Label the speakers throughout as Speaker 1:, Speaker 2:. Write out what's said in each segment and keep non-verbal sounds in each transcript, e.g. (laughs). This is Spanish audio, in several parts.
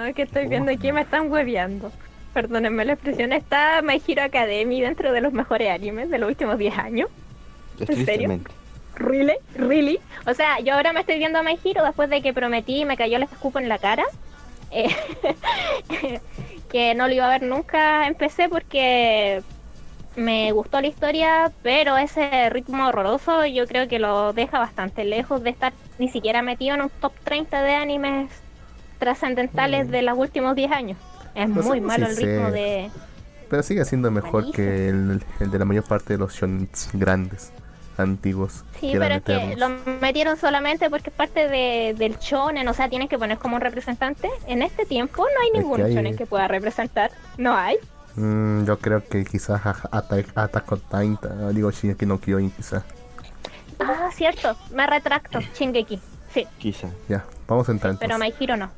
Speaker 1: No, es que estoy viendo aquí me están hueveando. Perdónenme la expresión. Está My Hero Academy dentro de los mejores animes de los últimos 10 años. ¿En serio? ¿Really? ¿Really? O sea, yo ahora me estoy viendo a My Hero después de que prometí y me cayó el escupo en la cara. eh, (laughs) que no lo iba a ver nunca empecé porque me gustó la historia, pero ese ritmo horroroso yo creo que lo deja bastante lejos de estar ni siquiera metido en un top 30 de animes trascendentales
Speaker 2: Mm.
Speaker 1: de los últimos 10 años. Es
Speaker 2: Pues
Speaker 1: muy malo el ritmo de...
Speaker 2: Pero sigue siendo mejor que el, el de la mayor parte de los shonens grandes, antiguos.
Speaker 1: Sí,
Speaker 2: que
Speaker 1: pero es que lo metieron solamente porque es parte de, del shonen, o sea, tienen que poner como un representante. En este tiempo no hay
Speaker 2: Es
Speaker 1: ningún
Speaker 2: que hay-
Speaker 1: shonen que pueda representar. No hay.
Speaker 2: Mm, yo creo que quizás Attack on Titan, digo Shingeki no Kyojin quizás.
Speaker 1: Ah, cierto, me retracto, Shingeki. Sí,
Speaker 3: Quizá.
Speaker 2: Ya, vamos a entrar
Speaker 1: pero
Speaker 2: entonces.
Speaker 1: My Hero no.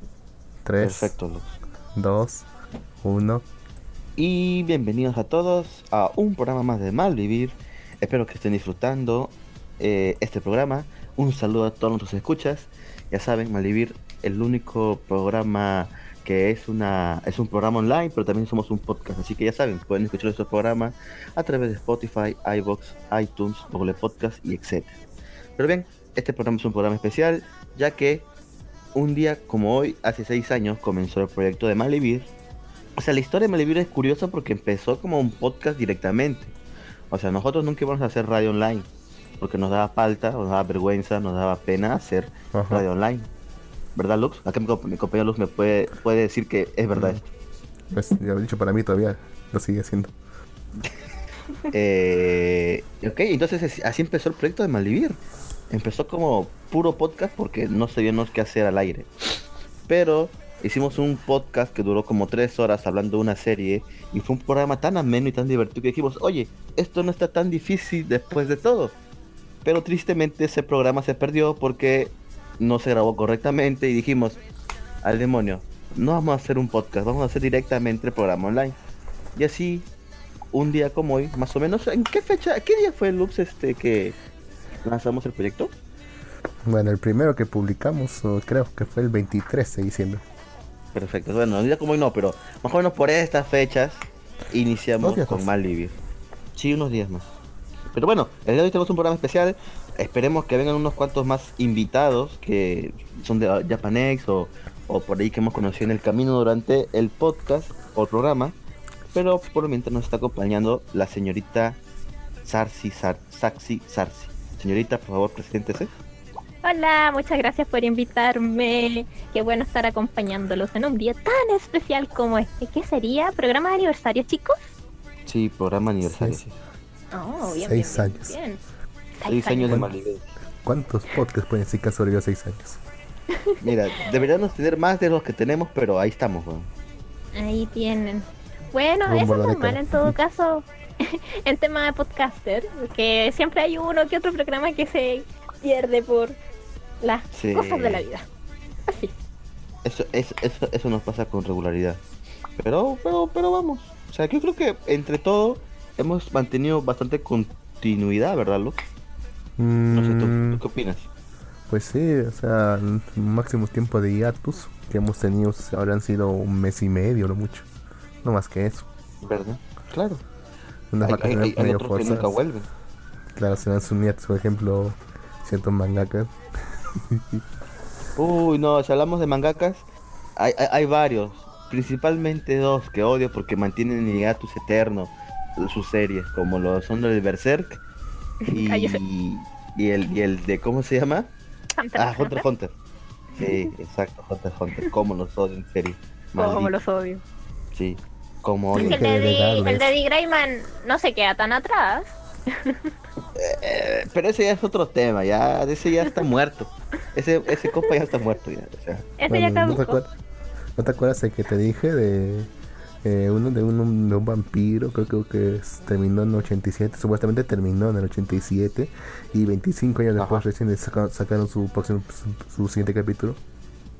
Speaker 2: 3,
Speaker 3: Perfecto, Lux.
Speaker 2: 2, 1.
Speaker 3: Y bienvenidos a todos a un programa más de Malvivir. Espero que estén disfrutando eh, este programa. Un saludo a todos nuestros escuchas. Ya saben, Malvivir, el único programa que es una es un programa online, pero también somos un podcast. Así que ya saben, pueden escuchar nuestro programa a través de Spotify, iBox, iTunes, Google Podcast y etc. Pero bien, este programa es un programa especial, ya que un día como hoy, hace seis años, comenzó el proyecto de Malvivir. O sea, la historia de Malvivir es curiosa porque empezó como un podcast directamente. O sea, nosotros nunca íbamos a hacer radio online. Porque nos daba falta, nos daba vergüenza, nos daba pena hacer
Speaker 2: Ajá.
Speaker 3: radio online. ¿Verdad, Lux? Acá mi, mi compañero Lux me puede, puede decir que es verdad
Speaker 2: Mm.
Speaker 3: esto.
Speaker 2: Pues ya lo he dicho para mí todavía lo sigue haciendo. (laughs)
Speaker 3: Eh, ok, entonces es- así empezó el proyecto de Malvivir. Empezó como puro podcast porque no sabíamos qué hacer al aire. Pero hicimos un podcast que duró como tres horas hablando de una serie y fue un programa tan ameno y tan divertido que dijimos, oye, esto no está tan difícil después de todo. Pero tristemente ese programa se perdió porque no se grabó correctamente y dijimos, al demonio, no vamos a hacer un podcast, vamos a hacer directamente el programa online. Y así un día como hoy, más o menos. ¿En qué fecha, qué día fue Lux este que lanzamos el proyecto?
Speaker 2: Bueno, el primero que publicamos, o creo que fue el 23, se diciendo.
Speaker 3: Perfecto. Bueno, día como hoy no, pero más o menos por estas fechas iniciamos con
Speaker 2: más.
Speaker 3: Malvivir. Sí, unos días más. Pero bueno, el día de hoy tenemos un programa especial. Esperemos que vengan unos cuantos más invitados que son de Japanex o, o por ahí que hemos conocido en el camino durante el podcast o programa. Pero por mientras nos está acompañando la señorita Sarsi Sar, Saxi Sarsi. Señorita, por favor, preséntese.
Speaker 1: Hola, muchas gracias por invitarme. Qué bueno estar acompañándolos en un día tan especial como este. ¿Qué sería? ¿Programa de aniversario, chicos?
Speaker 3: Sí, programa aniversario.
Speaker 2: Sí, sí.
Speaker 1: Oh, bien,
Speaker 2: Seis
Speaker 1: bien,
Speaker 2: años.
Speaker 1: bien.
Speaker 3: Seis años de. Malvivir.
Speaker 2: ¿Cuántos podcasts pueden decir que han sobrevivido 6 años?
Speaker 3: Mira, deberíamos tener más de los que tenemos, pero ahí estamos, weón.
Speaker 1: Ahí tienen. Bueno,
Speaker 2: Rumbo
Speaker 1: eso es normal en todo caso (laughs) en tema de podcaster, que siempre hay uno que otro programa que se pierde por las
Speaker 3: Sí.
Speaker 1: cosas de la vida. Así.
Speaker 3: Eso, eso, eso, eso nos pasa con regularidad. Pero, pero, pero vamos. O sea, yo creo que entre todo hemos mantenido bastante continuidad, ¿verdad, Luke? No sé, ¿tú,
Speaker 2: Mm,
Speaker 3: tú qué opinas?
Speaker 2: Pues sí, o sea, el máximo tiempo de hiatus que hemos tenido habrán sido un mes y medio, lo mucho. No más que eso.
Speaker 3: ¿Verdad? Claro.
Speaker 2: Unas
Speaker 3: Hay, hay,
Speaker 2: vacaciones
Speaker 3: hay- hay
Speaker 2: medio
Speaker 3: otros que nunca vuelven.
Speaker 2: Claro, se dan sus nietos, por ejemplo, ciertos mangakas. (laughs)
Speaker 3: Uy, no, si hablamos de mangakas, hay, hay, hay varios. Principalmente dos que odio porque mantienen en hiatus eterno sus series, como lo son los de Berserk (laughs) y, y, el, y el de, ¿cómo se llama?
Speaker 1: Hunter
Speaker 3: Ah, Hunter
Speaker 1: Hunter.
Speaker 3: Hunter. Sí, exacto, Hunter Hunter. Cómo los odio en serie.
Speaker 1: Como los odio.
Speaker 3: Sí, como
Speaker 1: el de, el de Di Grayman no se queda tan atrás.
Speaker 3: Eh, pero ese ya es otro tema, ya, ese ya está muerto. Ese, ese compa ya está muerto ya, o sea.
Speaker 1: Ese ya
Speaker 2: Bueno, ¿no, te acuerdas, ¿No te acuerdas de que te dije de eh, uno de un, de un vampiro? Creo, creo que es- terminó en el 87, supuestamente terminó en el 87 y 25 años después
Speaker 3: Ajá.
Speaker 2: recién saca- sacaron su próximo su, su siguiente capítulo.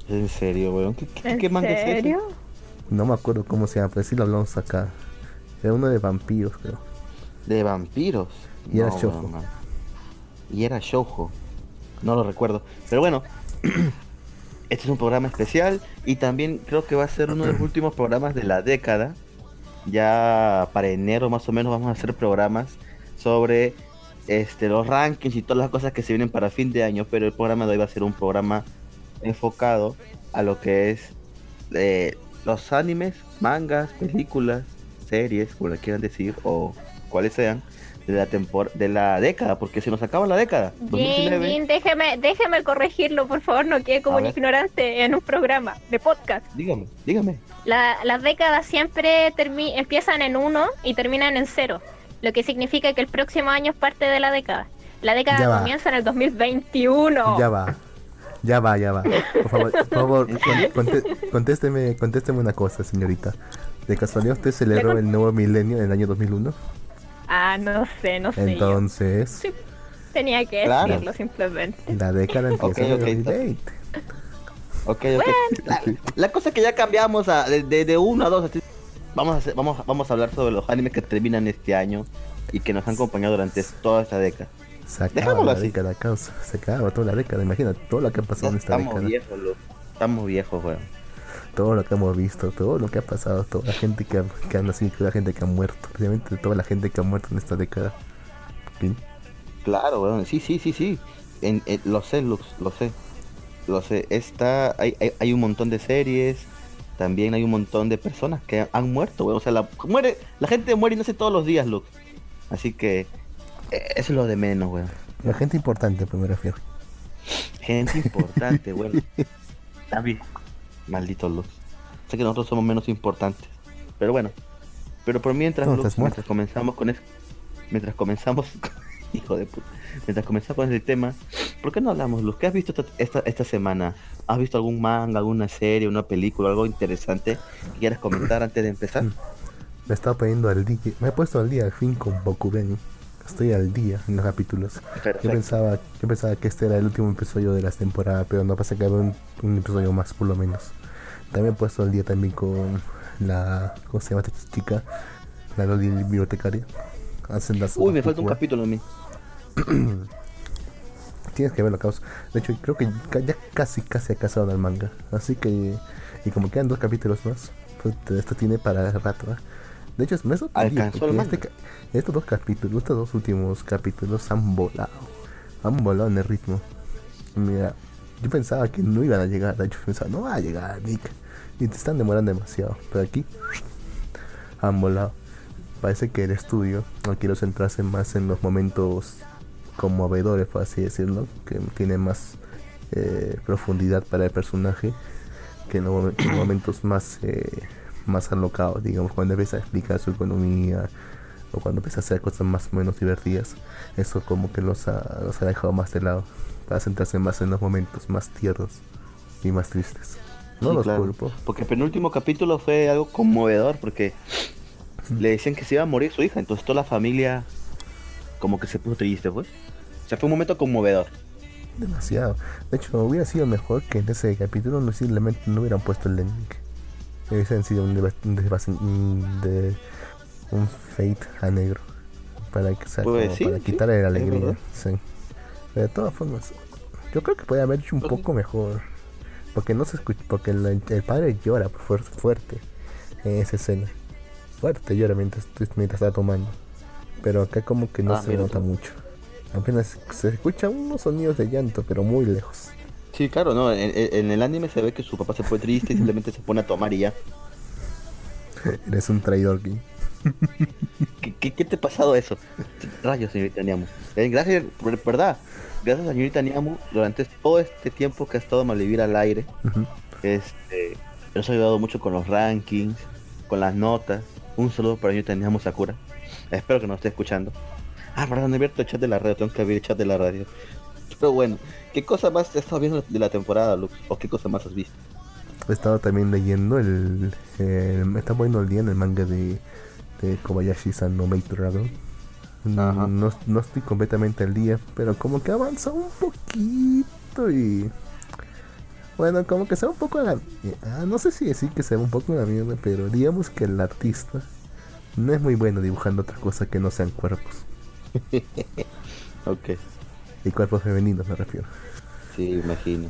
Speaker 3: En serio, weón. ¿Qué, qué,
Speaker 1: ¿En
Speaker 3: qué manga es ese?
Speaker 2: No me acuerdo cómo se llama, pero sí lo hablamos acá. Era uno de vampiros, creo.
Speaker 3: De vampiros.
Speaker 2: Y era shoujo.
Speaker 3: no. Y era shoujo. No lo recuerdo. Pero bueno. (clears throat) este es un programa especial y también creo que va a ser uno de los (clears throat) últimos programas de la década. Ya para enero más o menos vamos a hacer programas sobre este, los rankings y todas las cosas que se vienen para fin de año, pero el programa de hoy va a ser un programa enfocado a lo que es eh, los animes, mangas, películas, series, como le quieran decir, o cuáles sean, de la tempor de la década, porque se nos acaba la década.
Speaker 1: Jin, déjeme, déjeme corregirlo, por favor, no quede como un ignorante en un programa de podcast.
Speaker 3: Dígame, dígame.
Speaker 1: las décadas siempre empiezan en uno y terminan en cero, lo que significa que el próximo año es parte de la década. La década comienza en el 2021.
Speaker 2: Ya va. Ya va, ya va. Por favor, por (laughs) favor contésteme, contésteme una cosa, señorita. ¿De casualidad usted celebró el nuevo milenio en el año 2001?
Speaker 1: Ah, no sé, no sé.
Speaker 2: Entonces.
Speaker 1: tenía que decirlo simplemente.
Speaker 2: La década empieza en
Speaker 3: okay, okay. Ok, ok. La, cosa es que ya cambiamos a, de, de, uno a dos. Vamos a, hacer, vamos, vamos a hablar sobre los animes que terminan este año y que nos han acompañado durante toda esta década.
Speaker 2: Se acaba la década, causa. Se acaba toda la década. Imagina todo lo que ha pasado en esta
Speaker 3: estamos Viejos, Estamos viejos, weón.
Speaker 2: Todo lo que hemos visto, todo lo que ha pasado, toda la gente que ha, que ha nacido, toda la gente que ha muerto. Realmente toda la gente que ha muerto en esta década.
Speaker 3: Claro, weón. Sí, sí, sí, sí. En, lo sé, Lux, lo sé. Lo sé. Está, hay, hay, hay, un montón de series. También hay un montón de personas que han muerto, weón. O sea, la, muere, la gente muere y nace todos los días, Lux. Así que es lo de menos, weón.
Speaker 2: La gente importante, primero refiero.
Speaker 3: Gente importante, (laughs) weón. David, maldito luz. Sé que nosotros somos menos importantes. Pero bueno. Pero por mientras, mientras comenzamos (laughs) con eso. Mientras comenzamos. hijo de puta. Mientras comenzamos con este tema. ¿Por qué no hablamos, Luz? ¿Qué has visto esta, esta, semana? ¿Has visto algún manga, alguna serie, una película, algo interesante que quieras comentar antes de empezar? Me
Speaker 2: he estado poniendo al día. Me he puesto al día al fin con Bokubeni estoy al día en los capítulos. Yo pensaba, yo pensaba que este era el último episodio de la temporada, pero no pasa que había un, episodio más por lo menos. También he puesto al día también con la, ¿cómo se llama esta chica? La Loli bibliotecaria.
Speaker 3: Hacen las Uy, me falta un capítulo a mí. (clears throat)
Speaker 2: Tienes que verlo, caos. De hecho, creo que ya casi, casi ha casado el manga. Así que, y como quedan dos capítulos más, pues esto tiene para rato. ¿eh? De hecho, me
Speaker 3: Alcanzó el este,
Speaker 2: estos dos capítulos, estos dos últimos capítulos han volado. Han volado en el ritmo. Mira, yo pensaba que no iban a llegar. De hecho, pensaba, no va a llegar, Nick. Y te están demorando demasiado. Pero aquí (sniffs) han volado. Parece que el estudio no quiero centrarse más en los momentos conmovedores, por así decirlo, que tiene más eh, profundidad para el personaje que en los momentos más eh, más alocado, digamos, cuando empieza a explicar su economía o cuando empieza a hacer cosas más o menos divertidas, eso como que los ha, los ha dejado más de lado para centrarse más en los momentos más tiernos y más tristes.
Speaker 3: No los culpo. Porque el penúltimo capítulo fue algo conmovedor porque le decían que se iba a morir su hija, entonces toda la familia como que se puso triste, pues. O sea, fue un momento conmovedor.
Speaker 2: Demasiado. De hecho, hubiera sido mejor que en ese capítulo no simplemente no hubieran puesto el link hubiesen sido un, de, un fate a negro para, que, pues para quitarle la alegría. De todas formas, yo creo que puede haber hecho un poco mejor. Porque no se escucha, porque el, padre llora fuerte, fuerte en esa escena. Fuerte llora mientras, mientras está tomando. Pero acá como que no ah, se nota mucho. Apenas se escuchan unos sonidos de llanto, pero muy lejos.
Speaker 3: Sí, claro, no. En, el anime se ve que su papá se fue triste y simplemente se pone a tomar y ya. (laughs)
Speaker 2: Eres un traidor, King. (laughs)
Speaker 3: ¿Qué, qué, te ha pasado eso? Rayos, señorita Niamu. Eh, gracias, verdad. Gracias a señorita Niamu durante todo este tiempo que ha estado Malvivir al aire. Este, nos ha ayudado mucho con los rankings, con las notas. Un saludo para señorita Niamu Sakura. Espero que nos esté escuchando. Ah, perdón, he abierto el chat de la radio. Tengo que abrir el chat de la radio. Pero bueno, ¿qué cosa más has estado viendo de la temporada, Lux? ¿O qué cosa más has visto?
Speaker 2: He estado también leyendo el. me está poniendo el día en el manga de, de Kobayashi-san no Mate Dragon. No, no, estoy completamente al día, pero como que avanza un poquito y. Bueno, como que se ve un poco la. Ah, no sé si decir que se ve un poco la mierda, pero digamos que el artista no es muy bueno dibujando otra cosa que no sean cuerpos. (laughs)
Speaker 3: ok.
Speaker 2: Y cuerpos femeninos me refiero.
Speaker 3: Sí, imagino.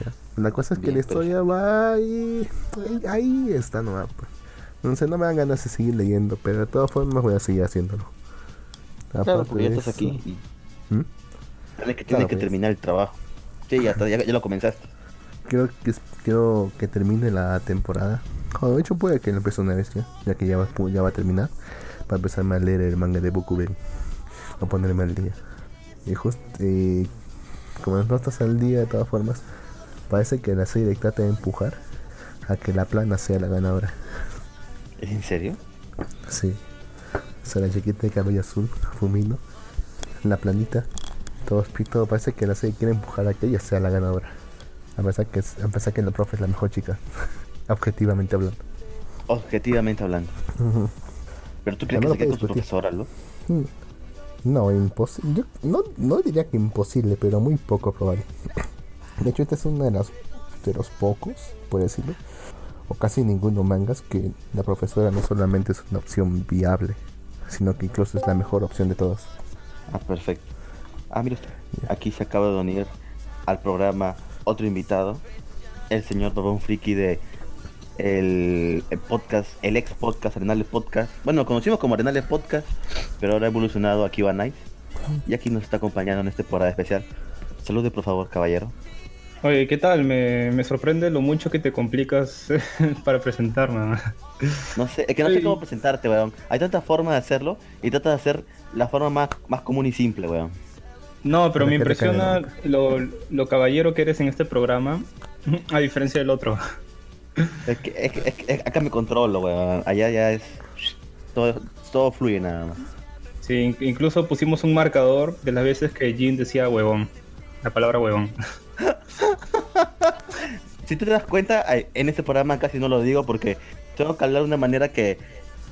Speaker 2: ¿ya? La cosa es que
Speaker 3: Bien,
Speaker 2: la historia va ahí, ahí, ahí está nomás. Pues. No sé, no me dan ganas de seguir leyendo, pero de todas formas voy a seguir haciéndolo.
Speaker 3: Claro,
Speaker 2: Aparte
Speaker 3: porque ya
Speaker 2: de
Speaker 3: estás aquí y
Speaker 2: ¿Mm?
Speaker 3: tienes que, tienes
Speaker 2: Claro,
Speaker 3: que
Speaker 2: pues.
Speaker 3: terminar el trabajo. Sí, ya, ya, ya lo comenzaste.
Speaker 2: Quiero que, quiero que termine la temporada. O de hecho puede que lo empiece una vez ya, ya que ya va, ya va a terminar. Para empezarme a leer el manga de Bokuberi. A ponerme al día. Y justo, y como no estás al día de todas formas, parece que la serie trata de empujar a que la plana sea la ganadora.
Speaker 3: ¿Es en serio?
Speaker 2: Sí. O sea, la chiquita de cabello azul, Fumino. La planita. Todo, todo parece que la serie quiere empujar a que ella sea la ganadora. A pesar que, a pesar que la profe es la mejor chica. (laughs) Objetivamente hablando.
Speaker 3: Objetivamente hablando. Pero tú crees que se con su
Speaker 2: discutir.
Speaker 3: profesora, ¿no?
Speaker 2: Mm. No, imposible. No, no diría que imposible, pero muy poco probable. De hecho, esta es una de las de los pocos, por decirlo, o casi ninguno mangas que la profesora no solamente es una opción viable, sino que incluso es la mejor opción de todas.
Speaker 3: Ah, perfecto. Ah, mira usted. Aquí se acaba de unir al programa otro invitado, el señor Babón Friki de el, el podcast, el ex podcast, Arenales Podcast. Bueno, lo conocimos como Arenales Podcast, pero ahora ha evolucionado a Kiva Nice. Y aquí nos está acompañando en esta temporada especial. Salude, por favor, caballero.
Speaker 4: Oye, ¿qué tal? Me, me sorprende lo mucho que te complicas (laughs) para presentarme.
Speaker 3: No sé, es que no sé cómo presentarte, weón. Hay tantas formas de hacerlo y trata de hacer la forma más, más común y simple, weón.
Speaker 4: No, pero me impresiona lo, lo caballero que eres en este programa, (laughs) a diferencia del otro.
Speaker 3: Es que, es que- es que- es- acá me controlo, weón. Allá ya es. Todo, todo fluye nada más.
Speaker 4: Sí, in- incluso pusimos un marcador de las veces que Jin decía huevón, la palabra huevón. (laughs)
Speaker 3: Si tú te das cuenta, en este programa casi no lo digo porque tengo que hablar de una manera que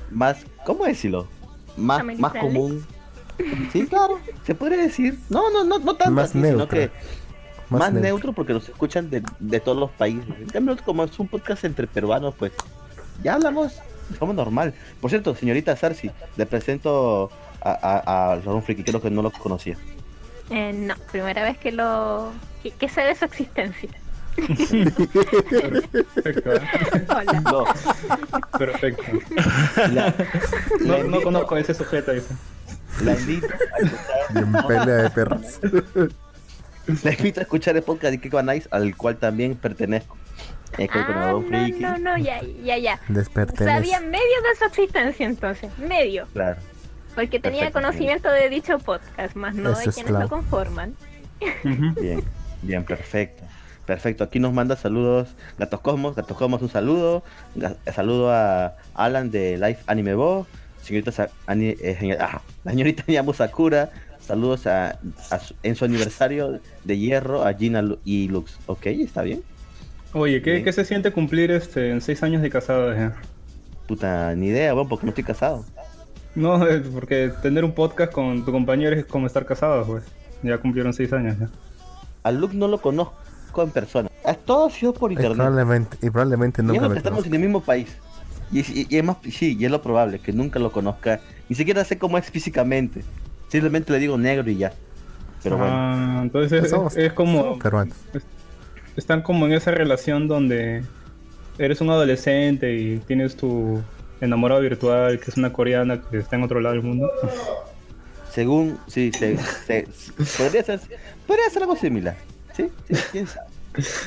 Speaker 3: más, ¿cómo decirlo? Más, más común. Sí, claro, se puede decir. No, no, no, no tanto
Speaker 2: Más
Speaker 3: así, sino
Speaker 2: neutra.
Speaker 3: que más,
Speaker 2: Más
Speaker 3: neutro.
Speaker 2: neutro.
Speaker 3: porque nos escuchan de, de todos los países. En cambio, como es un podcast entre peruanos, pues ya hablamos forma normal. Por cierto, señorita Sarsi, le presento a, a, Friki, creo que no lo conocía.
Speaker 1: Eh, no, primera vez que lo que, que sé de su existencia. (laughs)
Speaker 4: Perfecto, ¿eh?
Speaker 1: Hola.
Speaker 3: No,
Speaker 4: perfecto.
Speaker 3: la,
Speaker 4: No,
Speaker 3: la
Speaker 4: no
Speaker 3: invito-
Speaker 4: conozco a ese sujeto, dice.
Speaker 3: la invito a escuchar
Speaker 2: Y en pelea de perros. (laughs) (laughs)
Speaker 3: Les invito a escuchar el podcast de Kiko Nice, al cual también pertenezco. Eh, con
Speaker 1: Ah, no,
Speaker 3: Friki.
Speaker 1: no, no, ya, ya, ya.
Speaker 2: Les pertenece.
Speaker 1: Sabía medio de su existencia entonces, medio.
Speaker 3: Claro.
Speaker 1: Porque tenía conocimiento de dicho podcast, más no
Speaker 2: Eso
Speaker 1: de
Speaker 2: es
Speaker 1: quienes
Speaker 2: claro.
Speaker 1: lo conforman.
Speaker 3: Bien, bien, perfecto. Perfecto, aquí nos manda saludos Gatos Cosmos, Gatos Cosmos un saludo, Ga- saludo a Alan de Life Anime Bo, señorita Sa- Ani- eh, señor- ah, la señorita Yamu Sakura, saludos a, a su- en su aniversario de hierro a Gina Lu- y Lux. Ok, está bien.
Speaker 4: Oye, ¿qué,
Speaker 3: Bien.
Speaker 4: qué se siente cumplir este en seis años de casado? ya?
Speaker 3: Puta, ni idea, bueno, porque no estoy casado.
Speaker 4: No, eh, porque tener un podcast con tu compañero es como estar casado, pues. Ya cumplieron seis años. ya.
Speaker 3: A Lux no lo conozco en persona. Es todo ha sido por
Speaker 2: Y
Speaker 3: internet.
Speaker 2: probablemente, y probablemente
Speaker 3: Y
Speaker 2: nunca
Speaker 3: es
Speaker 2: me
Speaker 3: que estamos en el mismo país. Y, y- y es más, sí, y es lo probable, que nunca lo conozca. Ni siquiera sé cómo es físicamente. Simplemente le digo negro y ya. Pero bueno,
Speaker 4: Ah, entonces es,
Speaker 2: Somos-
Speaker 4: es como están como en esa relación donde eres un adolescente y tienes tu enamorado virtual, que es una coreana que está en otro lado del mundo.
Speaker 3: según, sí, se, se- podría, ser, podría ser algo similar. ¿Sí? sí ¿Quién sabe?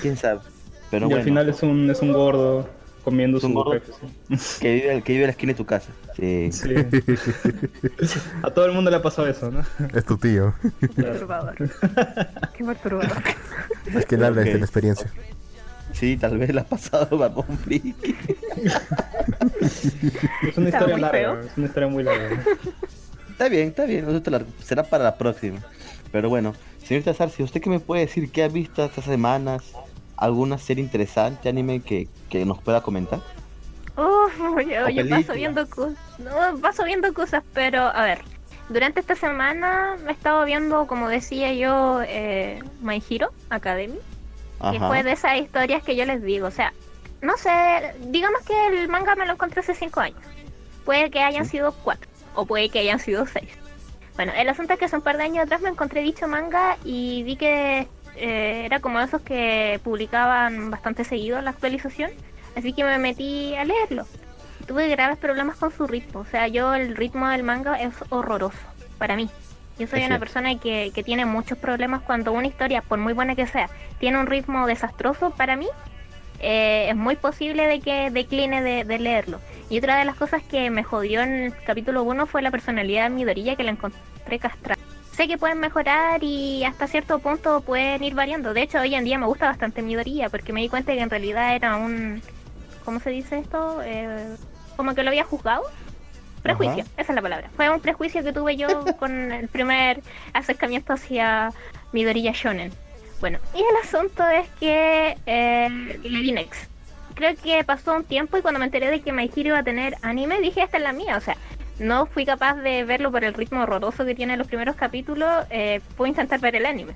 Speaker 3: ¿Quién sabe? Pero
Speaker 4: y
Speaker 3: bueno,
Speaker 4: al final es un, es un gordo comiendo su
Speaker 3: gordo. Que, vive, que vive en la esquina de tu casa. Sí.
Speaker 4: Sí. A todo el mundo le ha pasado eso, ¿no?
Speaker 2: Es tu tío.
Speaker 1: Perturbador. Qué perturbador.
Speaker 2: Es que él habla desde la experiencia.
Speaker 3: Sí, tal vez le ha pasado Babón Friki.
Speaker 4: Es una historia
Speaker 1: muy
Speaker 4: larga,
Speaker 1: feo.
Speaker 4: es una historia muy larga.
Speaker 3: Está bien, está bien. la- será para la próxima. Pero bueno, señorita Sarsi, ¿usted qué me puede decir? ¿Qué ha visto estas semanas? ¿Alguna serie interesante, anime que, que nos pueda comentar?
Speaker 1: Uf, oye,
Speaker 3: O
Speaker 1: oye,
Speaker 3: película.
Speaker 1: paso viendo cosas. No, paso viendo cosas, pero a ver. Durante esta semana me he estado viendo, como decía yo, eh, My Hero Academy. Que
Speaker 3: Ajá.
Speaker 1: fue de esas historias que yo les digo. O sea, no sé, digamos que el manga me lo encontré hace cinco años. Puede que hayan
Speaker 3: Sí.
Speaker 1: sido cuatro, o puede que hayan sido seis. Bueno, el asunto es que hace un par de años atrás me encontré dicho manga y vi que eh, era como esos que publicaban bastante seguido la actualización, así que me metí a leerlo. Tuve graves problemas con su ritmo, o sea, yo el ritmo del manga es horroroso para mí. Yo soy
Speaker 3: Es
Speaker 1: una
Speaker 3: cierto.
Speaker 1: persona que, que tiene muchos problemas cuando una historia, por muy buena que sea, tiene un ritmo desastroso para mí. eh, es muy posible de que decline de, de leerlo. Y otra de las cosas que me jodió en el capítulo 1 fue la personalidad de Midorilla que la encontré castrada. Sé que pueden mejorar y hasta cierto punto pueden ir variando. De hecho, hoy en día me gusta bastante Midorilla porque me di cuenta que en realidad era un... ¿Cómo se dice esto? Eh, como que lo había juzgado. Prejuicio,
Speaker 3: Ajá.
Speaker 1: esa es la palabra. Fue un prejuicio que tuve yo (laughs) con el primer acercamiento hacia Midorilla Shonen. Bueno, y el asunto es que eh, next. Creo que pasó un tiempo y cuando me enteré de que My Hero iba a tener anime, dije, esta es la mía. O sea, no fui capaz de verlo por el ritmo horroroso que tiene los primeros capítulos. Eh, puedo intentar ver el anime.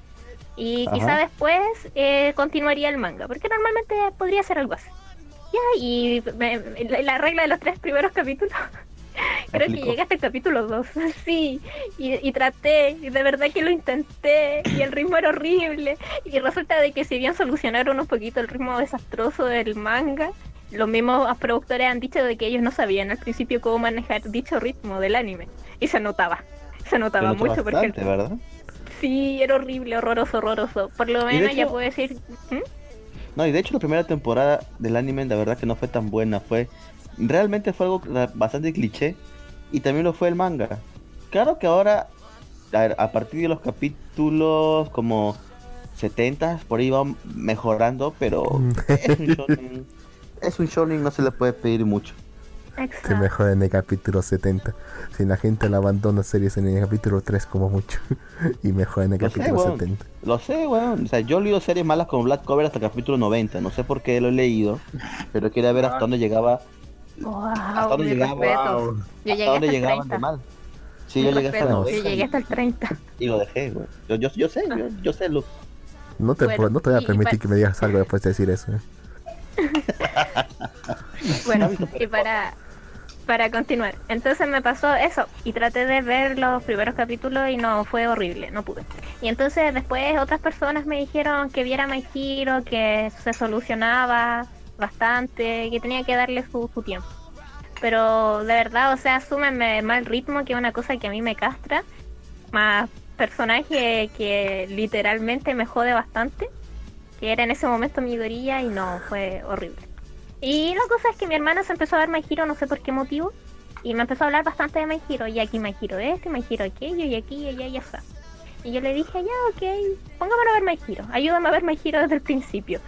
Speaker 1: Y
Speaker 3: Ajá.
Speaker 1: quizá después eh, continuaría el manga, porque normalmente podría ser algo así. Ya, y me- la, la regla de los tres primeros capítulos. (laughs) Creo que llegué hasta el capítulo 2, (laughs) sí, y, y traté, y de verdad que lo intenté, y el ritmo era horrible, y resulta de que si bien solucionaron un poquito el ritmo desastroso del manga, los mismos productores han dicho de que ellos no sabían al principio cómo manejar dicho ritmo del anime, y se notaba, se notaba
Speaker 3: notó
Speaker 1: mucho, porque
Speaker 3: bastante, ¿verdad?
Speaker 1: sí, era horrible, horroroso, horroroso, por lo menos ya
Speaker 3: hecho-
Speaker 1: puedo decir, ¿Mm?
Speaker 3: No, y de hecho la primera temporada del anime la verdad que no fue tan buena, fue realmente fue algo bastante cliché y también lo fue el manga. Claro que ahora a, ver, a partir de los capítulos como 70 por ahí va mejorando, pero (laughs)
Speaker 2: Mm.
Speaker 3: Es un shonen, no se le puede pedir mucho.
Speaker 2: Que
Speaker 1: Exacto.
Speaker 2: mejor en el capítulo 70. Si la gente la abandona series en el capítulo 3 como mucho. (laughs) y mejor en el
Speaker 3: Lo sé,
Speaker 2: capítulo
Speaker 3: weón.
Speaker 2: 70.
Speaker 3: Lo sé, weón. O sea, yo he leído series malas como Black Cover hasta el capítulo 90. No sé por qué lo he leído, pero quería ver hasta dónde llegaba.
Speaker 1: Wow,
Speaker 3: dónde
Speaker 1: mis
Speaker 3: llegaba?
Speaker 1: Yo
Speaker 3: hasta
Speaker 1: llegué
Speaker 3: dónde
Speaker 1: hasta el
Speaker 3: llegaban
Speaker 1: 30.
Speaker 3: de mal. Sí, yo llegué hasta
Speaker 1: Yo
Speaker 3: 90
Speaker 1: llegué hasta el 30.
Speaker 3: y lo dejé, weón. Yo, yo, yo sé, yo, yo sé, Luz.
Speaker 2: No te,
Speaker 1: Bueno,
Speaker 2: no te voy a
Speaker 1: y
Speaker 2: permitir que me digas algo después de decir eso. ¿eh? (laughs)
Speaker 1: Bueno, y para, para continuar. Entonces me pasó eso. Y traté de ver los primeros capítulos y no, fue horrible, no pude. Y entonces después otras personas me dijeron que viera My Hero, que se solucionaba bastante, que tenía que darle su, su tiempo. Pero de verdad, o sea, asúmenme mal ritmo, que es una cosa que a mí me castra. Más personaje que literalmente me jode bastante. Que era en ese momento mi dorilla y no, fue horrible. Y la cosa es que mi hermana se empezó a ver My Hero, no sé por qué motivo, y me empezó a hablar bastante de My Hero, y aquí My Hero esto, y My Hero aquello, y aquí, y allá, y allá. Y yo le dije, ya, ok, pongámonos a ver My Hero, ayúdame a ver My Hero desde el principio.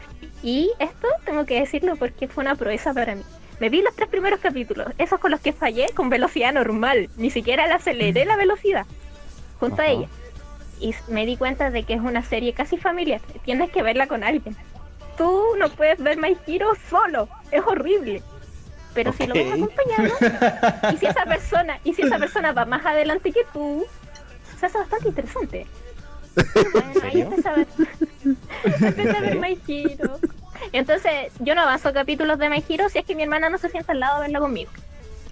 Speaker 1: Y esto tengo que decirlo porque fue una proeza para mí. Me vi los tres primeros capítulos, esos con los que fallé con velocidad normal, ni siquiera le aceleré la velocidad, junto a ella. Y me di cuenta de que es una serie casi familiar, tienes que verla con alguien tú no puedes ver My Hero solo, es horrible. Pero si lo ves acompañado, y si esa (laughs) persona, y si esa persona va más adelante que tú, se hace bastante interesante. Bueno, ahí
Speaker 3: serio? (laughs) (laughs)
Speaker 1: empecé a ver, empecé a ver My Hero. Entonces, yo no avanzo capítulos de My Hero si es que mi hermana no se sienta al lado a verla conmigo.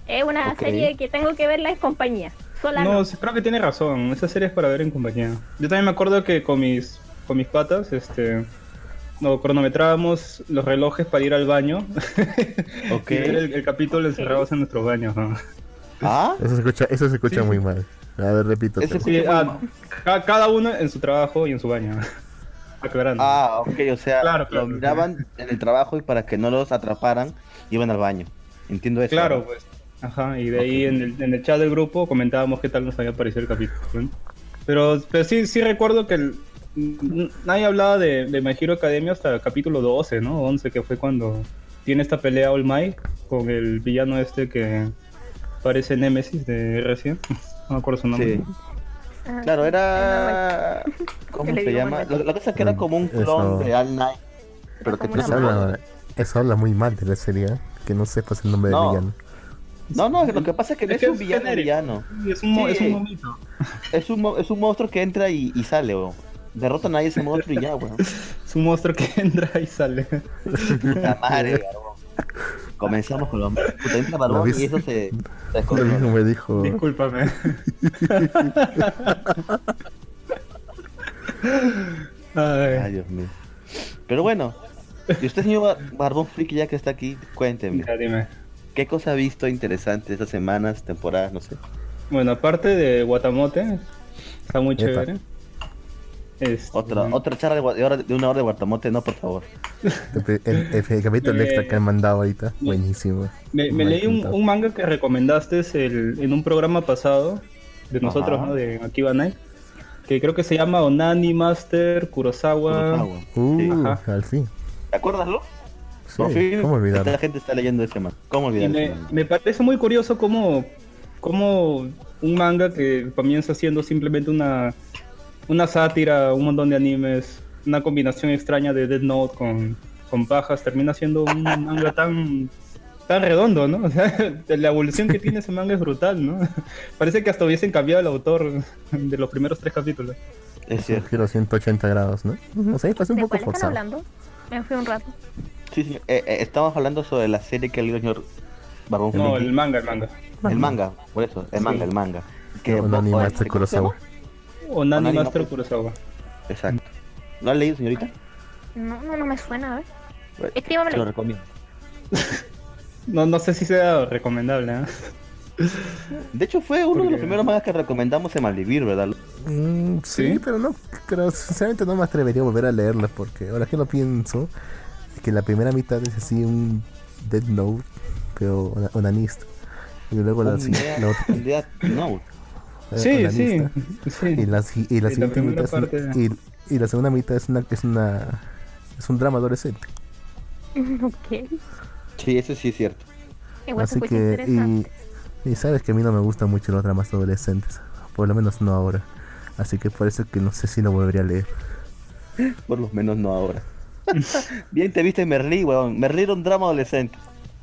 Speaker 1: Es una
Speaker 3: Ok.
Speaker 1: serie que tengo que verla en compañía. Sola no.
Speaker 4: No, sí, creo que tiene razón. Esa serie es para ver en compañía. Yo también me acuerdo que con mis, con mis patas, este, no, cronometrábamos los relojes para ir al baño. (laughs)
Speaker 3: Ok.
Speaker 4: y ver el, el capítulo encerrados en nuestros baños. ¿no?
Speaker 3: Ah,
Speaker 2: Eso se escucha, eso se escucha
Speaker 4: Sí.
Speaker 2: muy mal. A ver, repito.
Speaker 4: Sí, ah, ca- cada uno en su trabajo y en su baño. (laughs) Aclarando.
Speaker 3: ah, ok, o sea,
Speaker 4: Claro, claro,
Speaker 3: lo miraban en el trabajo y para que no los atraparan, iban al baño. Entiendo eso.
Speaker 4: Claro,
Speaker 3: ¿no?
Speaker 4: pues. Ajá, y de ahí en el, en el chat del grupo comentábamos qué tal nos había parecido el capítulo. ¿no? Pero, pero sí, sí recuerdo que el- nadie hablaba de, de My Hero Academia hasta el capítulo 12, ¿no? 11, que fue cuando tiene esta pelea All Might con el villano este que parece Nemesis de recién. (laughs) No me acuerdo su nombre.
Speaker 3: Sí.
Speaker 1: Ah,
Speaker 3: Claro, era. ¿Cómo (laughs) se llama? Lo, lo que pasa es que era como un
Speaker 2: eso-
Speaker 3: clon de All Night, pero que
Speaker 1: mano.
Speaker 2: habla, eso habla muy mal de la serie, ¿eh? que no sepas el nombre
Speaker 3: No.
Speaker 2: del villano.
Speaker 3: No, no, lo que pasa es que no
Speaker 4: Es
Speaker 3: es,
Speaker 4: que
Speaker 3: un villano villano.
Speaker 4: Sí, Es un, mo-
Speaker 3: Sí.
Speaker 4: es un momento.
Speaker 3: Es un, es un monstruo que entra y, y sale, weón. Derrotan a ese monstruo y ya, weón. (laughs)
Speaker 4: Es un monstruo que entra y sale.
Speaker 3: La madre, barbón. Comenzamos con los puta entra
Speaker 2: viste.
Speaker 3: y eso se, se (laughs)
Speaker 2: Lo mismo me dijo.
Speaker 4: Discúlpame. Ay. (laughs)
Speaker 3: Ay, Ay, Dios mío. Pero bueno, y usted, señor Bar- Barbón Friki, ya que está aquí, cuénteme.
Speaker 4: Ya, dime.
Speaker 3: ¿Qué cosa ha visto interesante estas semanas, temporadas, no sé?
Speaker 4: Bueno, aparte de Guatamote, está muy
Speaker 2: Epa.
Speaker 4: chévere. Este,
Speaker 3: Otra, otra charla de, gua- de hora- de una hora de guardamote, no, por favor.
Speaker 2: El, el- el capítulo extra que han mandado ahorita, buenísimo.
Speaker 4: Me, leí un, manga que recomendaste el- en un programa pasado de nosotros,
Speaker 3: Ajá.
Speaker 4: ¿no? De Akiba Night, que creo que se llama Onani Master Kurosawa.
Speaker 3: Kurosawa.
Speaker 2: Uh,
Speaker 3: Sí.
Speaker 4: Ajá.
Speaker 2: al fin.
Speaker 3: ¿Te acuerdas, Lu?
Speaker 2: Sí,
Speaker 3: Por fin,
Speaker 2: ¿Cómo
Speaker 3: esta
Speaker 2: olvidarlo?
Speaker 3: gente está leyendo ese man. ¿Cómo
Speaker 4: Y
Speaker 3: olvidar
Speaker 4: me, parece muy curioso cómo, cómo un manga que comienza siendo simplemente una, una sátira, un montón de animes, una combinación extraña de Dead Note con, con pajas, termina siendo un manga tan, tan redondo, ¿no? (laughs) O sea, la evolución que tiene ese manga es brutal, ¿no? (laughs) Parece que hasta hubiesen cambiado el autor de los primeros tres capítulos.
Speaker 3: Es cierto.
Speaker 2: giro 180 grados, ¿no? O sea, pasó un
Speaker 1: ¿De
Speaker 2: poco forzado.
Speaker 1: hablando? Me fui un rato.
Speaker 3: Sí, sí. eh, eh, estamos hablando sobre la serie que leído el señor Barbón
Speaker 4: No, el manga, el manga.
Speaker 3: El manga, por eso, el manga, el manga. Que ¿cómo
Speaker 2: Master? Kurosawa.
Speaker 4: Onani
Speaker 3: Onani
Speaker 4: Master. Kurosawa.
Speaker 3: Exacto. ¿Lo has leído, señorita?
Speaker 1: No, no, no me suena, a ver.
Speaker 3: Te lo recomiendo. (laughs)
Speaker 4: No, no sé si sea recomendable, ¿eh?
Speaker 3: De hecho, fue uno de los primeros mangas que recomendamos en Malvivir, ¿verdad?
Speaker 2: Mm, sí,
Speaker 4: ¿Sí?
Speaker 2: pero no, pero sinceramente no me atrevería a volver a leerla porque ahora que lo pienso, es que la primera mitad es así un Dead Note, pero ona- onanista. Y luego la, la otra,
Speaker 3: un día- no.
Speaker 2: eh,
Speaker 4: Sí, sí. (laughs)
Speaker 2: Y la, y la siguiente mitad es
Speaker 4: parte-
Speaker 2: y, y la segunda mitad es una es una es un drama adolescente. (laughs)
Speaker 1: ok.
Speaker 3: Sí, eso sí es cierto.
Speaker 2: Así que y, y sabes que a mí no me gustan mucho los dramas adolescentes, por lo menos no ahora. Así que por eso que no sé si lo volvería a leer.
Speaker 3: Por lo menos no ahora. (laughs) Bien te viste Merlí, weón. Merlí era un drama adolescente.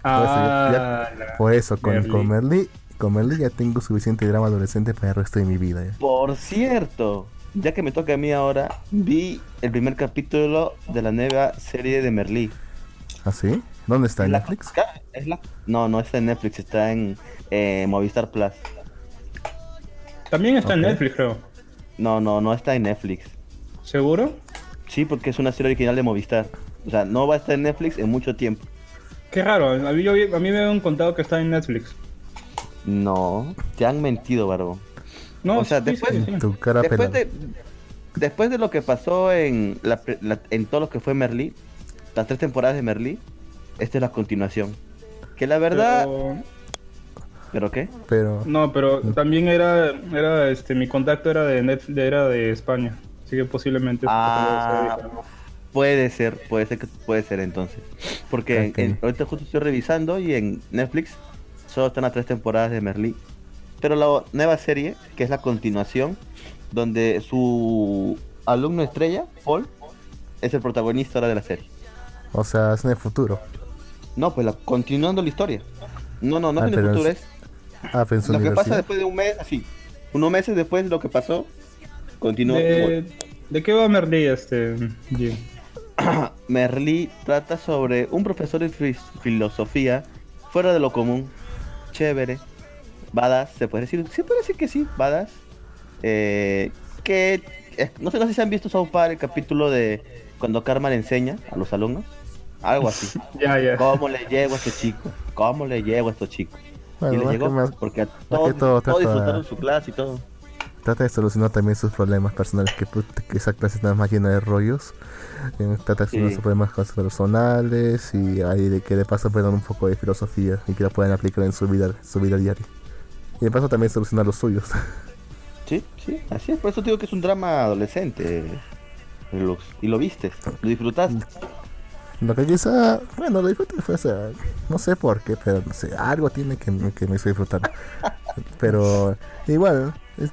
Speaker 4: Ah,
Speaker 2: Por eso con
Speaker 4: Merlí.
Speaker 2: con Merly, con Merly ya tengo suficiente drama adolescente para el resto de mi vida. ya.
Speaker 3: Por cierto, ya que me toca a mí ahora, vi el primer capítulo de la nueva serie de Merlí.
Speaker 2: ¿Ah, sí? ¿Dónde está?
Speaker 3: Es
Speaker 2: ¿En
Speaker 3: la-
Speaker 2: Netflix?
Speaker 3: es la- No, no está en Netflix, está en eh, Movistar Plus.
Speaker 4: También está en. Netflix, creo.
Speaker 3: No, no, no está en Netflix.
Speaker 4: ¿Seguro?
Speaker 3: Sí, porque es una serie original de Movistar. O sea, no va a estar en Netflix en mucho tiempo.
Speaker 4: Qué raro. A mí, yo vi- a mí me habían contado que está en Netflix.
Speaker 3: No, te han mentido, Barbón.
Speaker 4: No,
Speaker 3: O sea,
Speaker 4: sí,
Speaker 3: después-
Speaker 4: sí, sí.
Speaker 2: Tu cara
Speaker 3: Después
Speaker 2: pelada.
Speaker 3: de, después de lo que pasó en, la, pre- la- en todo lo que fue Merlí, las tres temporadas de Merlí, esta es la continuación. Que la verdad...
Speaker 4: Pero-
Speaker 3: ¿Pero qué?
Speaker 2: Pero
Speaker 4: no, pero también era, era, este, mi contacto era de Netflix, era de España. Así que posiblemente.
Speaker 3: Ah, puede ser, puede ser que puede ser entonces. Porque en-
Speaker 2: Ok.
Speaker 3: en- ahorita justo estoy revisando y en Netflix solo están las tres temporadas de Merlí. Pero la nueva serie, que es la continuación, donde su alumno estrella, Paul, es el protagonista ahora de la serie.
Speaker 2: o sea, es en el futuro.
Speaker 3: No, pues la, continuando la historia. No, no, no
Speaker 2: Ah,
Speaker 3: es en el futuro,
Speaker 2: es- Ah,
Speaker 3: lo que pasa después de un mes, así. Unos meses después de lo que pasó, continúa.
Speaker 4: ¿De, ¿De qué va Merlí, este, Jim? (clears throat)
Speaker 3: Merlí trata sobre un profesor de filosofía fuera de lo común, chévere, badass, se puede decir, se puede decir que sí, badass, eh, que eh, no sé, no sé si han visto South Park el capítulo de cuando Karma le enseña a los alumnos, algo así. (laughs)
Speaker 4: Ya, ya.
Speaker 3: ¿Cómo le llego a este chico? ¿Cómo le llego a estos chicos?
Speaker 2: Bueno,
Speaker 3: y le
Speaker 2: más
Speaker 3: llegó
Speaker 2: que más-
Speaker 3: porque a todos,
Speaker 2: todo
Speaker 3: todos disfrutaron su clase y todo.
Speaker 2: Trata de solucionar también sus problemas personales, que, que esa clase está más llena de rollos. Eh, Trata de solucionar
Speaker 3: Sí.
Speaker 2: sus problemas personales y ahí de que de paso puedan un poco de filosofía y que la puedan aplicar en su vida, su vida diaria. Y de paso también solucionar los suyos. (laughs)
Speaker 3: Sí, sí, así es, por eso te digo que es un drama adolescente. Y lo viste, lo disfrutaste.
Speaker 2: Lo que quizá, bueno, lo disfruté fue, o sea, no sé por qué, pero no sé, algo tiene que, que me hizo disfrutar. (laughs) Pero igual, es,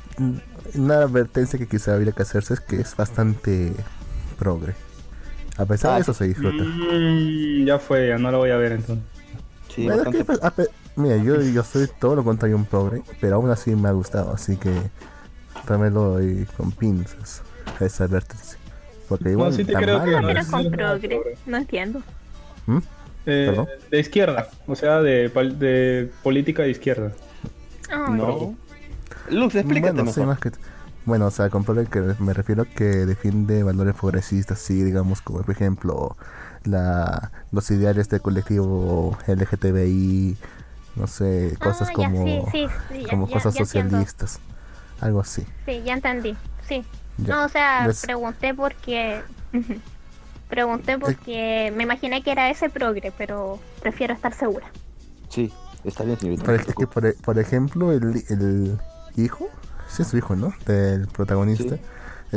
Speaker 2: una advertencia que quizá habría que hacerse es que es bastante progre. A pesar
Speaker 3: Ah,
Speaker 2: de eso se disfruta.
Speaker 4: Mm, ya fue, ya no lo voy a ver entonces.
Speaker 3: Sí,
Speaker 2: Bueno, es que, pues, a mira, yo, yo soy todo lo contrario a un progre, pero aún así me ha gustado, así que también lo doy con pinzas a esa advertencia. Porque igual,
Speaker 4: sí te creo que no
Speaker 2: no
Speaker 1: Pero con progre. No entiendo.
Speaker 2: ¿Mm?
Speaker 4: Eh, de izquierda, o sea, de, de política de izquierda.
Speaker 3: No. Lux, explícate
Speaker 2: Bueno, sí,
Speaker 3: mejor.
Speaker 2: más que, Bueno, o sea, con progre que me refiero que defiende valores progresistas, sí, digamos, como por ejemplo la, los ideales del colectivo LGTBI, no sé, cosas
Speaker 1: Ah, ya,
Speaker 2: como,
Speaker 1: sí, sí, sí, ya-
Speaker 2: como
Speaker 1: ya-
Speaker 2: cosas
Speaker 1: entiendo.
Speaker 2: socialistas, algo así.
Speaker 1: Sí, ya entendí. Sí.
Speaker 2: Ya.
Speaker 1: No, o sea,
Speaker 2: Pues-
Speaker 1: pregunté porque. pregunté porque me imaginé que era ese progre, pero prefiero estar segura.
Speaker 3: Sí, está bien, señorita.
Speaker 2: Por,
Speaker 3: no
Speaker 2: por, por ejemplo, el, el hijo, sí es su hijo, ¿no? Del protagonista,
Speaker 3: Sí.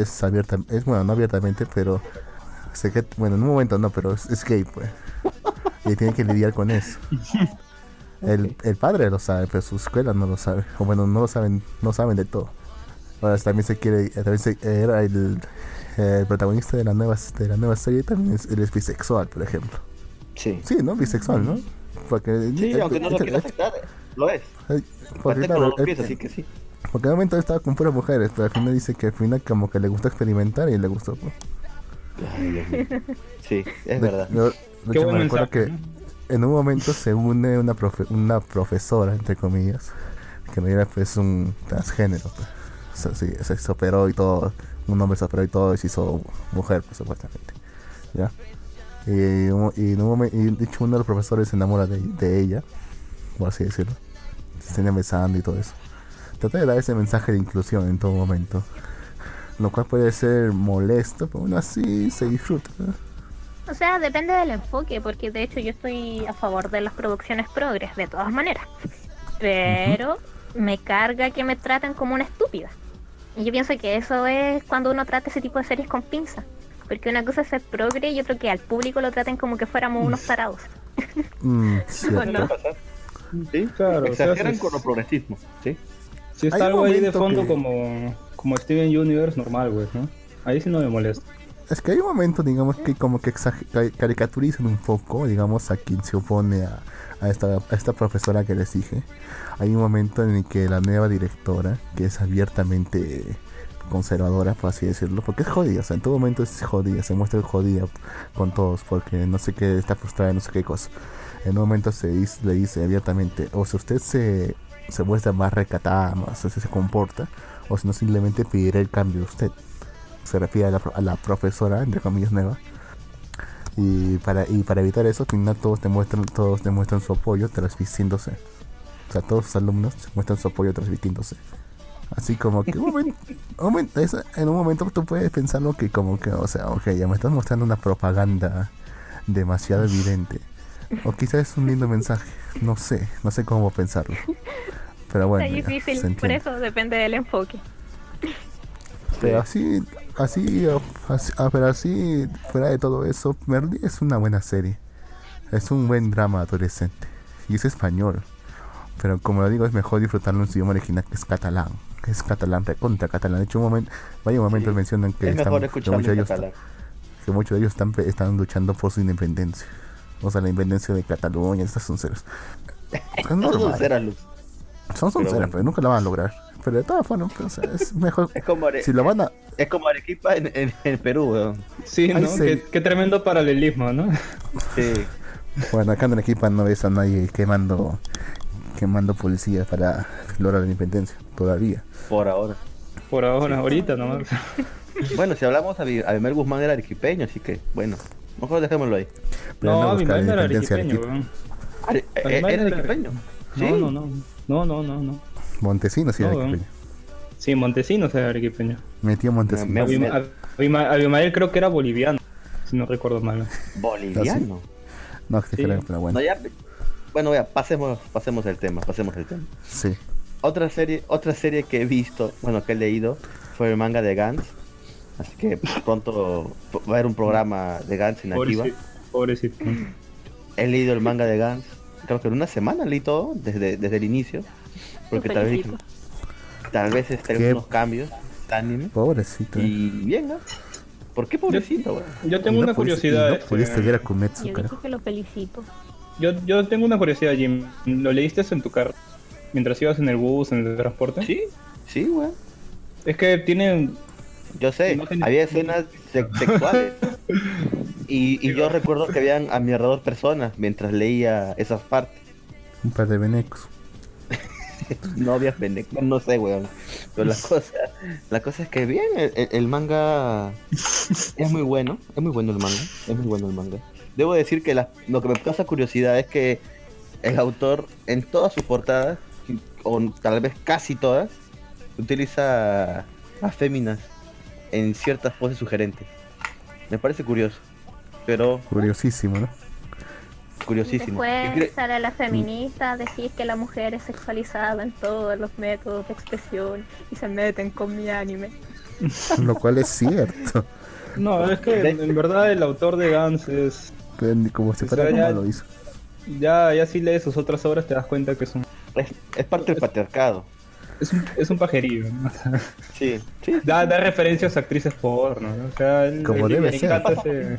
Speaker 2: es abierta, es bueno, no abiertamente, pero sé que, bueno, en un momento no, pero es, es gay, pues. Y tiene que lidiar con eso. (laughs) El, el padre lo sabe, pero su escuela no lo sabe. O bueno, no lo saben, no saben de todo. Ahora también se quiere, también se, era el, el protagonista de la nueva de la nueva serie también es, él es bisexual, por ejemplo.
Speaker 3: Sí.
Speaker 2: Sí, ¿no? Bisexual, ¿no? Porque
Speaker 3: Sí,
Speaker 2: eh,
Speaker 3: aunque no lo
Speaker 2: eh,
Speaker 3: quiera aceptar, lo es.
Speaker 2: porque, claro,
Speaker 3: piensa,
Speaker 2: eh,
Speaker 3: así que sí.
Speaker 2: porque de momento estaba con puras mujeres, pero al final dice que al final como que le gusta experimentar y le gustó. pues.
Speaker 3: Sí, es
Speaker 2: De-
Speaker 3: verdad.
Speaker 2: de
Speaker 4: Qué
Speaker 2: hecho, me recuerdo
Speaker 4: mensaje.
Speaker 2: que
Speaker 4: ¿no?
Speaker 2: en un momento se une una, profe- una profesora, entre comillas, que no era pues un transgénero. Pues. O sea, sí, se, se operó y todo, un hombre se operó y todo y se hizo mujer, pues, supuestamente. ¿Ya? Y, y en un momen- y de hecho uno de los profesores se enamora de, de ella, por así decirlo. Se están besando y todo eso. Trata de dar ese mensaje de inclusión en todo momento. Lo cual puede ser molesto, pero aún así se disfruta.
Speaker 1: O sea, depende del enfoque, porque de hecho yo estoy a favor de las producciones progres, de todas maneras. Pero me carga que me traten como una estúpida. Y yo pienso que eso es cuando uno trata ese tipo de series con pinza. Porque una cosa es ser progre y otro que al público lo traten como que fuéramos unos tarados.
Speaker 2: Mm, (laughs)
Speaker 1: ¿O
Speaker 2: cierto.
Speaker 1: no?
Speaker 3: Sí,
Speaker 4: Claro, o sea,
Speaker 3: Exageran con el progresismo, ¿sí?
Speaker 4: Si está algo ahí de fondo
Speaker 2: que-
Speaker 4: como, como Steven Universe, normal, güey, ¿no? Ahí sí no me molesta.
Speaker 2: Es que hay un momento, digamos, que como que caricaturizan un poco, digamos, a quien se opone a, a esta, a esta profesora que les dije. Hay un momento en el que la nueva directora, que es abiertamente conservadora, por así decirlo, porque es jodida, o sea, en todo momento es jodida, se muestra jodida con todos, porque no sé qué, está frustrada, no sé qué cosa. En un momento se dice, le dice abiertamente, o si usted se, se muestra más recatada, más así se comporta, o si no simplemente pedirá el cambio de usted se refiere a la, a la profesora, entre comillas, nueva. Y para, y para evitar eso, al final todos demuestran, todos demuestran su apoyo transmitiéndose. O sea, todos sus alumnos muestran su apoyo transmitiéndose. Así como que un momento, un momento- eso- en un momento tú puedes pensarlo que como que, o sea, ok, ya me estás mostrando una propaganda demasiado evidente. O quizás es un lindo mensaje, no sé, no sé cómo pensarlo. Pero bueno,
Speaker 1: es difícil, por eso depende del enfoque.
Speaker 2: Pero así, así, así- ah, pero así, fuera de todo eso, Merly es una buena serie. Es un buen drama adolescente. Y es español. Pero como lo digo, es mejor disfrutarlo en su idioma original que es catalán. Es catalán, recontra catalán. De hecho, un momento, varios momentos
Speaker 3: Sí.
Speaker 2: mencionan que,
Speaker 3: es
Speaker 2: están, que muchos de ellos,
Speaker 3: catalán.
Speaker 2: que muchos de ellos están, están luchando por su independencia. O sea, la independencia de Cataluña, estas son ceros. (laughs) Es
Speaker 3: No
Speaker 2: normal.
Speaker 3: son ceras, Luz.
Speaker 2: Son
Speaker 3: pero bueno.
Speaker 2: pero nunca la van a lograr. Pero de todas formas, pues, o sea, es mejor. (laughs)
Speaker 3: Es como, Are-
Speaker 2: Si lo van a,
Speaker 3: es como Arequipa en, en, en Perú, weón.
Speaker 4: Sí, ¿no? qué tremendo paralelismo, ¿no?
Speaker 3: Sí.
Speaker 2: Bueno, acá en Arequipa no ves a nadie quemando, quemando policías para lograr la independencia, todavía.
Speaker 3: Por ahora.
Speaker 4: Por ahora, ahorita nomás. (laughs)
Speaker 3: Bueno, si hablamos, Abi- Abimel Guzmán era arequipeño, así que, bueno, mejor dejémoslo ahí.
Speaker 2: Pero
Speaker 4: No,
Speaker 2: anda a
Speaker 4: mi
Speaker 2: buscar
Speaker 4: madre
Speaker 2: la
Speaker 4: era arequipeño, weón.
Speaker 3: Eh, ¿Era arequipeño? Sí.
Speaker 4: No, no, no. No, no, no, no.
Speaker 2: Montesinos sí
Speaker 4: No,
Speaker 2: era
Speaker 4: weón.
Speaker 2: arequipeño.
Speaker 4: Sí, Montesinos era arequipeño.
Speaker 2: Metió Montesinos.
Speaker 4: Abimael creo que era boliviano, si no recuerdo mal.
Speaker 3: Boliviano.
Speaker 2: No, que
Speaker 4: Sí.
Speaker 2: creo, pero bueno.
Speaker 3: No, ya, bueno, ya, pasemos, pasemos el tema, pasemos el tema.
Speaker 2: Sí.
Speaker 3: Otra serie, otra serie que he visto, bueno, que he leído, fue el manga de Gantz. Así que pronto va a haber un programa de Gantz en Akiba.
Speaker 4: Pobrecito. Pobrecito.
Speaker 3: He leído el manga de Gantz, creo que en una semana leí todo, desde, desde el inicio. Porque tal vez, tal vez estén
Speaker 2: Qué-
Speaker 3: unos cambios de anime.
Speaker 2: Pobrecito.
Speaker 3: Y bien, ¿no? ¿Por qué pobrecito?
Speaker 4: Yo tengo
Speaker 2: Y no
Speaker 4: una
Speaker 2: pudiste-
Speaker 4: curiosidad.
Speaker 2: y No
Speaker 4: este,
Speaker 2: pudiste ver a Kumetsu,
Speaker 1: Yo
Speaker 2: carajo.
Speaker 1: digo que lo felicito.
Speaker 4: Yo, yo tengo una curiosidad, Jim. ¿Lo leíste en tu carro? Mientras ibas en el bus, en el transporte.
Speaker 3: Sí, sí, weón.
Speaker 4: Es que tiene.
Speaker 3: Yo sé,
Speaker 4: No
Speaker 3: había escenas se- (laughs) sexuales. Y, y yo recuerdo que habían a mi alrededor personas mientras leía esas partes.
Speaker 2: Un par de venecos. (laughs)
Speaker 3: novias pendejos, no sé, weón. Pero la cosa, la cosa es que bien, el, el- el manga es muy bueno, es muy bueno el manga, es muy bueno el manga. Debo decir que la- lo que me causa curiosidad es que el autor en todas sus portadas, o tal vez casi todas, utiliza a féminas en ciertas poses sugerentes. Me parece curioso, pero
Speaker 2: Curiosísimo, ¿no?
Speaker 3: curiosísimo.
Speaker 1: Después sale la feminista a decir que la mujer es sexualizada en todos los métodos de expresión y se meten con mi anime.
Speaker 2: Lo cual es cierto.
Speaker 4: No, es que en, en verdad el autor de Gans es.
Speaker 2: Como como lo hizo.
Speaker 4: Ya, ya si lees sus otras obras te das cuenta que es un,
Speaker 3: es, es parte del patriarcado.
Speaker 4: es un, es un pajerillo. ¿no? (laughs)
Speaker 3: Sí, sí.
Speaker 4: Da, da referencias a actrices porno, ¿no? O sea,
Speaker 2: Como debe ser.
Speaker 4: ese-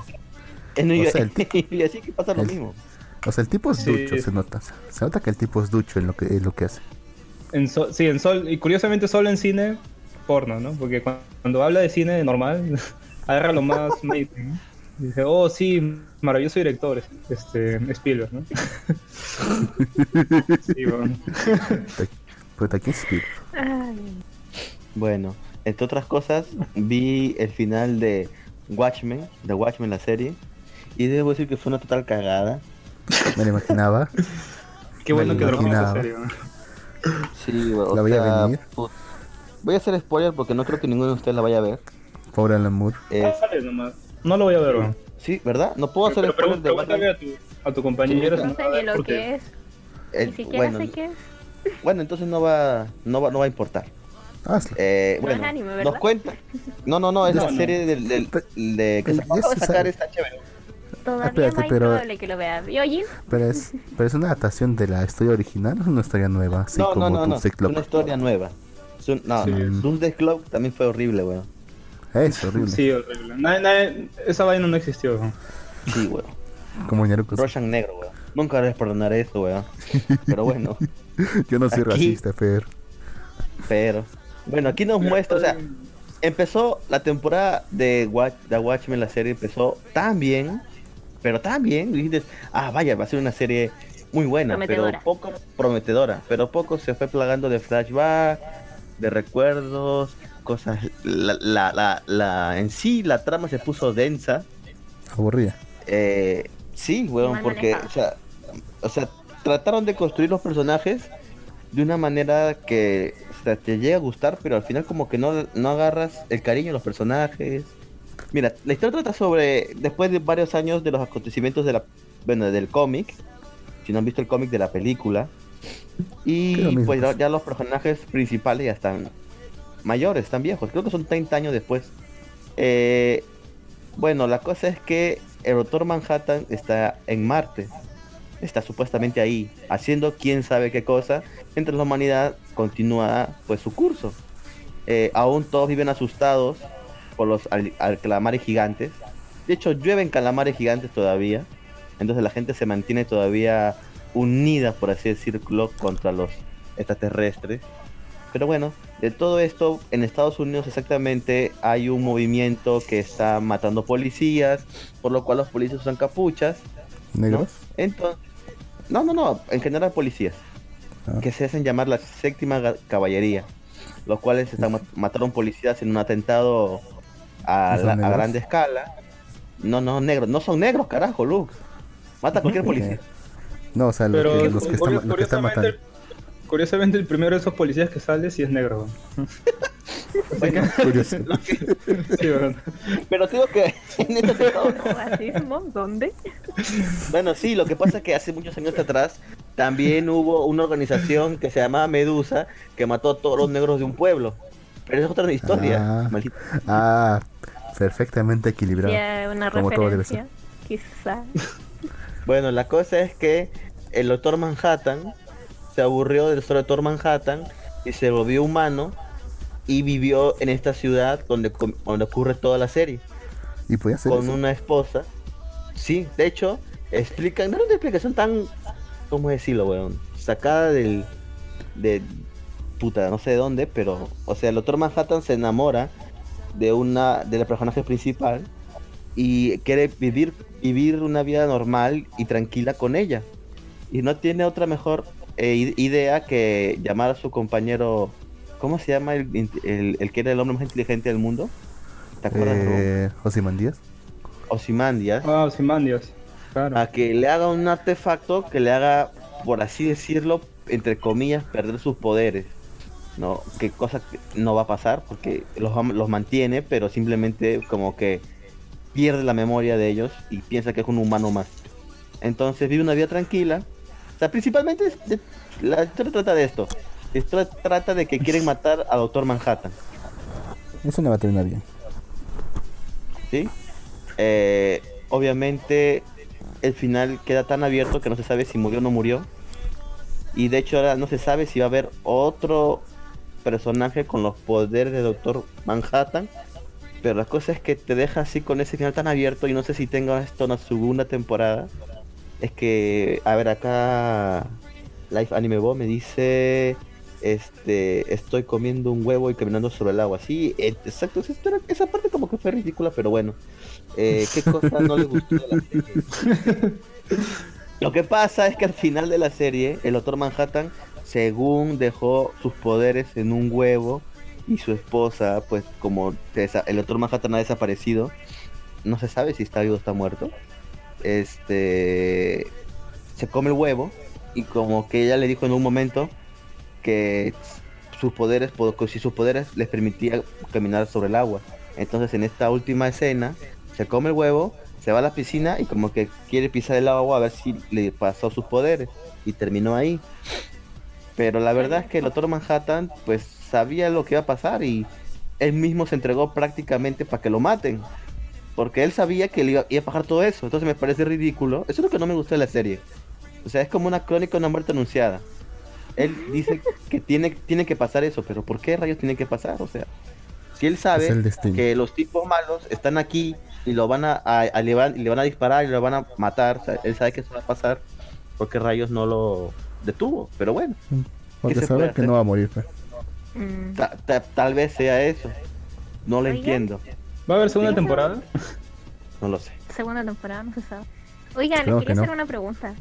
Speaker 3: En
Speaker 2: O
Speaker 3: York-
Speaker 2: sea, el (laughs)
Speaker 3: y así que pasa lo mismo.
Speaker 2: O sea, el tipo es
Speaker 4: Sí.
Speaker 2: ducho, se nota. Se nota que el tipo es ducho en lo que, en lo que hace.
Speaker 4: En Sol- sí, en Sol, y curiosamente solo en cine porno, ¿no? Porque cu- cuando, habla de cine normal, (laughs) agarra lo más mainstream, ¿no? Dice, oh sí, maravilloso director, este, Spielberg, ¿no? (laughs) sí, bueno. (laughs)
Speaker 2: Pero aquí es Spielberg.
Speaker 3: Bueno, entre otras cosas, vi el final de Watchmen, de Watchmen la serie, y debo decir que fue una total cagada.
Speaker 2: Me lo imaginaba. (laughs)
Speaker 4: Qué bueno
Speaker 2: Me
Speaker 4: que dormí serie, ¿no?
Speaker 3: Sí, o
Speaker 2: La voy a venir.
Speaker 3: put- Voy a hacer spoiler porque no creo que ninguno de ustedes la vaya a ver.
Speaker 2: Pobre Alan Moore.
Speaker 3: Es-
Speaker 4: nomás. No lo voy a ver, weón.
Speaker 3: sí, ¿verdad? No puedo hacer
Speaker 4: Pero
Speaker 3: spoiler de
Speaker 4: pregúntale a tu, a tu compañero
Speaker 1: no
Speaker 4: no
Speaker 1: sé ni lo
Speaker 4: porque-
Speaker 1: que es,
Speaker 3: Eh,
Speaker 1: ni siquiera
Speaker 3: bueno,
Speaker 1: sé qué es.
Speaker 3: bueno, entonces no va, no va, no va a importar.
Speaker 2: Hazlo.
Speaker 3: Eh,
Speaker 1: No es
Speaker 3: bueno,
Speaker 1: anime, ¿verdad?
Speaker 3: nos cuenta. No, no, no, es
Speaker 4: No,
Speaker 3: la
Speaker 4: no.
Speaker 3: serie del, del- de que
Speaker 2: El-
Speaker 3: se acaba de sacar esta chévere.
Speaker 1: Todavía
Speaker 2: espérate,
Speaker 1: más
Speaker 2: pero-
Speaker 1: que lo vea. ¿Y oye?
Speaker 2: Pero es, pero es una adaptación de la historia original o es una historia nueva, así
Speaker 3: no,
Speaker 2: como
Speaker 3: no, no, no. Es una historia nueva. Es un- no,
Speaker 4: Sí.
Speaker 3: no. Clock también fue horrible, weón.
Speaker 2: Es horrible.
Speaker 4: Sí, horrible. Nadie- nadie- esa vaina no existió.
Speaker 3: Sí, weón.
Speaker 2: Como Naruto.
Speaker 3: Roshan negro, weón. Nunca voy a perdonar eso, weón. (laughs) Pero bueno,
Speaker 2: Yo no soy
Speaker 3: Aquí-
Speaker 2: racista, Fer.
Speaker 3: pero. Bueno, aquí nos muestra, o sea, empezó la temporada de, Watch, de Watchmen, la serie empezó tan bien, pero tan bien, dijiste, ah, vaya, va a ser una serie muy buena, pero poco prometedora, pero poco se fue plagando de flashback, de recuerdos, cosas, la, la, la, la- en sí la trama se puso densa,
Speaker 2: Aburrida.
Speaker 3: Eh, sí, weón, porque, o sea, o sea, trataron de construir los personajes de una manera que o sea, te llega a gustar, pero al final como que no, no agarras el cariño a los personajes. Mira, la historia trata sobre, después de varios años de los acontecimientos de la, bueno, del cómic, si no han visto el cómic de la película, y pues ya,
Speaker 2: pues.
Speaker 3: ya los personajes principales ya están mayores, están viejos, creo que son 30 años después. Eh, bueno, la cosa es que el Doctor Manhattan está en Marte. Está supuestamente ahí, haciendo quién sabe qué cosa, mientras la humanidad continúa pues su curso. Eh, aún todos viven asustados por los al- al- calamares gigantes. De hecho, llueven calamares gigantes todavía. Entonces la gente se mantiene todavía unida, por así decirlo, contra los extraterrestres. Pero bueno, de todo esto, en Estados Unidos exactamente hay un movimiento que está matando policías, por lo cual los policías usan capuchas. ¿no?
Speaker 2: ¿Negros?
Speaker 3: Entonces, no, no, no, en general policías,
Speaker 2: Ah.
Speaker 3: que se hacen llamar la séptima caballería, los cuales están, ma- mataron policías en un atentado a,
Speaker 2: ¿Y son
Speaker 3: la- a grande escala. No, no, negros, no son negros, carajo, Luke. Mata a cualquier policía.
Speaker 2: No, o sea, los
Speaker 4: Pero
Speaker 2: que, los que están, los que están matando.
Speaker 4: Curiosamente, el primero de esos policías que sale sí es negro. (laughs) (laughs) (laughs) que- sí.
Speaker 3: Pero digo que en este atentado
Speaker 1: ¿Racismo? ¿Dónde?
Speaker 3: Bueno, sí, lo que pasa es que hace muchos años atrás también hubo una organización que se llamaba Medusa que mató a todos los negros de un pueblo. Pero es otra historia.
Speaker 2: Ah.
Speaker 3: maldito.
Speaker 2: Ah, perfectamente equilibrado.
Speaker 1: Ya, una
Speaker 2: Como todo debe
Speaker 1: referencia. Quizá.
Speaker 3: Bueno, la cosa es que el Doctor Manhattan se aburrió del Doctor Manhattan y se volvió humano y vivió en esta ciudad donde, donde ocurre toda la serie.
Speaker 2: Y podía ser
Speaker 3: con
Speaker 2: eso.
Speaker 3: una esposa. Sí, de hecho, explican, no era una explicación tan, ¿cómo decirlo, weón? Sacada del, de, puta, no sé de dónde, pero, o sea, el Doctor Manhattan se enamora de una, de la personaje principal y quiere vivir, vivir una vida normal y tranquila con ella. Y no tiene otra mejor eh, i- idea que llamar a su compañero, ¿cómo se llama el, el- el que era el hombre más inteligente del mundo? ¿Te acuerdas?
Speaker 2: Eh, Ozymandias.
Speaker 3: Ozymandias,
Speaker 4: Ah, Ozymandias. Claro.
Speaker 3: a que le haga un artefacto que le haga, por así decirlo, entre comillas, perder sus poderes. ¿no? Que cosa que no va a pasar porque los, am- los mantiene, pero simplemente como que pierde la memoria de ellos y piensa que es un humano más. Entonces vive una vida tranquila. O sea, principalmente de- la historia trata de esto. La historia trata de que quieren matar a Doctor Manhattan.
Speaker 2: Eso no va a terminar bien.
Speaker 3: ¿sí? Eh, obviamente el final queda tan abierto que no se sabe si murió o no murió. Y de hecho ahora no se sabe si va a haber otro personaje con los poderes de Doctor Manhattan. Pero la cosa es que te deja así con ese final tan abierto y no sé si tenga esto una segunda temporada. Es que, a ver, acá Life Anime Bo me dice, este, estoy comiendo un huevo y caminando sobre el agua. Sí, exacto, esa, parte como que fue ridícula, pero bueno. Eh, ¿Qué cosa no le gustó de la serie? Lo que pasa es que al final de la serie, el Doctor Manhattan, según dejó sus poderes en un huevo y su esposa, pues como el Doctor Manhattan ha desaparecido, no se sabe si está vivo o está muerto. Este se come el huevo y como que ella le dijo en un momento que sus poderes, si sus poderes les permitía caminar sobre el agua. Entonces en esta última escena se come el huevo, se va a la piscina y como que quiere pisar el agua a ver si le pasó sus poderes y terminó ahí. Pero la verdad es que el Doctor Manhattan pues sabía lo que iba a pasar y él mismo se entregó prácticamente para que lo maten. Porque él sabía que le iba, iba a pasar todo eso. Entonces me parece ridículo. Eso es lo que no me gustó de la serie. O sea, es como una crónica de una muerte anunciada. Él (laughs) dice que tiene, tiene que pasar eso, pero ¿por qué rayos tiene que pasar? O sea, si él sabe que los tipos malos están aquí y lo van a, a- a- le, van, y le van a disparar y lo van a matar, o sea, él sabe que eso va a pasar, ¿por qué rayos no lo detuvo? Pero bueno,
Speaker 2: Porque
Speaker 3: se
Speaker 2: sabe que no va a morir. pues.
Speaker 1: Mm.
Speaker 3: ta- ta- tal vez sea eso. No lo
Speaker 1: Oigan.
Speaker 3: entiendo,
Speaker 4: ¿Va a haber segunda temporada? (laughs)
Speaker 3: no lo sé.
Speaker 1: Segunda temporada, no se sabe. Oigan, les quería
Speaker 2: que no.
Speaker 1: hacer una pregunta.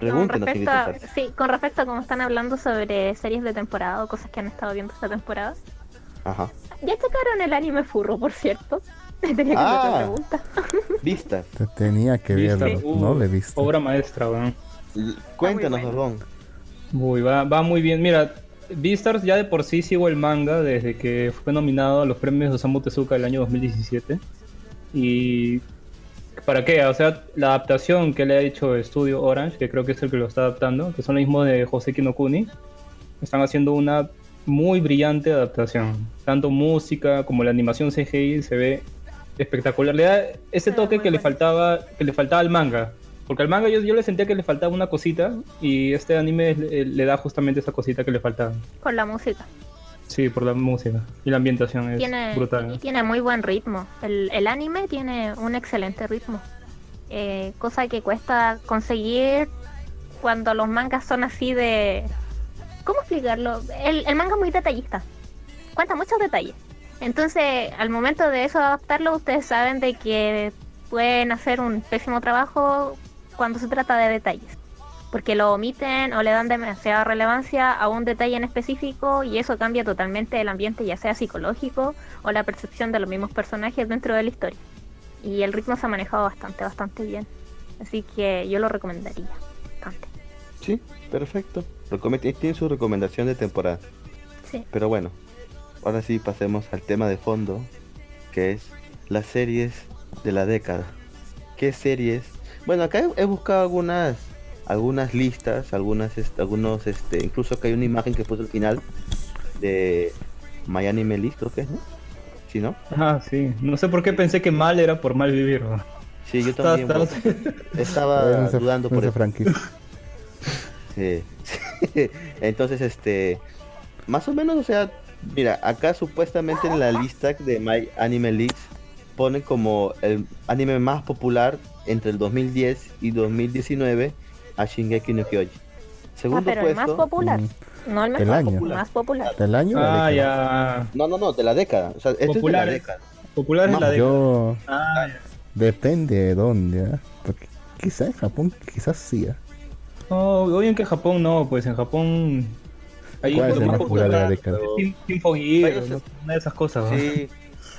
Speaker 1: Con respecto, a, sí, con respecto a cómo están hablando sobre series de temporada o cosas que han estado viendo esta temporada.
Speaker 3: Ajá.
Speaker 1: ¿Ya checaron el anime furro, por cierto? (laughs) Tenía que hacer
Speaker 3: Ah.
Speaker 1: otra pregunta. (laughs)
Speaker 3: Vistas.
Speaker 2: Te tenía que
Speaker 4: Vista,
Speaker 2: verlo.
Speaker 4: uh,
Speaker 2: no le he visto.
Speaker 4: Obra maestra, weón.
Speaker 3: Cuéntanos,
Speaker 1: bueno.
Speaker 3: Barbón.
Speaker 4: Uy, va, va muy bien. Mira, Beastars ya de por sí sigo el manga desde que fue nominado a los premios Osamu Tezuka del año 2017. Y... ¿Para qué? O sea, la adaptación que le ha hecho Studio Orange, que creo que es el que lo está adaptando, que son los mismos de José Kinokuni, están haciendo una muy brillante adaptación. Tanto música como la animación CGI se ve espectacular. Le da ese toque que le faltaba, que le faltaba al manga. Porque al manga yo, yo le sentía que le faltaba una cosita y este anime le, le da justamente esa cosita que le faltaba.
Speaker 1: Con la música.
Speaker 4: Sí, por la música y la ambientación es
Speaker 1: Tiene,
Speaker 4: brutal.
Speaker 1: y tiene muy buen ritmo. El, el anime tiene un excelente ritmo. Eh, cosa que cuesta conseguir cuando los mangas son así de... ¿Cómo explicarlo? El, el manga es muy detallista. Cuenta muchos detalles. Entonces, al momento de eso adaptarlo, ustedes saben de que pueden hacer un pésimo trabajo cuando se trata de detalles. Porque lo omiten o le dan demasiada relevancia a un detalle en específico y eso cambia totalmente el ambiente, ya sea psicológico o la percepción de los mismos personajes dentro de la historia. Y el ritmo se ha manejado bastante, bastante bien. Así que yo lo recomendaría bastante.
Speaker 3: Sí, perfecto. Recome- Tiene su recomendación de temporada.
Speaker 1: Sí.
Speaker 3: Pero bueno, ahora sí pasemos al tema de fondo, que es las series de la década. ¿Qué series? Bueno, acá he, he buscado algunas algunas listas, algunas este, algunos este, incluso que hay una imagen que puse al final de My Anime List, creo que es, ¿no? Sí, ¿no?
Speaker 4: Ah, sí. No sé por qué pensé que mal era por mal vivir. weón.
Speaker 3: Sí, yo (laughs) también
Speaker 4: está-
Speaker 3: bueno, estaba
Speaker 2: Esa-
Speaker 3: dudando por eso.
Speaker 2: franquicia. (laughs)
Speaker 3: Sí. (laughs) Entonces, este, más o menos, o sea, mira, acá supuestamente en la lista de My Anime Leaks pone como el anime más popular entre el 2010 y 2019 a Shingeki no Kyoji.
Speaker 1: Ah,
Speaker 3: Segundo
Speaker 1: pero el más
Speaker 3: puesto,
Speaker 1: popular,
Speaker 2: Mm,
Speaker 1: no el
Speaker 2: Del
Speaker 1: mejor,
Speaker 2: año.
Speaker 1: el más popular.
Speaker 2: ¿Del año? de
Speaker 4: Ah,
Speaker 2: década?
Speaker 4: ya.
Speaker 3: no, no, no, de la década, o sea, esto
Speaker 4: Popular.
Speaker 3: es de la década.
Speaker 4: Popular es
Speaker 3: No,
Speaker 4: la década.
Speaker 2: Yo.
Speaker 4: Ah.
Speaker 2: Depende de dónde, ¿ah? Porque quizá en Japón, quizás sí. ¿ah?
Speaker 4: No, obvio en que Japón no, pues en Japón. Ahí
Speaker 2: ¿Cuál es el más popular de la década?
Speaker 4: Sin, una de esas cosas. ¿no?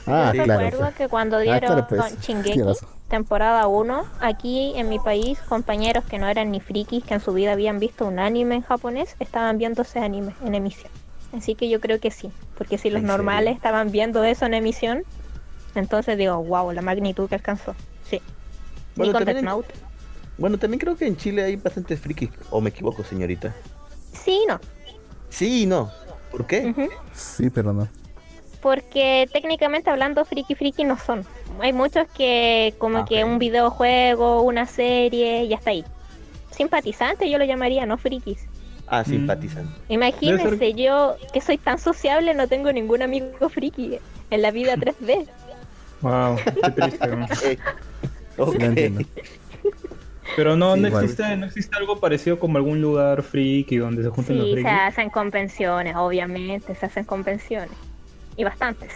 Speaker 2: Ah,
Speaker 3: Sí.
Speaker 2: claro.
Speaker 1: Recuerdo que cuando
Speaker 2: Ah,
Speaker 1: dieron
Speaker 2: claro, pues,
Speaker 1: Shingeki, temporada 1, aquí en mi país, compañeros que no eran ni frikis, que en su vida habían visto un anime en japonés, estaban viendo ese anime en emisión. Así que yo creo que sí, porque si los
Speaker 3: ¿En
Speaker 1: normales
Speaker 3: serio?
Speaker 1: estaban viendo eso en emisión, entonces digo, wow, la magnitud que alcanzó. Sí.
Speaker 3: Bueno,
Speaker 1: y con
Speaker 3: también
Speaker 1: Death
Speaker 3: en-
Speaker 1: Note.
Speaker 3: Bueno, también creo que en Chile hay bastantes frikis, o me equivoco, señorita.
Speaker 1: Sí, y no.
Speaker 3: Sí y no. ¿Por qué?
Speaker 2: Sí, pero no.
Speaker 1: Porque técnicamente hablando, friki friki no son. Hay muchos que como
Speaker 3: Ah,
Speaker 1: que un videojuego, una serie, y hasta ahí. Simpatizantes yo lo llamaría, no frikis.
Speaker 3: Ah, simpatizan.
Speaker 1: Imagínense,
Speaker 4: Debe
Speaker 1: yo que soy tan sociable, no tengo ningún amigo friki en la vida 3D. (laughs)
Speaker 4: Wow, qué triste. ¿no? (laughs) Pero no,
Speaker 2: Sí,
Speaker 4: no existe, no existe algo parecido como algún lugar friki donde se junten los
Speaker 1: Sí, se
Speaker 4: frikis.
Speaker 1: hacen convenciones, obviamente, se hacen convenciones. Y bastantes.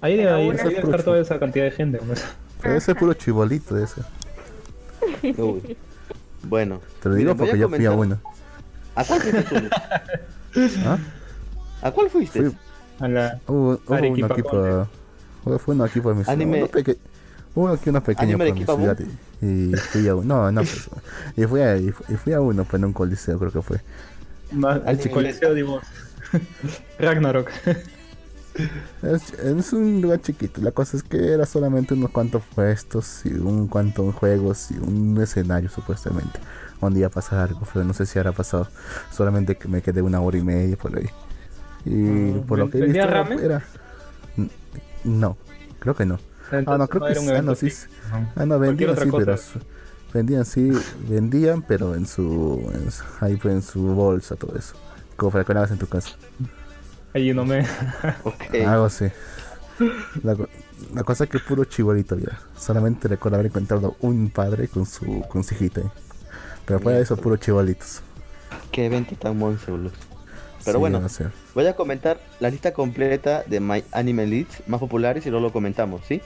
Speaker 4: Ahí debe, ahí debe estar toda esa cantidad de gente. ¿no?
Speaker 2: Pero ese es puro chibolito ese.
Speaker 3: Uy. (laughs) Bueno.
Speaker 2: Te lo digo
Speaker 3: voy
Speaker 2: porque yo fui a
Speaker 3: comentar-
Speaker 2: uno.
Speaker 3: ¿A cuál fuiste tú? (laughs)
Speaker 2: ¿Ah?
Speaker 3: ¿A cuál fuiste?
Speaker 2: Fui-
Speaker 4: A la...
Speaker 2: Hubo, hubo uno
Speaker 4: Arequipa
Speaker 2: aquí por. hubo- Fue uno aquí por mi ciudad.
Speaker 3: Anime-
Speaker 2: uno peque- Hubo aquí uno pequeño por mi ciudad. Y, y fui a uno. No, no, pues. Y fui a, y fu- y fui a uno, pues en un coliseo, creo que fue.
Speaker 4: Ma-
Speaker 3: Al
Speaker 4: el Coliseo de. (laughs) Ragnarok.
Speaker 2: Es, es un lugar chiquito. La cosa es que era solamente unos cuantos puestos y un cuantos juegos y un escenario, supuestamente. Un día pasar algo, pero no sé si habrá pasado. Solamente que me quedé una hora y media por ahí. Y
Speaker 4: Ah,
Speaker 2: por lo que he visto
Speaker 4: ¿vendía
Speaker 2: era,
Speaker 4: ramen?
Speaker 2: era- N- No, creo que no. Ah, no, creo que
Speaker 4: era un
Speaker 2: sí. Ah, no, sí.
Speaker 4: ¿no?
Speaker 2: Ah, no, vendían sí, pero vendían sí, vendían, pero en su, en su- ahí fue en su bolsa todo eso, como para que en tu casa,
Speaker 4: Ahí no me...
Speaker 3: Ok. (laughs)
Speaker 2: algo así. La, la cosa es que puro chibolito ya, solamente recuerdo haber encontrado un padre con su con su hijita, ahí. pero fuera de eso puro chibolitos.
Speaker 3: Qué evento tan monstruo, Luz. Pero
Speaker 2: Sí,
Speaker 3: bueno,
Speaker 2: no sé.
Speaker 3: voy a comentar la lista completa de My Anime Leads más populares y luego lo comentamos, ¿sí?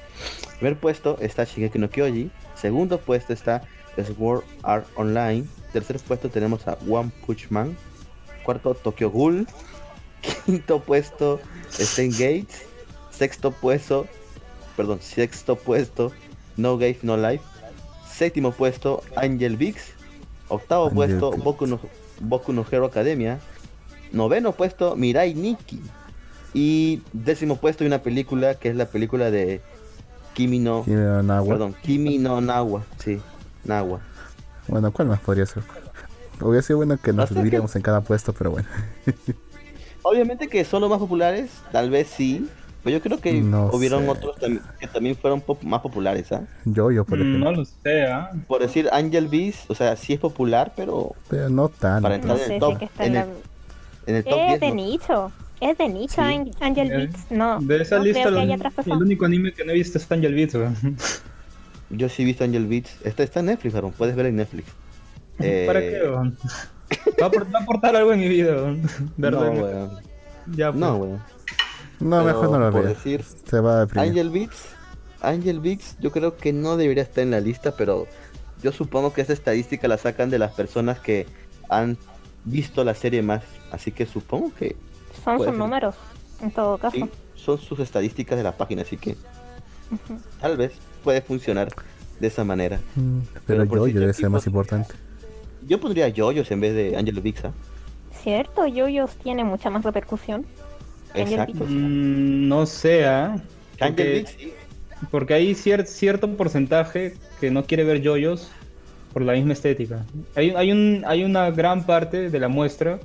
Speaker 3: Primer puesto está Shingeki no Kyoji. Segundo puesto está Sword Art Online. Tercer puesto tenemos a One Punch Man. Cuarto, Tokyo Ghoul. Quinto puesto, Stein Gates. Sexto puesto, perdón, sexto puesto, No Game No Life. Séptimo puesto, Angel Vix. Octavo
Speaker 2: Angel
Speaker 3: puesto,
Speaker 2: Vix.
Speaker 3: Boku no, Boku no Hero Academia. Noveno puesto, Mirai Nikki. Y décimo puesto, hay una película que es la película de Kimi no.
Speaker 2: Kimi no Na wa.
Speaker 3: Perdón, Kimi no Nawa. Sí, Nawa.
Speaker 2: Bueno, ¿cuál más podría ser? Hubiera sido bueno que nos
Speaker 3: que-
Speaker 2: dividiéramos en cada puesto, pero bueno. (laughs)
Speaker 3: Obviamente que son los más populares, tal vez sí. Pero yo creo que
Speaker 2: No
Speaker 3: hubieron
Speaker 2: sé.
Speaker 3: otros tam- que también fueron pop- más populares, ¿ah?
Speaker 2: Yo, yo por
Speaker 4: Mm,
Speaker 2: ejemplo.
Speaker 4: No lo sé, ¿ah?
Speaker 3: Por decir Angel Beast, o sea, sí es popular, pero
Speaker 2: Pero no tan.
Speaker 3: Para
Speaker 1: No
Speaker 3: entrar en
Speaker 1: sé
Speaker 3: el
Speaker 1: si
Speaker 3: top,
Speaker 1: que está
Speaker 3: en
Speaker 1: en
Speaker 3: el-
Speaker 1: la...
Speaker 3: en el top
Speaker 1: Es
Speaker 3: 10
Speaker 1: de
Speaker 3: no.
Speaker 1: nicho. Es de nicho
Speaker 3: Sí.
Speaker 1: Angel
Speaker 4: Eh,
Speaker 1: Beats. No,
Speaker 4: De esa
Speaker 1: no
Speaker 4: lista,
Speaker 1: creo que
Speaker 4: lo- el único anime que no he visto es Angel Beats.
Speaker 3: Yo sí he visto Angel Beats. Está, está en Netflix, Aaron, puedes ver en Netflix. Eh,
Speaker 4: ¿Para qué, weón? Va a, aport- va a aportar algo en mi vida. ¿Verdad?
Speaker 3: No, weón.
Speaker 4: Ya, pues.
Speaker 3: No, weón.
Speaker 2: No,
Speaker 3: Pero,
Speaker 2: mejor no lo
Speaker 3: por
Speaker 2: veo.
Speaker 3: decir,
Speaker 2: Se va a deprimir.
Speaker 3: Angel Beats, Angel Beats, yo creo que no debería estar en la lista, pero yo supongo que esa estadística la sacan de las personas que han visto la serie más. Así que supongo que
Speaker 1: Son
Speaker 3: puede
Speaker 1: sus
Speaker 3: ser.
Speaker 1: números, en todo caso.
Speaker 3: sí, son sus estadísticas de la página, así que
Speaker 1: Ujú.
Speaker 3: tal vez puede funcionar de esa manera.
Speaker 2: Mm,
Speaker 3: Pero
Speaker 2: Pero
Speaker 3: por
Speaker 2: yo,
Speaker 3: si
Speaker 2: yo
Speaker 3: te
Speaker 2: debe ser más importante.
Speaker 3: Yo pondría Yoyos en vez de Angel ¿ah?
Speaker 1: Cierto, Yoyos tiene mucha más repercusión.
Speaker 3: Exacto.
Speaker 4: Mm, no sé, ¿ah?
Speaker 3: Angel
Speaker 4: Porque, porque hay cier- cierto porcentaje que no quiere ver yoyos por la misma estética. Hay, hay, un, hay una gran parte de la muestra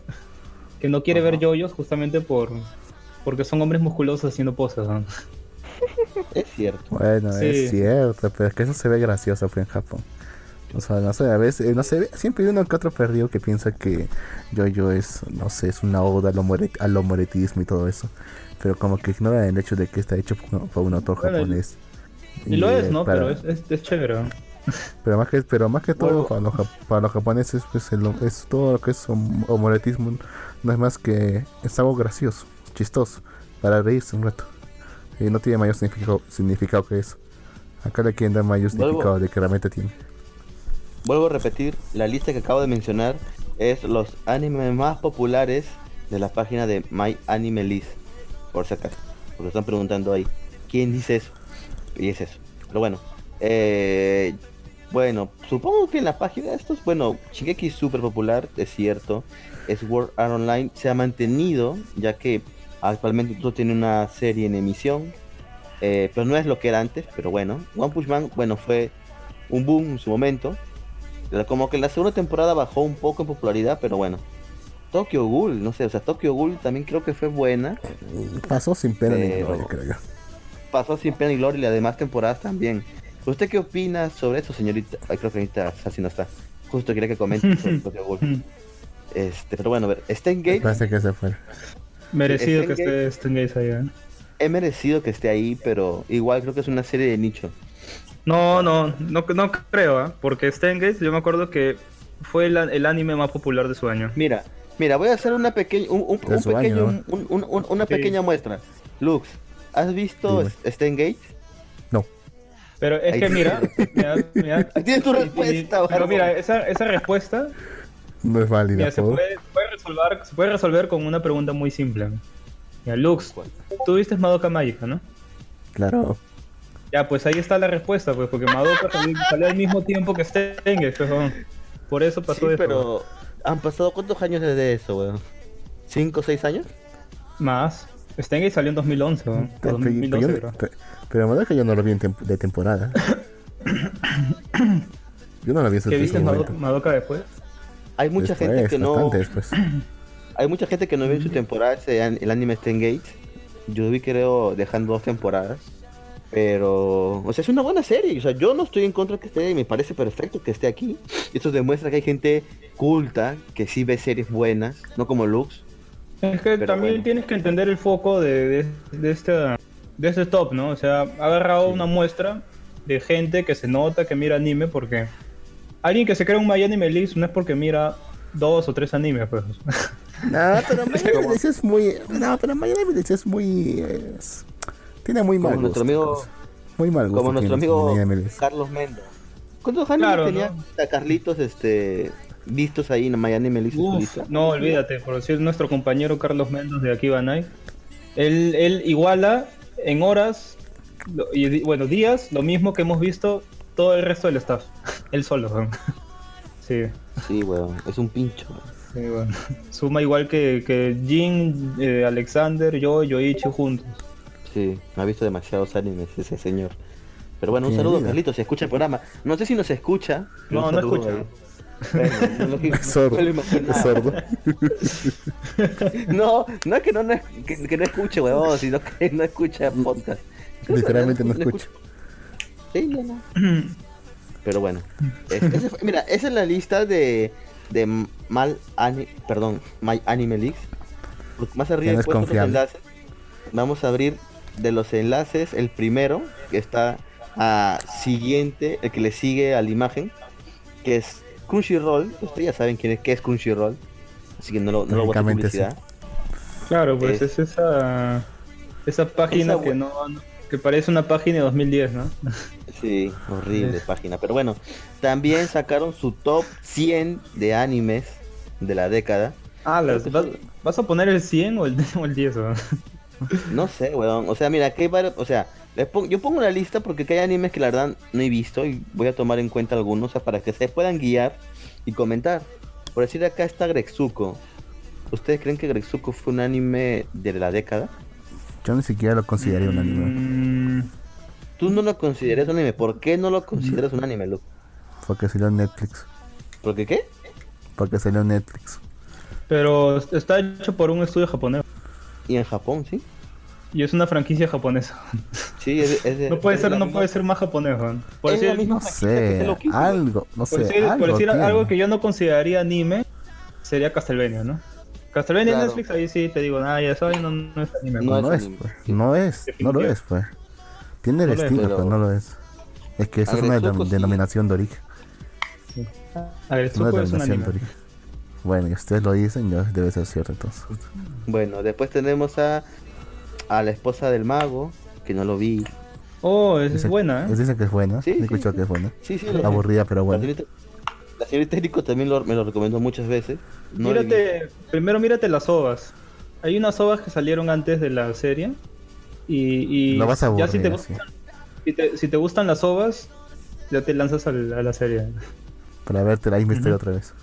Speaker 4: que no quiere ver yoyos justamente por porque son hombres musculosos haciendo poses. ¿no?
Speaker 3: es cierto.
Speaker 2: Bueno,
Speaker 4: Sí.
Speaker 2: es cierto, pero es que eso se ve gracioso fue en Japón. O sea, no sé, a veces, eh, no sé, siempre hay uno que otro perdido que piensa que yo es, no sé, es una oda al, homore- al homoretismo y todo eso. Pero como que ignora el hecho de que está hecho por, por un autor
Speaker 4: Bueno,
Speaker 2: japonés.
Speaker 4: Y lo es,
Speaker 2: eh,
Speaker 4: ¿no?
Speaker 2: para-
Speaker 4: Pero es, es, es chévere.
Speaker 2: pero más que, pero más que todo
Speaker 3: Bueno.
Speaker 2: para, los, para los japoneses, pues el- es todo lo que es hom- homoretismo no es más que es algo gracioso, chistoso, para reírse un rato. Y no tiene mayor significado, significado que eso. Acá le quieren dar mayor significado de que realmente tiene.
Speaker 3: Vuelvo a repetir, la lista que acabo de mencionar es los animes más populares de la página de My Anime List. Por si acaso. Porque están preguntando ahí. ¿Quién dice eso? Y es eso. Pero bueno. eh, bueno, supongo que en la página de estos, bueno, Shingeki es súper popular, es cierto. Sword Art Online se ha mantenido, ya que actualmente todo tiene una serie en emisión. eh, pero no es lo que era antes, pero bueno. One Punch Man, bueno, fue un boom en su momento. Como que la segunda temporada bajó un poco en popularidad, pero bueno. Tokyo Ghoul, no sé, o sea, Tokyo Ghoul también creo que fue buena.
Speaker 2: Pasó sin pena ni gloria, creo yo.
Speaker 3: Pasó sin pena y gloria y las demás temporadas también. ¿Usted qué opina sobre eso, señorita? Ay, creo que ahorita así no está. Justo quería que comente (laughs) sobre Tokyo Ghoul. Este, pero bueno, a ver, Steingate
Speaker 2: Parece que se fue.
Speaker 4: Merecido que esté Steingate ahí, ¿eh?
Speaker 3: he merecido que esté ahí, pero igual creo que es una serie de nicho.
Speaker 4: No, no, no, no creo, ¿ah? porque Steingate yo me acuerdo que fue el, el anime más popular de su año.
Speaker 3: Mira, mira, voy a hacer una pequeña, un, un- un
Speaker 2: su
Speaker 3: pequeño,
Speaker 2: año,
Speaker 3: un- un- un- una
Speaker 4: Sí.
Speaker 3: pequeña muestra. Lux, ¿has visto
Speaker 2: Dime.
Speaker 3: Steingate?
Speaker 2: No.
Speaker 4: Pero es
Speaker 3: Ahí
Speaker 4: que mira, mira, mira, (laughs)
Speaker 3: tienes tu
Speaker 4: y- y-
Speaker 3: respuesta,
Speaker 4: pero mira, esa, esa respuesta
Speaker 2: No es válida.
Speaker 4: mira, se, puede, puede resolver, se puede resolver con una pregunta muy simple. Mira, Lux, tú viste Madoka Mágica, ¿no?
Speaker 2: Claro.
Speaker 4: Ya, pues ahí está la respuesta, pues, porque Madoka también (laughs) salió al mismo tiempo que pues, weón. Por eso pasó
Speaker 3: Sí,
Speaker 4: eso.
Speaker 3: pero han pasado cuántos años desde eso, weón? ¿Cinco o seis años?
Speaker 4: Más. Steingate salió en 2011, weón.
Speaker 2: Pero,
Speaker 4: 2012,
Speaker 2: yo,
Speaker 4: creo.
Speaker 2: pe- pero que yo no lo vi en tem- de temporada. (coughs) yo no lo vi en su
Speaker 4: ¿Qué viste. Madoka, Madoka después?
Speaker 3: Hay mucha
Speaker 2: Después,
Speaker 3: gente que no,
Speaker 2: después. (coughs)
Speaker 3: hay mucha gente que no vio en su temporada ese an- el anime Steingate. Yo vi creo dejando dos temporadas. Pero, o sea, es una buena serie. O sea, yo no estoy en contra que esté y me parece perfecto que esté aquí. Esto demuestra que hay gente culta que sí ve series buenas, no como Lux.
Speaker 4: Es que
Speaker 3: Pero
Speaker 4: también
Speaker 3: bueno.
Speaker 4: tienes que entender el foco de, de, de este, de este top, ¿no? O sea, ha agarrado una muestra de gente que se nota que mira anime porque alguien que se crea un My Anime List no es porque mira dos o tres animes, pues.
Speaker 2: No, pero (laughs) Miami Vice es muy. No, pero Miami Vice es muy. es- Tiene muy mal
Speaker 3: Como
Speaker 2: gusto.
Speaker 3: nuestro amigo-.
Speaker 2: Muy mal gusto.
Speaker 3: Como nuestro amigo
Speaker 2: Miami.
Speaker 3: Carlos Mendo. ¿Cuántos animes
Speaker 4: Claro,
Speaker 3: tenía
Speaker 4: ¿no?
Speaker 3: a Carlitos este, vistos ahí en
Speaker 4: Uf,
Speaker 3: lista?
Speaker 4: no, olvídate, por decir nuestro compañero Carlos Mendoz de aquí Banai. Él, él iguala en horas lo- y bueno, días lo mismo que hemos visto todo el resto del staff. Él solo, weón. (laughs) Sí.
Speaker 3: Sí, weón, es un pincho.
Speaker 4: Sí, bueno. Suma igual que, que Jin, eh, Alexander, yo, Yoichi juntos.
Speaker 3: Sí, ha visto demasiados animes ese señor. Pero bueno, un saludo. Carlitos, si escucha el programa. No sé si nos escucha.
Speaker 4: No, no escucha.
Speaker 3: Bueno, no
Speaker 2: Es (laughs) sordo. Es sordo. (laughs)
Speaker 3: No, no es que no, no es- que, que no escuche, weón, sino que no escucha podcast.
Speaker 2: Literalmente no escucha.
Speaker 3: Sí, no, no. (clears throat) Pero bueno, es- ese fue- mira, esa es la lista de, de mal ani, perdón, My Anime Leaks. Más arriba
Speaker 2: no confiable.
Speaker 3: enlaces. Vamos a abrir de los enlaces el primero, que está a siguiente, el que le sigue a la imagen, que es Crunchyroll. Ustedes ya saben quién es, qué es Crunchyroll, así que no lo, no lo voy a hacer
Speaker 2: Técnicamente sí.
Speaker 3: publicidad.
Speaker 4: Claro, pues
Speaker 3: Es-
Speaker 4: es, esa esa página
Speaker 3: Esa
Speaker 4: que no que parece una página de 2010, ¿no?
Speaker 3: Sí, horrible página. Pero bueno, también sacaron su top 100 de animes de la década.
Speaker 4: Ah,
Speaker 3: las-
Speaker 4: ¿vas, vas a poner el 100 o el, (laughs) o el 10? weón?
Speaker 3: No sé, weón. O sea, mira, aquí hay varios. O sea, les pon- yo pongo una lista porque aquí hay animes que la verdad no he visto y voy a tomar en cuenta algunos o sea, para que se puedan guiar y comentar. Por decir acá está Grexuko. ¿Ustedes creen que Grexuko fue un anime de la década?
Speaker 2: Yo ni siquiera lo consideraría un anime.
Speaker 4: Mm,
Speaker 3: Tú no lo consideras un anime. ¿Por qué no lo consideras un anime, Luke?
Speaker 2: Porque salió en Netflix.
Speaker 3: ¿Por qué qué?
Speaker 2: Porque salió en Netflix.
Speaker 4: pero está hecho por un estudio japonés
Speaker 3: Y en Japón, ¿sí?
Speaker 4: Y es una franquicia japonesa.
Speaker 3: Sí, es, es de-
Speaker 4: No puede
Speaker 3: es
Speaker 4: ser, no
Speaker 3: misma-
Speaker 4: puede ser más japonés, weón. Por
Speaker 3: Es la
Speaker 4: decir,
Speaker 3: misma
Speaker 2: No
Speaker 3: franquicia que
Speaker 2: sé,
Speaker 3: quiso,
Speaker 2: algo, no
Speaker 4: por
Speaker 2: sé,
Speaker 4: decir, por
Speaker 2: algo
Speaker 4: decir
Speaker 2: tiene.
Speaker 4: algo que yo no consideraría anime, sería Castlevania, ¿no? Castlevania
Speaker 3: Claro.
Speaker 4: Netflix, ahí sí te digo, ah, ya eso ahí no, no es anime.
Speaker 3: No
Speaker 2: No,
Speaker 3: es anime.
Speaker 2: pues. No es, no lo es, pues. Tiene el
Speaker 4: No lo es,
Speaker 2: estilo,
Speaker 3: pero-
Speaker 2: pero no lo es. Es que eso es una denom-
Speaker 3: sí.
Speaker 2: denominación de origen.
Speaker 4: A ver,
Speaker 2: Es una
Speaker 4: Tsuko es un
Speaker 2: denominación de origen. Bueno, y ustedes lo dicen, ya debe ser cierto entonces.
Speaker 3: Bueno, después tenemos a, a la esposa del mago, que no lo vi.
Speaker 4: Oh, es,
Speaker 2: Dicen-
Speaker 4: buena, ¿eh?
Speaker 2: es- Dicen que es buena.
Speaker 3: Sí, sí,
Speaker 2: escuchado
Speaker 3: sí.
Speaker 2: que es buena.
Speaker 3: Sí, sí, lo
Speaker 2: Aburrida, pero
Speaker 3: La
Speaker 2: buena.
Speaker 3: serie, la señorita Eriko también lo- me lo recomendó muchas veces. No
Speaker 4: mírate, primero mírate las ovas. Hay unas ovas que salieron antes de la serie. Y, y
Speaker 2: Lo vas a
Speaker 4: ya si te,
Speaker 2: aburrir,
Speaker 4: gustan, si, te, si te gustan las ovas, ya te lanzas al- a la serie.
Speaker 2: Para verte la Misterio otra vez.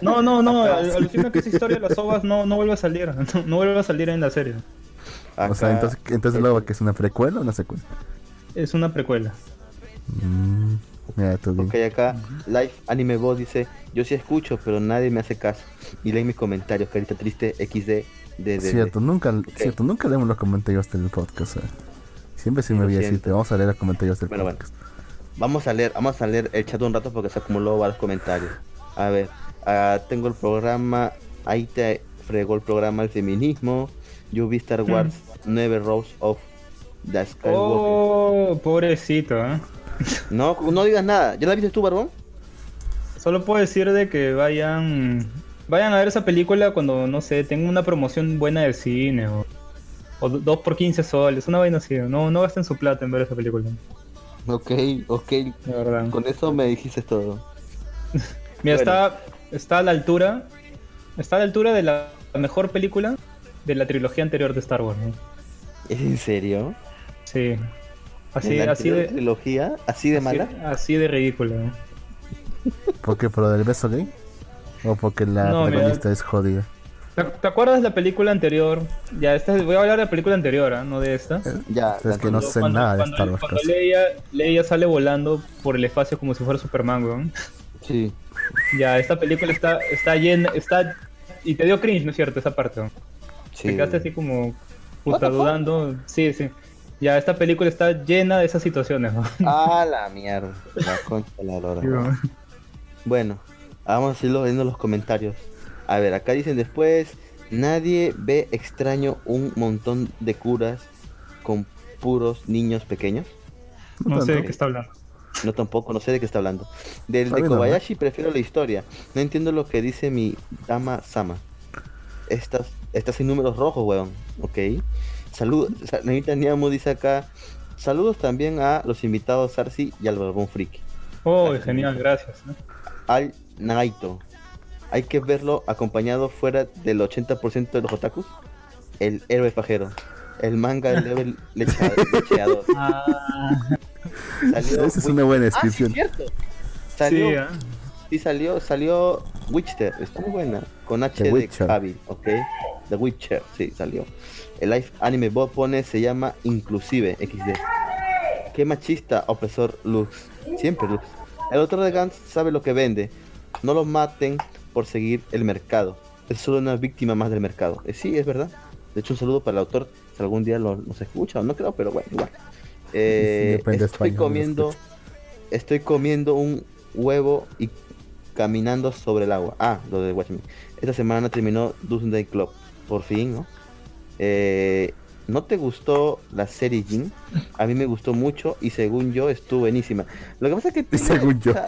Speaker 4: No, no, no, (laughs) al- alucina que esa historia de las ovas no, no vuelve a salir. (laughs) No, no vuelve a salir en la serie.
Speaker 2: O sea,
Speaker 3: Acá-
Speaker 2: entonces, entonces luego que es una precuela o una secuela.
Speaker 4: Es una precuela.
Speaker 2: Mm, mira tú bien.
Speaker 3: Ok, acá Life Anime Bot dice, yo sí escucho, pero nadie me hace caso. Y lee mis comentarios, carita triste, XD, de, de,
Speaker 2: Cierto, nunca, cierto, nunca leemos los comentarios del podcast. eh. Siempre se me había
Speaker 3: siento.
Speaker 2: decirte, vamos a leer los comentarios del
Speaker 3: Bueno, bueno.
Speaker 2: podcast.
Speaker 3: Vamos a leer, vamos a leer el chat un rato porque se acumuló varios comentarios. A ver, ah, tengo el programa, ahí te fregó el programa el feminismo. Yo vi Star Wars 9 Rose of the Skywalker.
Speaker 4: Oh, pobrecito, ¿eh? (laughs)
Speaker 3: No, no digas nada. ¿Ya la viste tú, Barbón?
Speaker 4: Solo puedo decir de que vayan vayan a ver esa película cuando, no sé, tengan una promoción buena de cine o, o 2 por 15 soles, una vaina así. No, no gasten su plata en ver esa película,
Speaker 3: Ok, ok.
Speaker 4: de verdad.
Speaker 3: Con eso me dijiste todo. (laughs)
Speaker 4: Mira,
Speaker 3: Bueno.
Speaker 4: está, está a la altura, está a la altura de la mejor película de la trilogía anterior de Star Wars. ¿no?
Speaker 3: ¿Es en serio?
Speaker 4: Sí. Así,
Speaker 3: ¿En la
Speaker 4: así de
Speaker 3: trilogía? ¿Así de mala?
Speaker 4: Así, así de ridícula. ¿no?
Speaker 2: ¿Por qué? ¿Por lo del beso gay? ¿O porque la
Speaker 4: No, mira.
Speaker 2: protagonista es jodida?
Speaker 4: ¿Te, te acuerdas de la película anterior? Ya, esta, voy a hablar de la película anterior, ¿ah? no de esta.
Speaker 3: Ya,
Speaker 2: Es que no sé nada de Star Wars.
Speaker 4: Cuando
Speaker 2: casi.
Speaker 4: Leia, Leia sale volando por el espacio como si fuera Superman, weón.
Speaker 3: Sí.
Speaker 4: Ya, esta película está, está llena, está... Y te dio cringe, ¿no es cierto? Esa parte, ¿no?
Speaker 3: Sí.
Speaker 4: Te quedaste así como...
Speaker 3: What
Speaker 4: Puta, dudando. Sí, sí. Ya, esta película está llena de esas situaciones, ¿no?
Speaker 3: Ah, (laughs) la mierda. La concha de la lora. Bueno, vamos a irlo viendo los comentarios. A ver, acá dicen después, nadie ve extraño un montón de curas con puros niños pequeños.
Speaker 4: No sé de qué está hablando.
Speaker 3: No tampoco, no sé de qué está hablando. Del de Kobayashi prefiero la historia. No entiendo lo que dice mi dama Sama. Estas, estas sin números rojos, weón. Ok. Saludos. Nanita Niamu dice acá. Saludos también a los invitados Sarsi y al Barbón Friki.
Speaker 4: Oh,
Speaker 3: Gracias,
Speaker 4: genial, gracias.
Speaker 3: Al Nagaito. Hay que verlo acompañado fuera del 80% de los otakus. El héroe pajero. El manga (laughs) level lechea- lecheador. Salió
Speaker 2: Esa es una buena
Speaker 3: Ah, sí,
Speaker 2: descripción.
Speaker 3: cierto. Salió,
Speaker 4: Sí,
Speaker 3: sí, salió, salió Witcher, está muy buena. Con H
Speaker 2: The
Speaker 3: de
Speaker 2: Witcher.
Speaker 3: Cavill, ok. The Witcher, sí, salió. El Live Anime Bot pone, se llama Inclusive XD. Qué machista, opresor Lux. Siempre Lux. El autor de Gantz sabe lo que vende. No lo maten por seguir el mercado. Es solo una víctima más del mercado. Eh, sí, es verdad. De hecho, un saludo para el autor. Si algún día lo, nos escucha o no creo, pero bueno, igual. Eh, estoy comiendo estoy comiendo un huevo y caminando sobre el agua. Ah, lo de Watchmen. Esta semana terminó Doomsday Club. Por fin, ¿no? Eh, ¿No te gustó la serie Jin? A mí me gustó mucho y según yo estuvo buenísima. Lo que pasa es que... tú- (laughs)
Speaker 2: Según yo. (laughs)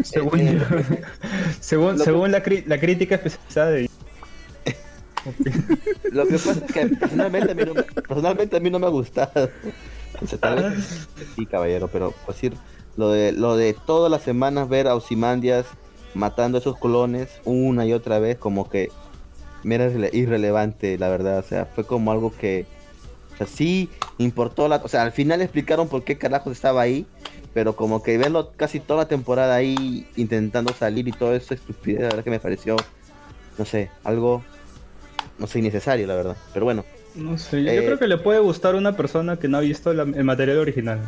Speaker 2: (laughs)
Speaker 4: Según,
Speaker 3: Eh,
Speaker 4: según, según la, la crítica especializada de...
Speaker 3: Lo que pasa es que personalmente a mí no me, personalmente a mí no me ha gustado. Sí, caballero, pero pues decir, lo de, lo de todas las semanas ver a Osimandias matando a esos colones una y otra vez, como que me era irrele- irrelevante, la verdad. O sea, fue como algo que, o sea, sí importó la, o sea, al final explicaron por qué carajos estaba ahí, pero como que verlo casi toda la temporada ahí intentando salir y todo eso estupidez, la verdad que me pareció, no sé, algo, no sé, innecesario, la verdad. Pero bueno,
Speaker 4: No sé, yo
Speaker 3: Eh,
Speaker 4: creo que le puede gustar a una persona que no ha visto la- el material original.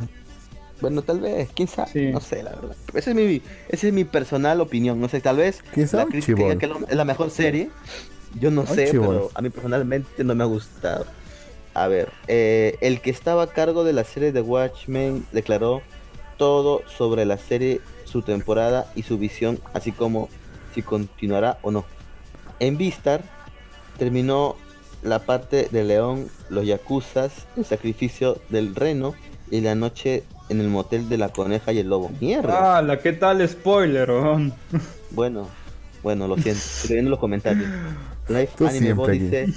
Speaker 3: Bueno, tal vez, quién sabe,
Speaker 4: Sí.
Speaker 3: no sé, la verdad. Esa es mi, esa es mi personal opinión, no sé, tal vez
Speaker 2: ¿Quién
Speaker 3: la crítica diga que es la mejor serie, yo no
Speaker 2: Ay,
Speaker 3: sé,
Speaker 2: chibol.
Speaker 3: pero a mí personalmente no me ha gustado. A ver, eh, el que estaba a cargo de la serie de Watchmen declaró todo sobre la serie, su temporada y su visión, así como si continuará o no. En Vistar terminó la parte de León, los Yakuzas, el sacrificio del reno y la noche en el motel de la coneja y el lobo. Mierda.
Speaker 4: Ah, la qué tal spoiler, weón? (laughs)
Speaker 3: Bueno, bueno, lo siento. Estoy viendo los comentarios. Life
Speaker 2: Tú
Speaker 3: Anime Bot dice,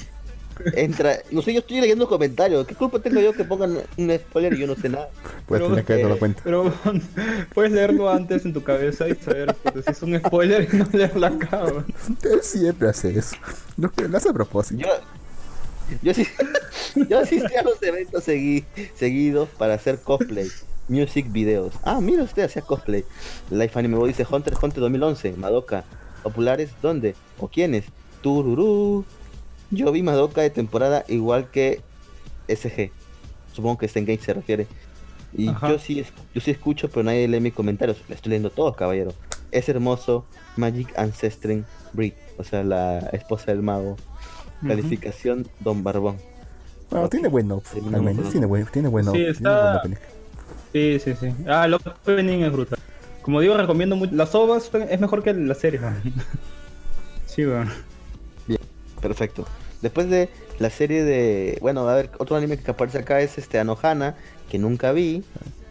Speaker 3: entra. No sé, yo estoy leyendo comentarios. ¿Qué culpa tengo yo que pongan un spoiler y yo no sé nada?
Speaker 2: Puedes tener que
Speaker 4: eh,
Speaker 2: darlo cuenta.
Speaker 4: pero puedes leerlo antes en tu cabeza y saber pues, si es un spoiler y no leerlo acá. weón.
Speaker 2: Él siempre hace eso. Lo, lo hace a propósito.
Speaker 3: Yo, yo, sí, (laughs) yo asistí a los eventos segui- seguidos para hacer cosplay, music videos. Ah, mira usted, hacía cosplay. Life Anime Boy dice Hunter Hunter 2011, Madoka. ¿Populares? ¿Dónde? ¿O quiénes? Tururú. Yo vi Madoka de temporada igual que SG. Supongo que Game se refiere. Y
Speaker 4: Ajá.
Speaker 3: yo sí, yo sí escucho, pero nadie lee mis comentarios. Le estoy leyendo todos, caballero. Es hermoso. Magic Ancestring Breed. O sea, la esposa del mago. Calificación Don Barbón.
Speaker 2: Bueno, tiene buen op-
Speaker 3: Sí,
Speaker 2: al menos tiene buen, tiene buen
Speaker 4: Sí,
Speaker 2: op- tiene
Speaker 4: está-
Speaker 2: buen opening.
Speaker 4: Sí, sí, sí. Ah, el opening es brutal. Como digo, recomiendo mucho. Las ovas es mejor que la serie, weón. (laughs) Sí, weón.
Speaker 3: Perfecto. Después de la serie de. Bueno, a ver, otro anime que aparece acá es este Anohana, que nunca vi.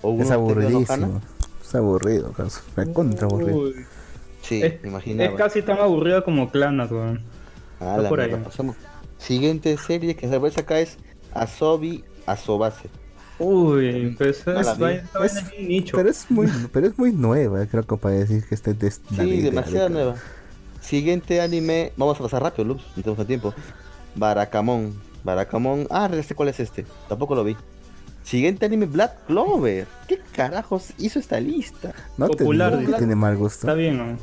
Speaker 3: ¿O
Speaker 2: Es aburridísimo. Es aburrido, caso. Me contra aburrido.
Speaker 4: Uy,
Speaker 3: Sí,
Speaker 4: es,
Speaker 3: me imaginaba.
Speaker 4: es casi tan aburrido como Clannad, weón.
Speaker 3: Ah,
Speaker 4: está
Speaker 3: la
Speaker 4: por
Speaker 3: mierda,
Speaker 4: ahí.
Speaker 3: pasamos. Siguiente serie que aparece acá es Asobi Asobase.
Speaker 4: Uy, pues
Speaker 3: No
Speaker 4: es, vaina- es nicho.
Speaker 2: Pero es muy, (laughs) pero es muy nueva, creo que para decir que esté de
Speaker 3: Sí, demasiado nueva. Siguiente anime, vamos a pasar rápido, Lux, no tenemos tiempo. Barakamon. Barakamon. Ah, ya sé cuál es este. Tampoco lo vi. Siguiente anime, Black Clover. ¿Qué carajos hizo esta lista?
Speaker 2: No te
Speaker 4: Popular,
Speaker 2: digo que
Speaker 3: dice.
Speaker 2: tiene mal gusto.
Speaker 4: Está bien, ¿no?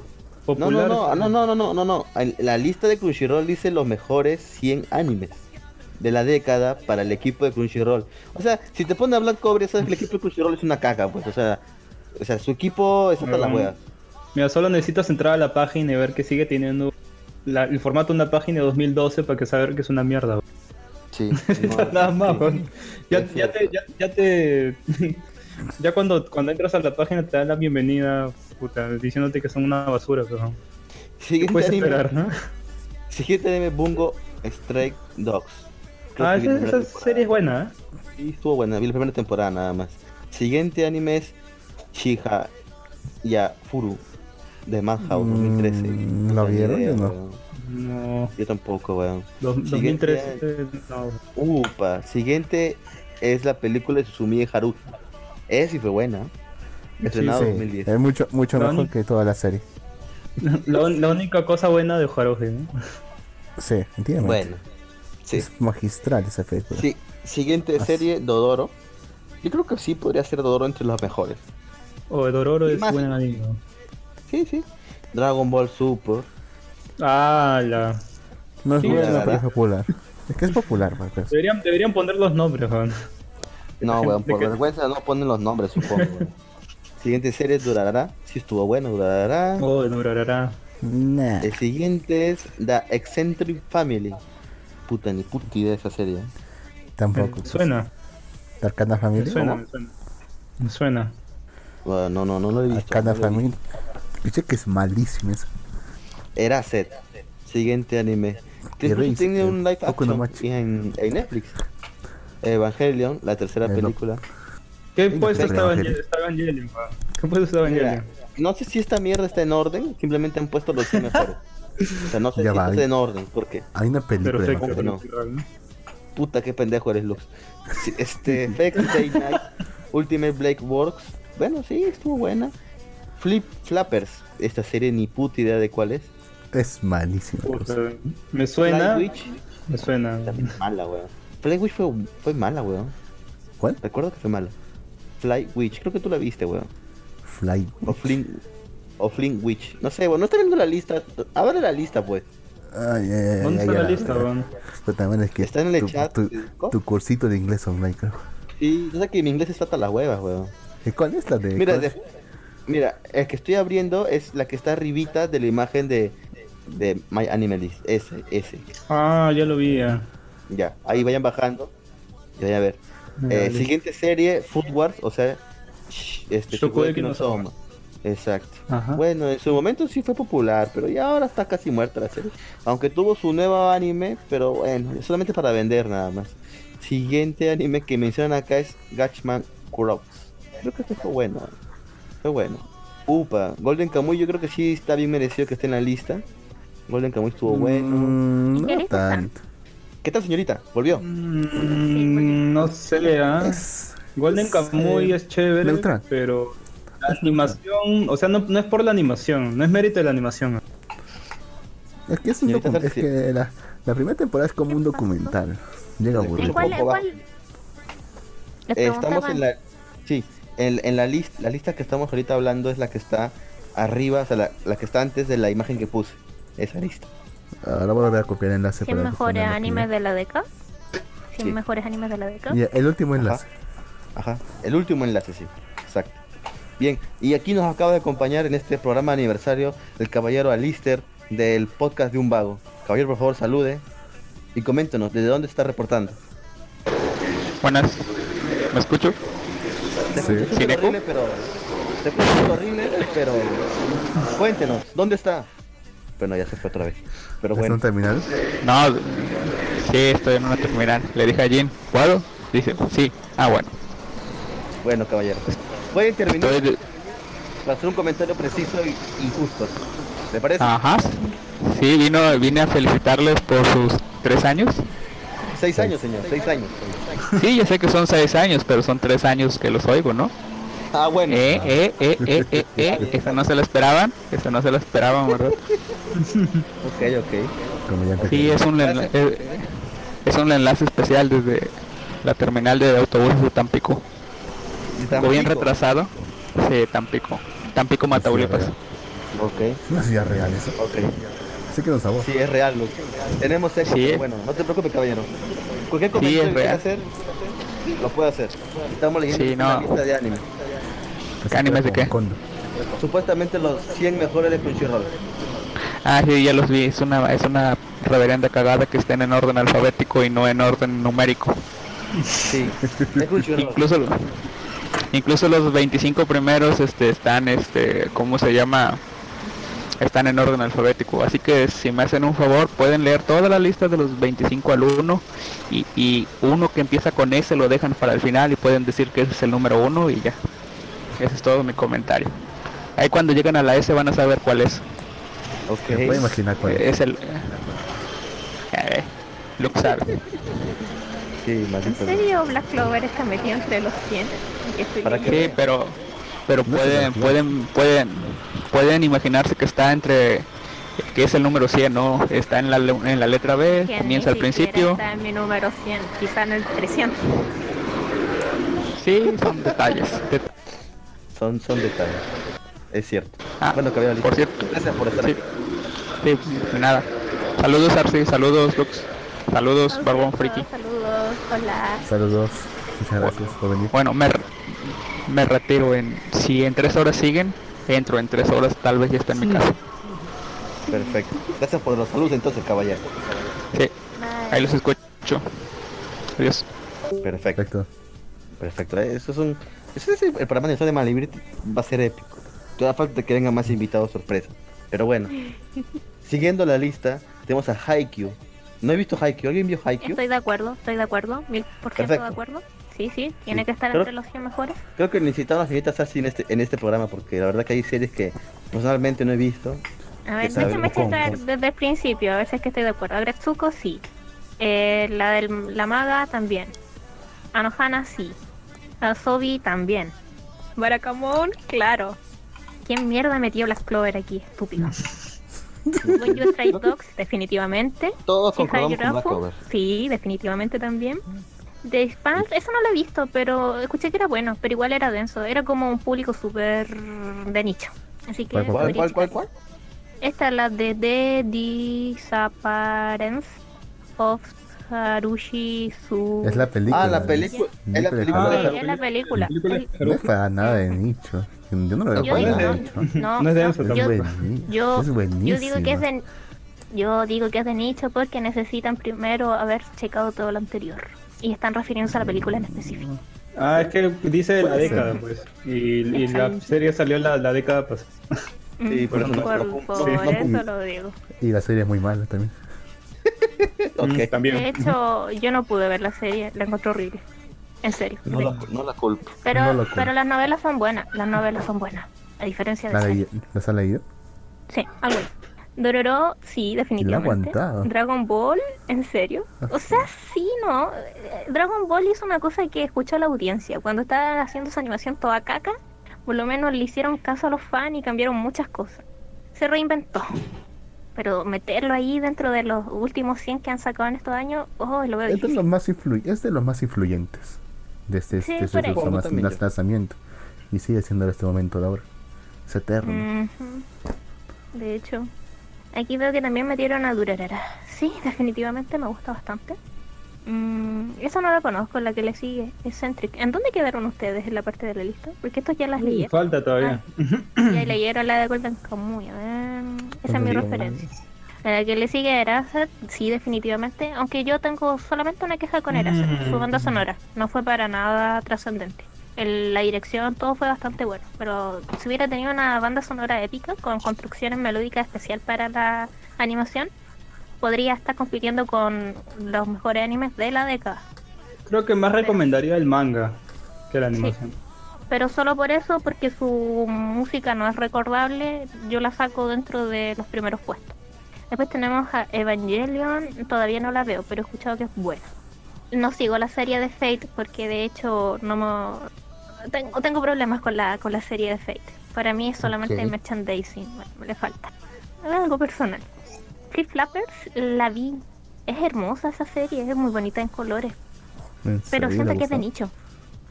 Speaker 3: No,
Speaker 4: Popular.
Speaker 3: no, no, no, no, no, no, no, no. La lista de Crunchyroll dice los mejores 100 animes de la década para el equipo de Crunchyroll. O sea, si te pones a Black Clover, sabes que el equipo de Crunchyroll es una caca, pues. O sea, o sea su equipo es hasta las
Speaker 4: Mm.
Speaker 3: huevas.
Speaker 4: Mira, solo necesitas entrar a la página y ver que sigue teniendo la- el formato de una página de 2012 para que saber que es una mierda.
Speaker 3: Sí. (laughs)
Speaker 4: Nada más,
Speaker 3: sí.
Speaker 4: weón. Ya, te, ya te, ya cuando, cuando entras a la página te dan la bienvenida, puta, diciéndote que son una basura, pero ¿qué
Speaker 3: Siguiente
Speaker 4: puedes
Speaker 3: anime,
Speaker 4: esperar, no?
Speaker 3: siguiente anime, Bungo Strike Dogs. Creo
Speaker 4: Ah,
Speaker 3: la
Speaker 4: esa, esa serie es buena, ¿eh?
Speaker 3: Sí, estuvo buena, vi la primera temporada nada más. Siguiente anime es Shiha Ya Furu de Madhouse
Speaker 2: Mm,
Speaker 3: 2013.
Speaker 2: ¿lo
Speaker 3: Puta
Speaker 2: vieron
Speaker 3: idea,
Speaker 2: o no?
Speaker 3: Yo tampoco, weón.
Speaker 4: dos-
Speaker 3: Siguiente
Speaker 4: 2013, no.
Speaker 3: Upa, siguiente es la película de Susumiya Haruhi. Esa sí fue buena. Estrenado
Speaker 2: Sí,
Speaker 3: 2010.
Speaker 2: es mucho, mucho mejor que toda la serie. (laughs)
Speaker 4: La, la única cosa buena de Haruhi, ¿no?
Speaker 2: Sí, entiendo.
Speaker 3: Bueno. Sí.
Speaker 2: Es magistral esa película.
Speaker 3: sí. Siguiente serie, Dodoro. Yo creo que sí podría ser Dodoro entre los mejores.
Speaker 4: O oh, Dororo
Speaker 3: Y
Speaker 4: es
Speaker 3: más-
Speaker 4: buen anime. ¿no?
Speaker 3: Sí, sí. Dragon Ball Super.
Speaker 4: Ah, la...
Speaker 2: No es
Speaker 4: Sí,
Speaker 2: buena,
Speaker 3: la
Speaker 2: pero es popular. Es que es popular, pues. pues.
Speaker 4: Deberían, deberían poner los nombres, weón. (laughs)
Speaker 3: No, weón, por vergüenza no ponen los nombres, supongo. (laughs) weón. Siguiente serie es Durarara. Sí estuvo bueno, Durarara.
Speaker 4: Oh, durará.
Speaker 2: Nah.
Speaker 3: El siguiente es The Eccentric Family. Puta, ni puta idea de esa serie. ¿eh?
Speaker 2: Tampoco.
Speaker 4: Me
Speaker 2: pues.
Speaker 4: suena,
Speaker 2: Arcana
Speaker 4: me
Speaker 2: Family.
Speaker 4: suena, me suena. Me suena.
Speaker 3: Bueno, no, no, no lo he visto.
Speaker 2: Arcana
Speaker 3: no
Speaker 2: Family. Dice que es malísimo eso.
Speaker 3: Era set. Siguiente anime. Que tiene
Speaker 2: eh,
Speaker 3: un live
Speaker 2: Boku no
Speaker 3: action en, en Netflix. Evangelion, la tercera
Speaker 2: Eh, no.
Speaker 3: película.
Speaker 4: ¿Qué puesto está
Speaker 2: Evangelion.
Speaker 4: Está. ¿Qué puesto está
Speaker 3: Mira,
Speaker 4: Evangelion?
Speaker 3: no sé si esta mierda está en orden, simplemente han puesto los 100 mejores. (laughs) O sea, no sé
Speaker 2: Ya
Speaker 3: si
Speaker 2: va,
Speaker 3: está
Speaker 2: ahí.
Speaker 3: en orden, porque
Speaker 2: Hay una película. de
Speaker 4: Perfecto.
Speaker 3: No. puta que pendejo eres Lux. Sí, Este, (laughs) Fake Day Night, Ultimate Blake Works, bueno, sí, estuvo buena. Flip Flappers, esta serie ni puta idea de cuál es.
Speaker 2: Es malísimo.
Speaker 4: Puta, Me suena, me suena.
Speaker 3: también mala, weón. Fly Witch fue, fue mala, weón.
Speaker 2: ¿Cuál?
Speaker 3: Recuerdo que fue mala. Fly Witch, creo que tú la viste, weón.
Speaker 2: Fly.
Speaker 3: O Flynn, o Flynn Witch. No sé, weón, no está viendo la lista. Abre la lista, pues.
Speaker 2: Ay, ay, ay,
Speaker 4: ¿Dónde
Speaker 2: ay,
Speaker 4: está
Speaker 2: ya
Speaker 4: la lista, weón?
Speaker 2: Pero también es que
Speaker 3: Está en el
Speaker 2: tu,
Speaker 3: chat,
Speaker 2: tu, cursito de inglés online, creo.
Speaker 3: Sí, yo sé que mi inglés está hasta las huevas, weón.
Speaker 2: ¿Y cuál es la de.?
Speaker 3: Mira, de- mira, el que estoy abriendo es la que está arribita de la imagen de, de My Animalist. Ese, ese.
Speaker 4: Ah, ya lo vi, ya.
Speaker 3: Ya, ahí vayan bajando. Y vayan a ver. Eh, siguiente serie, Food Wars, o sea, este,
Speaker 4: Shokugeki
Speaker 3: Shokugeki
Speaker 4: no
Speaker 3: Soma. Exacto.
Speaker 4: Ajá.
Speaker 3: Bueno, en su momento sí fue popular, pero ya ahora está casi muerta la serie. Aunque tuvo su nuevo anime, pero bueno, solamente para vender nada más. Siguiente anime que mencionan acá es Gatchman Kuroks. Creo que este fue bueno. Fue bueno. Upa, Golden Kamuy yo creo que sí está bien merecido que esté en la lista. Golden Kamuy estuvo bueno.
Speaker 2: Mm,
Speaker 1: ¿Qué
Speaker 2: no tanto.
Speaker 3: ¿Qué tal, señorita? ¿Volvió?
Speaker 4: Mm, no sé, ¿ah?
Speaker 2: Es,
Speaker 4: Golden
Speaker 2: es,
Speaker 4: Kamuy
Speaker 2: eh,
Speaker 4: es chévere,
Speaker 2: neutral.
Speaker 4: pero la animación, o sea, no, no es por la animación, no es mérito de la animación.
Speaker 2: es que es un
Speaker 3: Señorita
Speaker 2: docu- es que la, la primera temporada es como un documental. Llega a
Speaker 1: ¿En
Speaker 2: aburrir.
Speaker 1: cuál? ¿En
Speaker 3: poco
Speaker 1: cuál?
Speaker 3: Eh, estamos en la... Sí, en, en la, lista la lista que estamos ahorita hablando es la que está arriba, o sea, la, la que está antes de la imagen que puse. Esa lista.
Speaker 2: Ahora voy a volver a copiar el enlace
Speaker 1: 100
Speaker 2: para
Speaker 1: mejores animes de la década. 100
Speaker 3: Sí.
Speaker 1: mejores animes de la década.
Speaker 2: Y el último enlace.
Speaker 3: Ajá, el último enlace, sí. Exacto. Bien, y aquí nos acaba de acompañar en este programa de aniversario el caballero Alister del podcast de Un Vago. Caballero, por favor, salude y coméntenos desde dónde está reportando.
Speaker 5: Buenas, ¿me escucho?
Speaker 3: Te
Speaker 2: Sí.
Speaker 3: horrible, pero... Te horrible, pero... Cuéntenos, ¿dónde está? Bueno, ya se fue otra vez. Pero
Speaker 2: ¿Es
Speaker 3: bueno,
Speaker 2: un terminal?
Speaker 5: No, sí, estoy en una terminal. Le dije a Jin, ¿puedo? Dice, sí. Ah, bueno.
Speaker 3: bueno, caballero. Puede intervenir
Speaker 5: Estoy de-
Speaker 3: para hacer un comentario preciso y y justo. ¿Le parece?
Speaker 5: Ajá. Sí, vino, vine a felicitarles por sus tres años.
Speaker 3: Seis años, señor, seis años.
Speaker 5: Sí, yo sé que son seis años, pero son tres años que los oigo, ¿no?
Speaker 3: Ah, bueno.
Speaker 5: Eh, eh, eh, eh, eh, eh. (laughs) Esa no se la esperaban. Esa no se la esperaban, ¿verdad?
Speaker 3: Ok, ok.
Speaker 5: Sí, es un, enla- eh, es un enlace especial desde la terminal de autobuses de Tampico. Voy bien
Speaker 3: Tampico.
Speaker 5: retrasado. Sí, Tampico. Tampico, Mataulipas.
Speaker 3: Ok,
Speaker 2: Es una ciudad real eso.
Speaker 3: ok.
Speaker 2: Sí que nos sabor.
Speaker 3: Sí, es real, Luke. Tenemos éxito.
Speaker 5: Sí.
Speaker 3: Bueno, no te preocupes, caballero. Cualquier
Speaker 5: Sí,
Speaker 3: comentario
Speaker 5: es
Speaker 3: que quiera
Speaker 5: real.
Speaker 3: hacer, lo puede hacer. Estamos leyendo
Speaker 5: Sí,
Speaker 3: una
Speaker 5: no.
Speaker 3: lista de anime.
Speaker 2: Así
Speaker 5: ¿Animes
Speaker 2: que
Speaker 5: de qué?
Speaker 2: Kondo.
Speaker 3: Supuestamente los 100 mejores de Crunchyroll.
Speaker 5: Ah, sí, ya los vi. Es una, es una reverenda cagada que estén en orden alfabético y no en orden numérico.
Speaker 3: Sí.
Speaker 5: Incluso, incluso los 25 primeros este, están, este, ¿cómo se llama? Están en orden alfabético. Así que si me hacen un favor, pueden leer toda la lista de los 25 al 1 y, y uno que empieza con S lo dejan para el final y pueden decir que ese es el número 1 y ya. Ese es todo mi comentario. Ahí cuando llegan a la S van a saber cuál es.
Speaker 2: Me puedo
Speaker 3: Ok.
Speaker 2: imaginar cuál es.
Speaker 5: Es el... Eh, Luke sabe.
Speaker 3: Sí,
Speaker 1: ¿En serio Black Clover está metido entre los 100? Que estoy
Speaker 3: ¿Para qué?
Speaker 5: Sí, pero pero
Speaker 2: No
Speaker 5: pueden pueden pueden pueden imaginarse que está entre que es el número 100, ¿no? Está en la en la letra B,
Speaker 1: Que
Speaker 5: comienza al principio.
Speaker 1: Está en mi número 100, quizá en el 300.
Speaker 5: Sí, son detalles. (laughs)
Speaker 3: Son, son detalles. Es cierto.
Speaker 5: Ah,
Speaker 3: bueno, caballero,
Speaker 5: por
Speaker 3: listo.
Speaker 5: cierto.
Speaker 3: Gracias por estar
Speaker 5: Sí.
Speaker 3: aquí.
Speaker 5: Sí, de nada. Saludos Arce, saludos Lux. Saludos Barbón Friki.
Speaker 1: Saludos, hola.
Speaker 2: Saludos. Muchas gracias por venir.
Speaker 5: Bueno, me me retiro en si en tres horas siguen, entro en tres horas, tal vez ya está en mi casa.
Speaker 3: Perfecto. Gracias por los saludos entonces, caballero.
Speaker 5: Sí, ahí los escucho. Adiós.
Speaker 3: Perfecto.
Speaker 2: Perfecto.
Speaker 3: Perfecto. Eso es un. Ese es el, el programa de de Malibrit va a ser épico. Toda falta de que vengan más invitados sorpresa. Pero bueno. (laughs) Siguiendo la lista, tenemos a Haikyuu. No he visto Haikyuu. ¿Alguien vio Haikyuu?
Speaker 1: Estoy de acuerdo, estoy de acuerdo, mil por ciento de acuerdo. Sí, sí, tiene
Speaker 3: Sí.
Speaker 1: que estar entre los 100 mejores.
Speaker 3: Creo que necesitamos a la señorita Sassy en este, en este programa porque la verdad que hay series que personalmente no he visto.
Speaker 1: A ver, déjame checar desde el principio, a ver si es que estoy de acuerdo. Agretsuko, sí. Eh, la de la maga, también. Anohana, sí. Asobi, también. Barakamon, claro. ¿Quién mierda metió Black Clover aquí? Estúpido. When You Stray Dogs, definitivamente.
Speaker 3: Todos concordamos con Black Clover.
Speaker 1: sí, definitivamente también. The Spans, eso no lo he visto, pero escuché que era bueno, pero igual era denso. Era como un público súper de nicho. Así que
Speaker 2: ¿Cuál,
Speaker 3: ¿Cuál, cuál, cuál?
Speaker 1: Esta es la de The Disappearance of Harushi Su.
Speaker 2: Es la película.
Speaker 3: Ah, la película.
Speaker 2: Sí,
Speaker 3: Es la
Speaker 2: película.
Speaker 1: Sí,
Speaker 3: de
Speaker 1: es la
Speaker 2: No es para nada de nicho. Yo no lo veo
Speaker 1: Yo
Speaker 2: para
Speaker 1: digo,
Speaker 2: nada
Speaker 4: no,
Speaker 2: de nicho.
Speaker 1: no,
Speaker 4: No es de eso
Speaker 2: Es,
Speaker 1: yo,
Speaker 2: es buenísimo.
Speaker 1: yo digo que es de yo digo que es de nicho porque necesitan primero haber checado todo lo anterior y están refiriéndose a la película en específico.
Speaker 4: Ah, es que dice la
Speaker 2: Puede
Speaker 4: década,
Speaker 2: ser.
Speaker 4: pues. Y, y la serie salió la, la década pasada.
Speaker 3: Sí, por eso no-
Speaker 1: por, por
Speaker 3: sí, no-
Speaker 1: eso lo digo.
Speaker 2: Y la serie es muy mala también. (laughs)
Speaker 4: Mm, También.
Speaker 1: De hecho, yo no pude ver la serie, la encontré horrible. En serio.
Speaker 3: No la, no la culpo.
Speaker 1: Pero,
Speaker 2: no
Speaker 1: pero las novelas son buenas, las novelas son buenas. A diferencia de
Speaker 2: ¿La ¿Las has leído?
Speaker 1: Sí, algo. Dororo, sí, definitivamente.
Speaker 2: aguantaba.
Speaker 1: Dragon Ball, ¿en serio? O sea, sí, ¿no? Eh, Dragon Ball hizo una cosa que escuchó la audiencia. Cuando estaba haciendo su animación toda caca, por lo menos le hicieron caso a los fans y cambiaron muchas cosas. Se reinventó. Pero meterlo ahí dentro de los últimos 100 que han sacado en estos años, oh, lo veo
Speaker 2: Es de
Speaker 1: difícil.
Speaker 2: los más, influ- es de los más influyentes
Speaker 1: Sí,
Speaker 2: su
Speaker 3: Como
Speaker 2: mas-
Speaker 3: también yo.
Speaker 2: lanzamiento. Y sigue siendo en este momento de ahora. Es eterno.
Speaker 1: De hecho, aquí veo que también metieron a Durarara. Sí, definitivamente me gusta bastante. Mm, esa no la conozco, la que le sigue, Eccentric. ¿En dónde quedaron ustedes en la parte de la lista? Porque estos ya las leyeron.
Speaker 4: Falta todavía.
Speaker 1: Ya leyeron la de Golden Kamuy. a ver, Esa es mi referencia. La que le sigue Eraser, sí, definitivamente. Aunque yo tengo solamente una queja con Eraser, su banda sonora. No fue para nada trascendente. La dirección, todo fue bastante bueno. Pero si hubiera tenido una banda sonora épica con construcciones melódicas especial para la animación, podría estar compitiendo con los mejores animes de la década.
Speaker 4: Creo que más recomendaría el manga que la animación.
Speaker 1: Pero solo por eso, porque su música no es recordable, yo la saco dentro de los primeros puestos. Después tenemos a Evangelion, todavía no la veo, pero he escuchado que es buena. No sigo la serie de Fate porque de hecho no me... Tengo, tengo problemas con la, con la serie de Fate. Para mí es solamente
Speaker 2: Ok.
Speaker 1: merchandising, bueno, le falta. Es algo personal. Flip Flappers la vi. Es hermosa esa serie, es muy bonita en colores.
Speaker 2: ¿En
Speaker 1: Pero
Speaker 2: serio
Speaker 1: siento que es de nicho.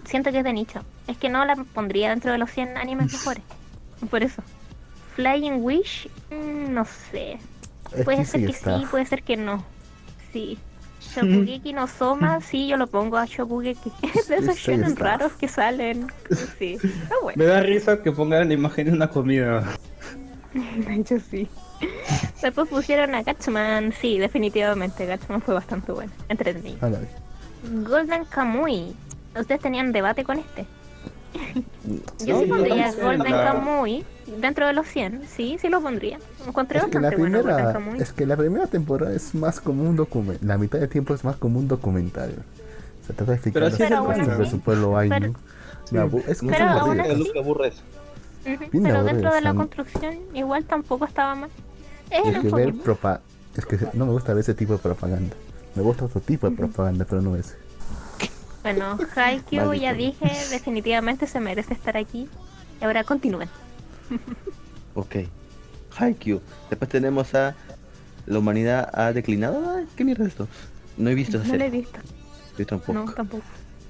Speaker 1: Siento que es de nicho. Es que no la pondría dentro de los 100 animes (laughs) mejores. Por eso. Flying Wish, mm, no sé.
Speaker 2: Es
Speaker 1: Puede
Speaker 2: que
Speaker 1: ser
Speaker 2: sí
Speaker 1: que
Speaker 2: está.
Speaker 1: sí, puede ser que no. Sí. (laughs) Shokugeki no Soma, sí, yo lo pongo a Shokugeki. (laughs) Es de esos
Speaker 2: Sí, sí
Speaker 1: shonen
Speaker 2: está.
Speaker 1: raros que salen. Sí. Bueno.
Speaker 4: Me da risa que pongan la imagen de una comida.
Speaker 1: De hecho, sí. (laughs) Después pusieron a Gatchman. Sí, definitivamente. Gatchman fue bastante bueno. Entretenido.
Speaker 2: Ah, la.
Speaker 1: Golden Kamuy. ¿Ustedes tenían debate con este? (laughs) Yo sí pondría. Golden
Speaker 4: La-
Speaker 1: Kamuy dentro de los 100. Sí, sí lo pondría. Encontré
Speaker 2: Es que, la
Speaker 1: bastante bueno Golden
Speaker 2: primera,
Speaker 1: Kamuy.
Speaker 2: es que la primera temporada es más como un documental. La mitad del tiempo es más como un documental. Se trata de explicar
Speaker 4: Pero
Speaker 2: las cosas de su pueblo Ainu.
Speaker 1: Pero-
Speaker 2: es que
Speaker 1: Pero aún así-
Speaker 3: aburre eso.
Speaker 2: Bien
Speaker 1: Pero dentro de la construcción igual tampoco estaba mal.
Speaker 2: Es que ver propa es que no me gusta ver ese tipo de propaganda. Me gusta otro tipo de propaganda, pero no ese.
Speaker 1: Bueno, Haikyuu ya dije, definitivamente se merece estar aquí. Y ahora continúen. (laughs)
Speaker 3: Ok. Haikyuu. Después tenemos a La humanidad ha declinado. Ay, ¿Qué mierda es esto? No he visto esa
Speaker 1: No lo he visto.
Speaker 3: Yo tampoco.
Speaker 1: No, tampoco.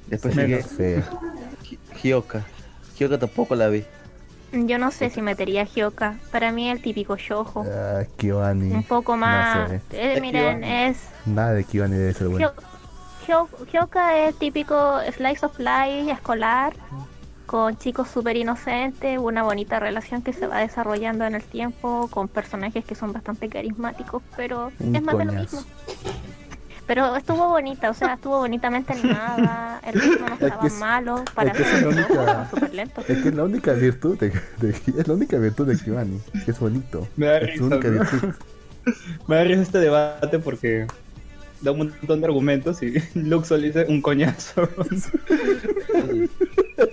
Speaker 3: Después sigue
Speaker 2: Menos fea.
Speaker 3: Hi- Hyoka. Hyoka tampoco la vi.
Speaker 1: Yo no sé si metería a Hyoka. Para mí el típico shoujo.
Speaker 2: Ah, Kyoani.
Speaker 1: Un poco más.
Speaker 2: No sé.
Speaker 1: eh, miren, es.
Speaker 2: Nada de Kyoani debe ser bueno.
Speaker 1: Hyo- Hyo- Hyoka es típico slice of life escolar. Con chicos súper inocentes. Una bonita relación que se va desarrollando en el tiempo. Con personajes que son bastante carismáticos. Pero
Speaker 2: Un
Speaker 1: es más de lo mismo. Pero estuvo bonita, o sea, estuvo bonitamente animada. El ritmo no estaba
Speaker 2: es-
Speaker 1: malo. Para
Speaker 2: es que es la única-. Es que es la única virtud de, de- es la única virtud de que es bonito.
Speaker 4: Me da
Speaker 2: Es
Speaker 4: risa,
Speaker 2: única
Speaker 4: ¿no?
Speaker 2: virtud. (laughs)
Speaker 4: Me da risa este debate porque da un montón de argumentos y (laughs) Luxol dice un coñazo.
Speaker 3: Sí.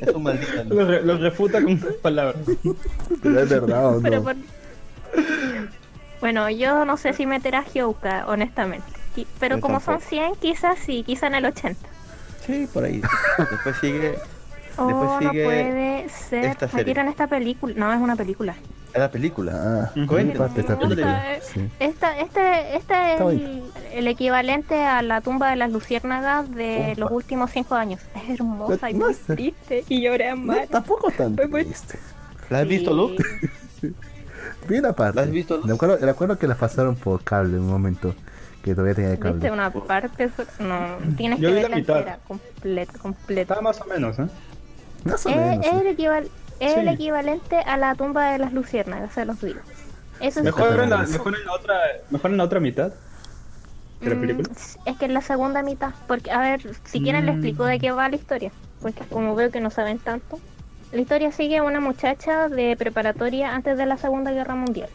Speaker 3: Es un maldito. ¿no?
Speaker 4: Lo, re- lo refuta con (laughs) palabras.
Speaker 2: Pero es verdad o
Speaker 1: Pero
Speaker 2: no.
Speaker 1: por- Bueno, yo no sé si meter a Hyouka, honestamente. Pero
Speaker 3: Yo
Speaker 1: como son
Speaker 3: tampoco.
Speaker 1: 100, quizás sí, quizás en el 80.
Speaker 3: Sí, por ahí. Después sigue (laughs)
Speaker 1: Oh,
Speaker 3: Después
Speaker 1: no
Speaker 3: sigue
Speaker 1: puede ser.
Speaker 3: esta serie.
Speaker 1: Metieron esta película. No, es una película.
Speaker 3: la película.
Speaker 2: Ah,
Speaker 4: Ujú.
Speaker 3: Cuéntame.
Speaker 2: parte esta
Speaker 1: Me
Speaker 2: película.
Speaker 1: eh.
Speaker 2: Sí.
Speaker 1: Esta, este, este es el, el equivalente a la tumba de las luciérnagas de
Speaker 2: Opa.
Speaker 1: los últimos cinco años. Es hermosa y
Speaker 2: No
Speaker 1: muy
Speaker 2: sé.
Speaker 1: triste. Y lloré a
Speaker 2: No,
Speaker 1: mar.
Speaker 2: tampoco tan triste.
Speaker 3: ¿La has visto, Luke? (laughs)
Speaker 2: Bien aparte.
Speaker 3: ¿La has visto, Luz?
Speaker 2: Recuerdo, recuerdo que la pasaron por cable en un momento. Que todavía tenía
Speaker 1: ¿Viste
Speaker 2: cable.
Speaker 1: una parte? so- No, tienes
Speaker 4: Yo
Speaker 1: que
Speaker 4: vi
Speaker 1: ver
Speaker 4: la mitad.
Speaker 1: entera, completa, completa.
Speaker 4: Está más o menos, ¿eh?
Speaker 2: Más o
Speaker 1: Es,
Speaker 2: menos.
Speaker 1: es
Speaker 2: sí.
Speaker 1: el, equival- es el
Speaker 4: Sí.
Speaker 1: equivalente a la tumba de las luciérnagas, se los digo. Eso es
Speaker 4: Mejor en, la, mejor en la otra mejor en la otra mitad de la
Speaker 1: Mm. Es que en la segunda mitad, porque a ver, si quieren
Speaker 4: Mm.
Speaker 1: explico de qué va la historia, porque como veo que no saben tanto. La historia sigue a una muchacha de preparatoria antes de la Segunda Guerra Mundial.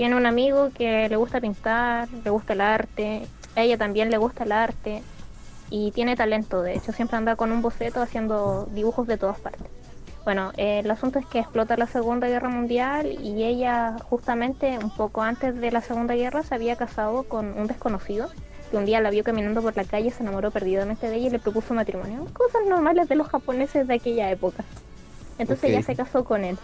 Speaker 1: Tiene un amigo que le gusta pintar, le gusta el arte, a ella también le gusta el arte y tiene talento, de hecho siempre anda con un boceto haciendo dibujos de todas partes. Bueno, eh, el asunto es que explota la Segunda Guerra Mundial y ella justamente un poco antes de la Segunda Guerra se había casado con un desconocido que un día la vio caminando por la calle, se enamoró perdidamente de ella y le propuso matrimonio. Cosas normales de los japoneses de aquella época. Entonces ella se casó con él.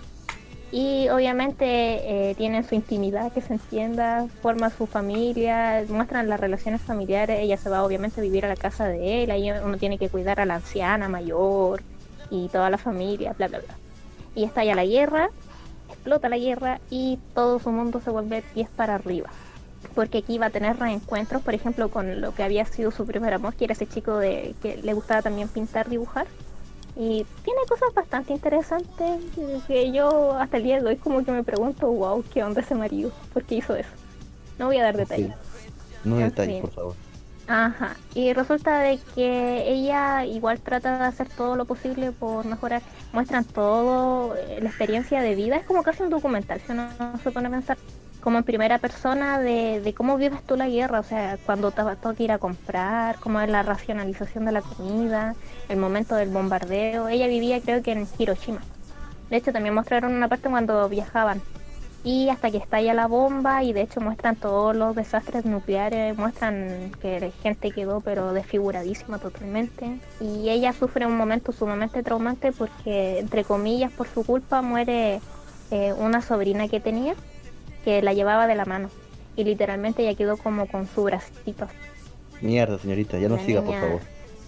Speaker 1: Y obviamente eh, tienen su intimidad, que se entienda, forma su familia, muestran las relaciones familiares. Ella se va obviamente a vivir a la casa de él, ahí uno tiene que cuidar a la anciana mayor y toda la familia, bla, bla, bla. Y estalla la guerra, explota la guerra y todo su mundo se vuelve pies para arriba. Porque aquí va a tener reencuentros, por ejemplo, con lo que había sido su primer amor, que era ese chico de que le gustaba también pintar, dibujar. Y tiene cosas bastante interesantes que yo hasta el día de hoy como que me pregunto, wow, ¿qué onda ese marido? ¿Por qué hizo eso? No voy a dar detalles.
Speaker 3: No
Speaker 1: En
Speaker 3: detalles, por favor.
Speaker 1: Ajá, y resulta de que ella igual trata de hacer todo lo posible por mejorar. Muestran todo, eh, la experiencia de vida, es como casi un documental, si uno se pone a pensar como en primera persona de, cómo vives tú la guerra, o sea, cuando te toca ir a comprar, cómo es la racionalización de la comida, el momento del bombardeo. Ella vivía creo que en Hiroshima. De hecho, también mostraron una parte cuando viajaban y hasta que estalla la bomba y de hecho muestran todos los desastres nucleares, muestran que la gente quedó pero desfiguradísima totalmente y ella sufre un momento sumamente traumante porque entre comillas por su culpa muere eh, una sobrina que tenía que la llevaba de la mano y literalmente ella quedó como con su bracito.
Speaker 3: Mierda, señorita, ya no
Speaker 1: La
Speaker 3: siga, por
Speaker 1: niña-
Speaker 3: favor.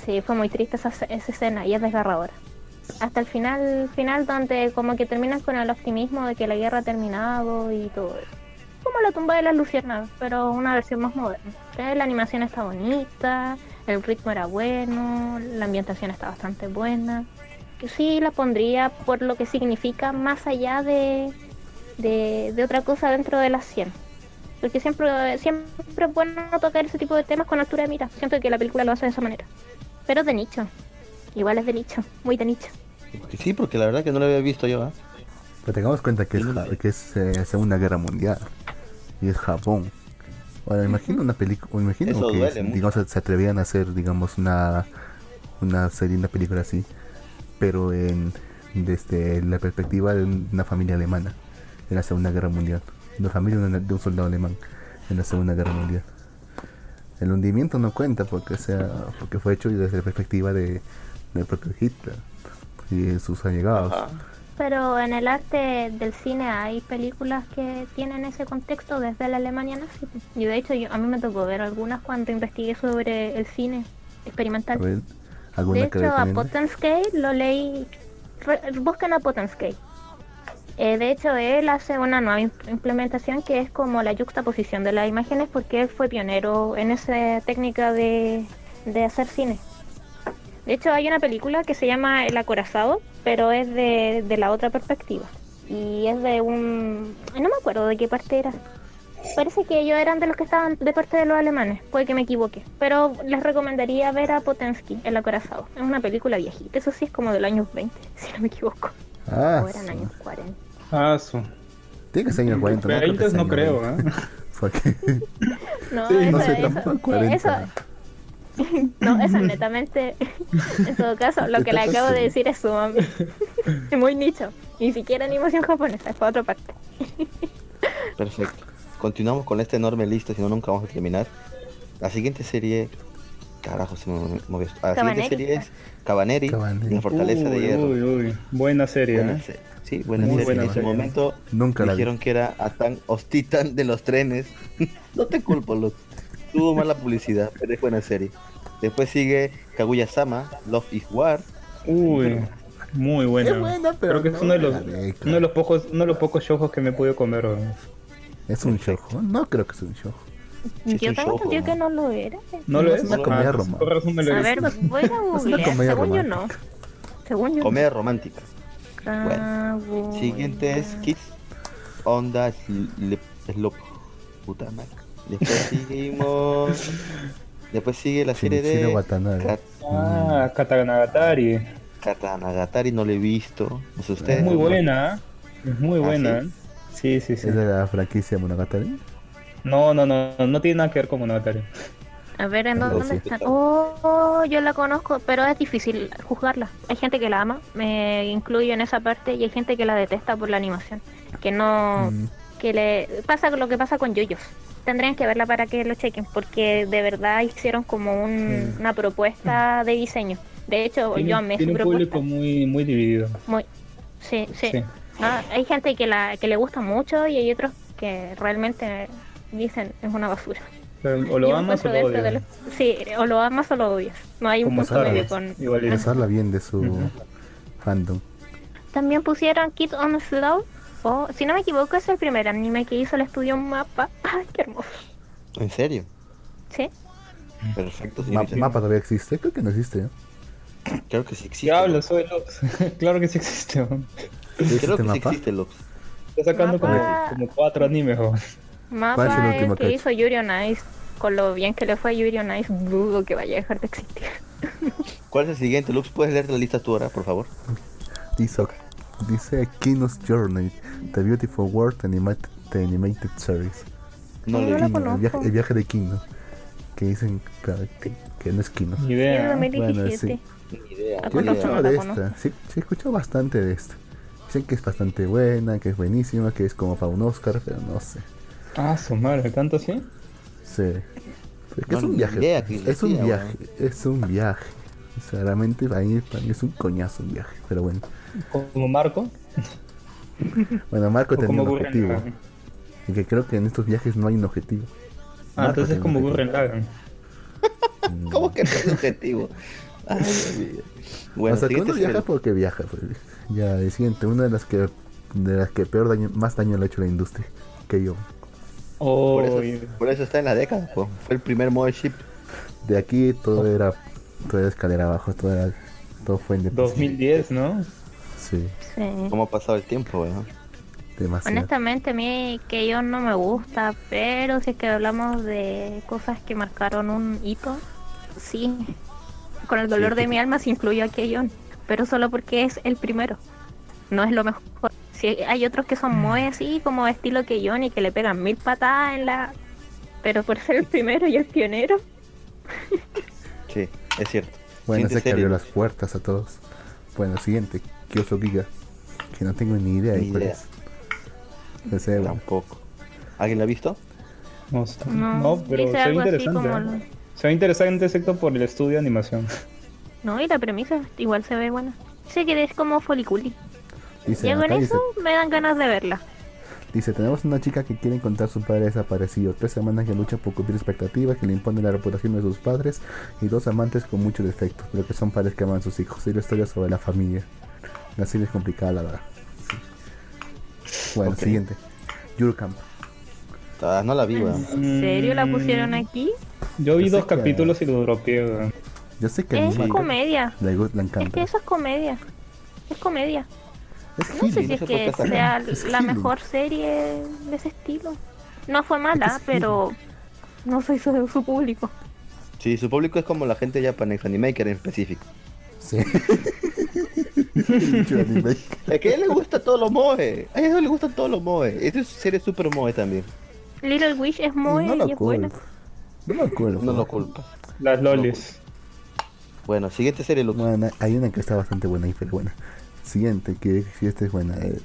Speaker 1: Sí, fue muy triste esa, esa escena y es desgarradora. Hasta el final, final donde como que terminan con el optimismo de que la guerra ha terminado y todo eso. Como la tumba de las luciérnagas, pero una versión más moderna. La animación está bonita, el ritmo era bueno, la ambientación está bastante buena. Sí la pondría por lo que significa más allá de, de, de otra cosa dentro de las 100. Porque siempre, siempre es bueno tocar ese tipo de temas con altura de mira. Siento que la película lo hace de esa manera. Pero es de nicho. Igual es de nicho, muy de nicho.
Speaker 3: Sí, porque la verdad que no lo había visto yo, ¿ah?
Speaker 2: Pero tengamos cuenta que es, que es eh, Segunda Guerra Mundial y es Japón. Ahora, imagino una película, imagino
Speaker 3: Eso
Speaker 2: que
Speaker 3: mucho.
Speaker 2: digamos, se- se atrevían a hacer, digamos, una, una serie, una película así, pero en desde la perspectiva de una familia alemana en la Segunda Guerra Mundial, una familia de un- de soldado alemán en la Segunda Guerra Mundial. El hundimiento no cuenta porque sea porque fue hecho desde la perspectiva de del propio Hitler y de sus allegados.
Speaker 3: Ajá.
Speaker 1: Pero en el arte del cine hay películas que tienen ese contexto desde la Alemania nazi. Y de hecho yo, a mí me tocó ver algunas cuando investigué sobre el cine
Speaker 2: A
Speaker 1: experimental.
Speaker 2: ver,
Speaker 1: De
Speaker 2: ¿alguna que
Speaker 1: hecho, a? Potenskey lo leí. re- busquen a Potenskey. Eh, de hecho, él hace una nueva im- implementación que es como la juxtaposición de las imágenes porque él fue pionero en esa técnica de, de hacer cine. De hecho, hay una película que se llama El Acorazado, pero es de, de la otra perspectiva. Y es de un... No me acuerdo de qué parte era. Parece que ellos eran de los que estaban de parte de los alemanes, puede que me equivoque. Pero les recomendaría ver a Potensky, El Acorazado. Es una película viejita, eso sí es como del año 20, (laughs) si no me equivoco.
Speaker 2: Ah,
Speaker 1: o eran
Speaker 2: sí.
Speaker 1: años 40.
Speaker 4: Ah, su.
Speaker 2: Tiene que ser años 40, ¿no?
Speaker 4: 20
Speaker 2: que sea
Speaker 4: no creo,
Speaker 2: 20.
Speaker 4: ¿eh? (laughs)
Speaker 2: Porque
Speaker 1: No,
Speaker 4: Sí,
Speaker 2: no
Speaker 1: eso-
Speaker 2: sé,
Speaker 1: eso-
Speaker 2: tampoco
Speaker 1: eh,
Speaker 2: 40.
Speaker 1: eso- (laughs) no, eso es netamente, (laughs) en todo caso, lo que le acabo de decir es sumamente, es muy nicho. Ni siquiera animación japonesa, es para otra parte.
Speaker 3: Perfecto. Continuamos con esta enorme lista, si no nunca vamos a terminar. La siguiente serie... Carajo, se me movió esto. La siguiente serie es Cabaneri,
Speaker 2: Cabaneri.
Speaker 3: la Fortaleza de
Speaker 4: Uy,
Speaker 3: Hierro.
Speaker 4: Uy, uy. Buena serie,
Speaker 3: Buena
Speaker 4: ¿eh?
Speaker 3: se- Sí, buena
Speaker 4: Muy
Speaker 3: serie.
Speaker 4: buena
Speaker 3: en su
Speaker 4: serie.
Speaker 3: momento
Speaker 2: nunca la
Speaker 3: dijeron que era Atan Ostitan de los trenes. (laughs) no te culpo, Luz. Tuvo mala publicidad, pero es buena serie. Después sigue Kaguya-sama, Love is War.
Speaker 4: Uy, muy buena.
Speaker 2: Es buena, pero
Speaker 4: Creo que es
Speaker 2: no
Speaker 4: uno de los, uno de los pocos, uno de los pocos shows que me he podido comer.
Speaker 2: Es un show. No creo que sea un show.
Speaker 3: Sí, es
Speaker 1: Yo
Speaker 3: un
Speaker 1: tengo entendido
Speaker 3: ¿no?
Speaker 1: que no lo era.
Speaker 4: ¿No lo
Speaker 2: Es
Speaker 4: es?
Speaker 2: una comedia
Speaker 4: Ah,
Speaker 2: romántica.
Speaker 4: me lo he
Speaker 1: A ver, voy a (laughs) googlear.
Speaker 2: comedia
Speaker 1: Según yo no.
Speaker 2: romántica.
Speaker 1: Según yo
Speaker 3: Comedia romántica.
Speaker 1: No. Kaguya.
Speaker 3: Siguiente es Kids Onda. Slop. Puta madre. Después (laughs) seguimos. Después sigue la serie de
Speaker 2: Watanabe.
Speaker 4: Ah, Katanagatari.
Speaker 3: Katanagatari, no lo he visto. No sé ustedes.
Speaker 4: Es muy buena. ¿eh? Es muy
Speaker 3: ¿Ah,
Speaker 4: buena.
Speaker 3: sí?
Speaker 4: ¿eh? Sí, sí, sí.
Speaker 2: Es de la franquicia Monogatari.
Speaker 4: No, no, no, no tiene nada que ver con Monogatari.
Speaker 1: A ver, ¿en dónde
Speaker 3: sí,
Speaker 1: están? Oh, oh, yo la conozco, pero es difícil juzgarla. Hay gente que la ama, me incluyo en esa parte, y hay gente que la detesta por la animación. Que no.
Speaker 2: Mm,
Speaker 1: que le pasa lo que pasa con Yoyos. Tendrían que verla para que lo chequen, porque de verdad hicieron como un-
Speaker 4: Sí.
Speaker 1: una propuesta de diseño. De hecho,
Speaker 4: Tiene,
Speaker 1: yo amé su
Speaker 4: tiene un
Speaker 1: propuesta.
Speaker 4: público muy, muy dividido.
Speaker 1: Muy, sí, sí.
Speaker 4: Sí.
Speaker 1: No, hay gente que la que le gusta mucho y hay otros que realmente dicen es una basura.
Speaker 4: Pero o lo amas o lo odias.
Speaker 1: los- Sí, o lo amas o lo odias. No hay un punto medio con.
Speaker 4: igualito.
Speaker 2: Pensarla bien de su
Speaker 4: Ujú.
Speaker 2: fandom.
Speaker 1: También pusieron Kid on Slow. O, si no me equivoco, es el primer anime que hizo el estudio Mapa. ¡Ay, (laughs) qué hermoso!
Speaker 3: ¿En serio?
Speaker 1: ¿Sí?
Speaker 3: Perfecto,
Speaker 2: Ma-
Speaker 3: señorita.
Speaker 2: ¿Mapa todavía existe? Creo que no existe. ¿eh? (laughs)
Speaker 3: Claro que sí existe.
Speaker 4: ¿Qué hablas? Soy Lux. claro que sí existe.
Speaker 3: Creo
Speaker 2: ¿Existe
Speaker 3: que sí
Speaker 2: mapa?
Speaker 3: existe, Lux.
Speaker 4: Está sacando como,
Speaker 1: Mapa.
Speaker 4: como cuatro animes. Weón.
Speaker 2: ¿Cuál es el
Speaker 1: Mapa es
Speaker 2: último
Speaker 1: el
Speaker 2: que
Speaker 1: hizo Yuri on Ice. Con lo bien que le fue a Yuri on Ice, dudo que vaya a dejar de existir. (laughs)
Speaker 3: ¿Cuál es el siguiente, Lux? ¿Puedes leer la lista tú ahora, por favor? (laughs)
Speaker 2: Dice, dice Kino's Journey, The Beautiful World Animated, the animated Series.
Speaker 3: No
Speaker 1: no.
Speaker 2: Kino, el, viaje, el viaje de Kino. Que dicen claro, que, que no es Kino.
Speaker 4: Ni idea.
Speaker 1: 2017.
Speaker 3: Ni idea.
Speaker 1: Ah,
Speaker 2: Yo he escuchado de esta, sí, sí he escuchado bastante de esta. Dicen que es bastante buena, que es buenísima, que es como para un Oscar, pero no sé.
Speaker 4: Ah, su madre, ¿tanto así?
Speaker 2: Sí. Es que
Speaker 3: No,
Speaker 2: es un viaje.
Speaker 3: idea
Speaker 2: es un viaje, es un viaje. O sea, realmente para mí, para mí es un coñazo un viaje, pero bueno.
Speaker 4: Como Marco.
Speaker 2: Bueno, Marco tenía
Speaker 4: como
Speaker 2: un
Speaker 4: Gurren
Speaker 2: objetivo. Y que creo que en estos viajes no hay un objetivo.
Speaker 4: Ah,
Speaker 2: Marco
Speaker 4: entonces es como
Speaker 2: un
Speaker 4: Gurren Lagann.
Speaker 2: Mm. (laughs)
Speaker 3: ¿Cómo que no es objetivo? Ay. Bueno,
Speaker 2: o sea, que uno viaja porque viaja. Pues. Ya, el siguiente, una de las que de las que peor daño, más daño le ha hecho la industria. Que yo.
Speaker 4: Oh,
Speaker 3: Por eso,
Speaker 4: y-
Speaker 3: por eso está en la década. po. Fue el primer modo.
Speaker 2: De aquí todo era todo era escalera abajo, todo era todo fue en
Speaker 4: 2010, ¿no?
Speaker 2: Sí,
Speaker 1: Sí.
Speaker 3: ¿Cómo ha pasado el tiempo, weón?
Speaker 2: demasiado.
Speaker 1: Honestamente, a mí que yo no me gusta, pero si es que hablamos de cosas que marcaron un hito, sí. Con el dolor
Speaker 3: Sí,
Speaker 1: de mi alma se incluyo a Keyon, pero solo porque es el primero. No es lo mejor. Si hay otros que son muy así, como estilo Keyon y que le pegan mil patadas en la. Pero por ser el primero y el pionero.
Speaker 3: Sí, es cierto.
Speaker 2: Bueno, sé que abrió las puertas a todos. Bueno, siguiente, Kyoso Giga. Que no tengo ni idea de cuál
Speaker 3: idea.
Speaker 2: es. No sé, bueno.
Speaker 3: Tampoco. ¿Alguien la ha visto?
Speaker 4: No.
Speaker 1: No,
Speaker 4: no pero se ve interesante.
Speaker 1: como.
Speaker 4: ¿eh?
Speaker 1: lo-
Speaker 4: Se ve interesante excepto por el estudio de animación.
Speaker 1: No, y la premisa igual se ve buena. Sé que es como foliculi.
Speaker 2: Dice,
Speaker 1: Y con
Speaker 2: dice,
Speaker 1: eso me dan ganas de verla.
Speaker 2: dice, tenemos una chica que quiere encontrar a su padre desaparecido. Tres semanas que lucha por cumplir expectativas, que le impone la reputación de sus padres. Y dos amantes con muchos defectos, pero que son padres que aman a sus hijos. Y la historia sobre la familia. La serie es complicada, la verdad. Sí. Bueno, siguiente. Yurkamp.
Speaker 3: Ah, no la vi, weón.
Speaker 1: ¿En serio la pusieron
Speaker 4: Mm,
Speaker 1: aquí?
Speaker 4: Yo vi
Speaker 2: Yo
Speaker 4: dos
Speaker 2: que-
Speaker 4: capítulos y lo dropeé. weón.
Speaker 2: Yo sé que
Speaker 1: Es comedia.
Speaker 2: le, gu- le
Speaker 1: Es
Speaker 2: encanta.
Speaker 1: que eso es comedia. Es comedia.
Speaker 2: Es
Speaker 1: No sé si es que sea (laughs)
Speaker 2: es
Speaker 1: la mejor serie de ese estilo. No fue mala,
Speaker 2: es
Speaker 1: pero no soy su, su público.
Speaker 3: Sí, su público es como la gente de Japanex Animaker en específico.
Speaker 2: Sí. (laughs)
Speaker 3: Es que a él le gusta todos los moe. A él le gustan todos los moe. Esta es serie super moe también.
Speaker 1: Little Wish es muy
Speaker 2: no lo
Speaker 1: y es buena.
Speaker 2: culpo. No lo culpo.
Speaker 3: No lo culpa.
Speaker 4: Las lolis.
Speaker 3: Bueno, siguiente serie, Lux.
Speaker 2: Bueno, hay una que está bastante buena ahí, pero buena. Siguiente, que si esta es buena. Eh,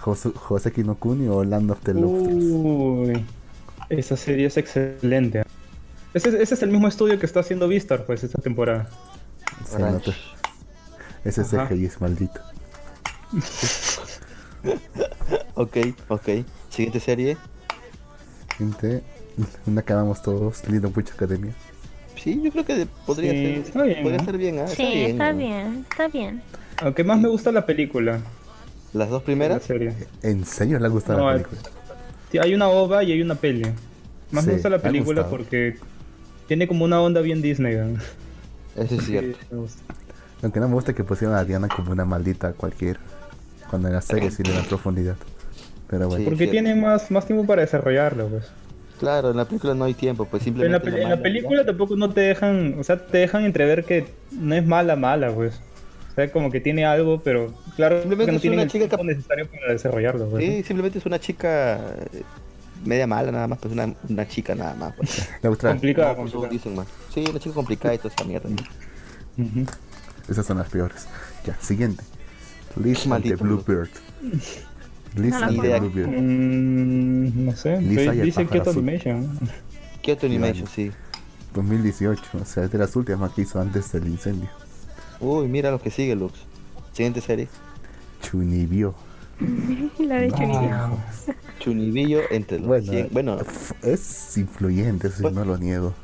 Speaker 2: Jose- Joseki no Kuni o Land of the Lobsters.
Speaker 4: Uy, esa serie es excelente. Ese, ese es el mismo estudio que está haciendo Vistar, pues, esta temporada.
Speaker 2: Se
Speaker 3: Ranch.
Speaker 2: nota. Ese. CGI es maldito. (laughs)
Speaker 3: Ok, ok. Siguiente serie.
Speaker 2: Siguiente, una que amamos todos, Little Witch Academia.
Speaker 3: Sí, yo creo que podría
Speaker 4: Sí,
Speaker 3: ser.
Speaker 4: está bien,
Speaker 3: podría
Speaker 4: ¿no?
Speaker 3: ser bien, ¿ah?
Speaker 1: Sí, está bien, está bien.
Speaker 4: Aunque más me gusta la película.
Speaker 3: Las dos
Speaker 4: La
Speaker 3: primeras.
Speaker 4: serie.
Speaker 2: ¿En serio le ha gustado
Speaker 4: No,
Speaker 2: la
Speaker 4: eh,
Speaker 2: película?
Speaker 4: Sí, hay una ova y hay una peli. Más
Speaker 2: Sí,
Speaker 4: me gusta la película porque tiene como una onda bien Disney. ¿no?
Speaker 3: Eso es cierto.
Speaker 4: Gusta.
Speaker 2: Aunque no me gusta que pusieron a Diana como una maldita cualquiera. Cuando en la serie sí le dan profundidad. Pero bueno.
Speaker 3: Sí.
Speaker 4: Porque tiene más, más tiempo para desarrollarlo, pues.
Speaker 3: Claro, en la película no hay tiempo, pues
Speaker 4: En
Speaker 3: simplemente.
Speaker 4: la, en la película tampoco no te dejan, o sea, te dejan entrever que no es mala, mala, pues. O sea, como que tiene algo, pero claro
Speaker 3: Simplemente
Speaker 4: que no
Speaker 3: es una
Speaker 4: el
Speaker 3: chica
Speaker 4: tiempo necesario para desarrollarlo, pues.
Speaker 3: Sí, simplemente es una chica eh, media mala nada más, pues una, una chica nada más. Pues. (laughs)
Speaker 4: Complicada,
Speaker 3: No, pues,
Speaker 4: complicada.
Speaker 3: dicen más. Sí, una chica complicada y toda esa mierda.
Speaker 2: Esas son las peores. Ya, siguiente. Lisa de Bluebird. Lisa
Speaker 1: No
Speaker 2: de.
Speaker 4: Mm, no sé,
Speaker 2: Lisa y el
Speaker 4: dice que
Speaker 2: pájaro azul.
Speaker 4: Animation.
Speaker 3: Kyoto Animation, sí.
Speaker 2: 2018, o sea, es de las últimas que hizo antes del incendio.
Speaker 3: Uy, mira lo que sigue, Lux. Siguiente serie.
Speaker 2: Chunibyo. (laughs)
Speaker 1: La de Chunibyo. (laughs)
Speaker 3: Chunibillo entre los
Speaker 2: Bueno,
Speaker 3: 100. Bueno,
Speaker 2: es influyente, eso
Speaker 3: Pues-
Speaker 2: no lo niego.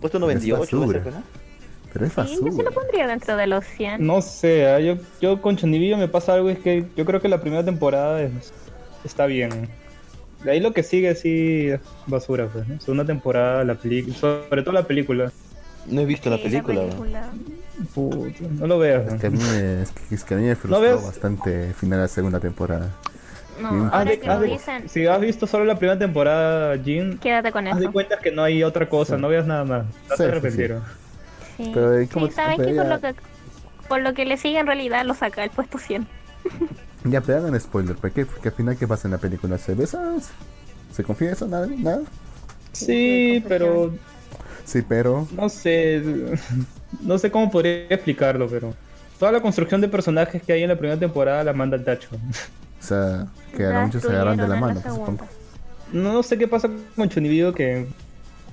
Speaker 3: puesto 98,
Speaker 2: basura.
Speaker 3: ¿no es eso, no?
Speaker 2: Pero es
Speaker 1: Sí, yo sí lo pondría dentro de los 100.
Speaker 4: No sé, ah, yo, yo con Chonibillo me pasa algo, es que yo creo que la primera temporada es- está bien. De ahí lo que sigue sí es basura, pues, ¿no? Segunda temporada, la película, sobre todo la película.
Speaker 3: No he visto la
Speaker 1: Sí,
Speaker 3: película. ¿no?
Speaker 1: película.
Speaker 4: Puta, no lo veas.
Speaker 2: Es
Speaker 4: ¿no?
Speaker 2: que a mí me, es que, es que a mí me frustró
Speaker 4: ves?
Speaker 2: bastante el final de la segunda temporada.
Speaker 1: No,
Speaker 4: de-
Speaker 1: que lo dicen,
Speaker 4: si has visto solo la primera temporada, Jin,
Speaker 1: quédate con
Speaker 4: haz de
Speaker 1: eso.
Speaker 4: cuenta que no hay otra cosa,
Speaker 2: Sí.
Speaker 4: no veas nada más. No
Speaker 2: Sí,
Speaker 4: te
Speaker 2: sí,
Speaker 4: arrepentirás.
Speaker 1: Sí,
Speaker 2: Pero, ¿y
Speaker 1: Sí,
Speaker 2: cómo-
Speaker 1: saben que por lo que por lo que le sigue en realidad lo saca el puesto 100. (laughs)
Speaker 2: Ya, pero hagan spoiler, ¿por qué? Porque al final, ¿qué pasa en la película? ¿Se besan? ¿Se confiesa? ¿Nada? ¿Nada?
Speaker 4: Sí, pero
Speaker 2: Sí, pero...
Speaker 4: no sé, no sé cómo podría explicarlo, pero toda la construcción de personajes que hay en la primera temporada la manda al tacho.
Speaker 2: O sea, que a
Speaker 1: La
Speaker 2: muchos se agarran de la mano,
Speaker 1: la
Speaker 2: pues, supongo.
Speaker 4: No sé qué pasa con Chunibido que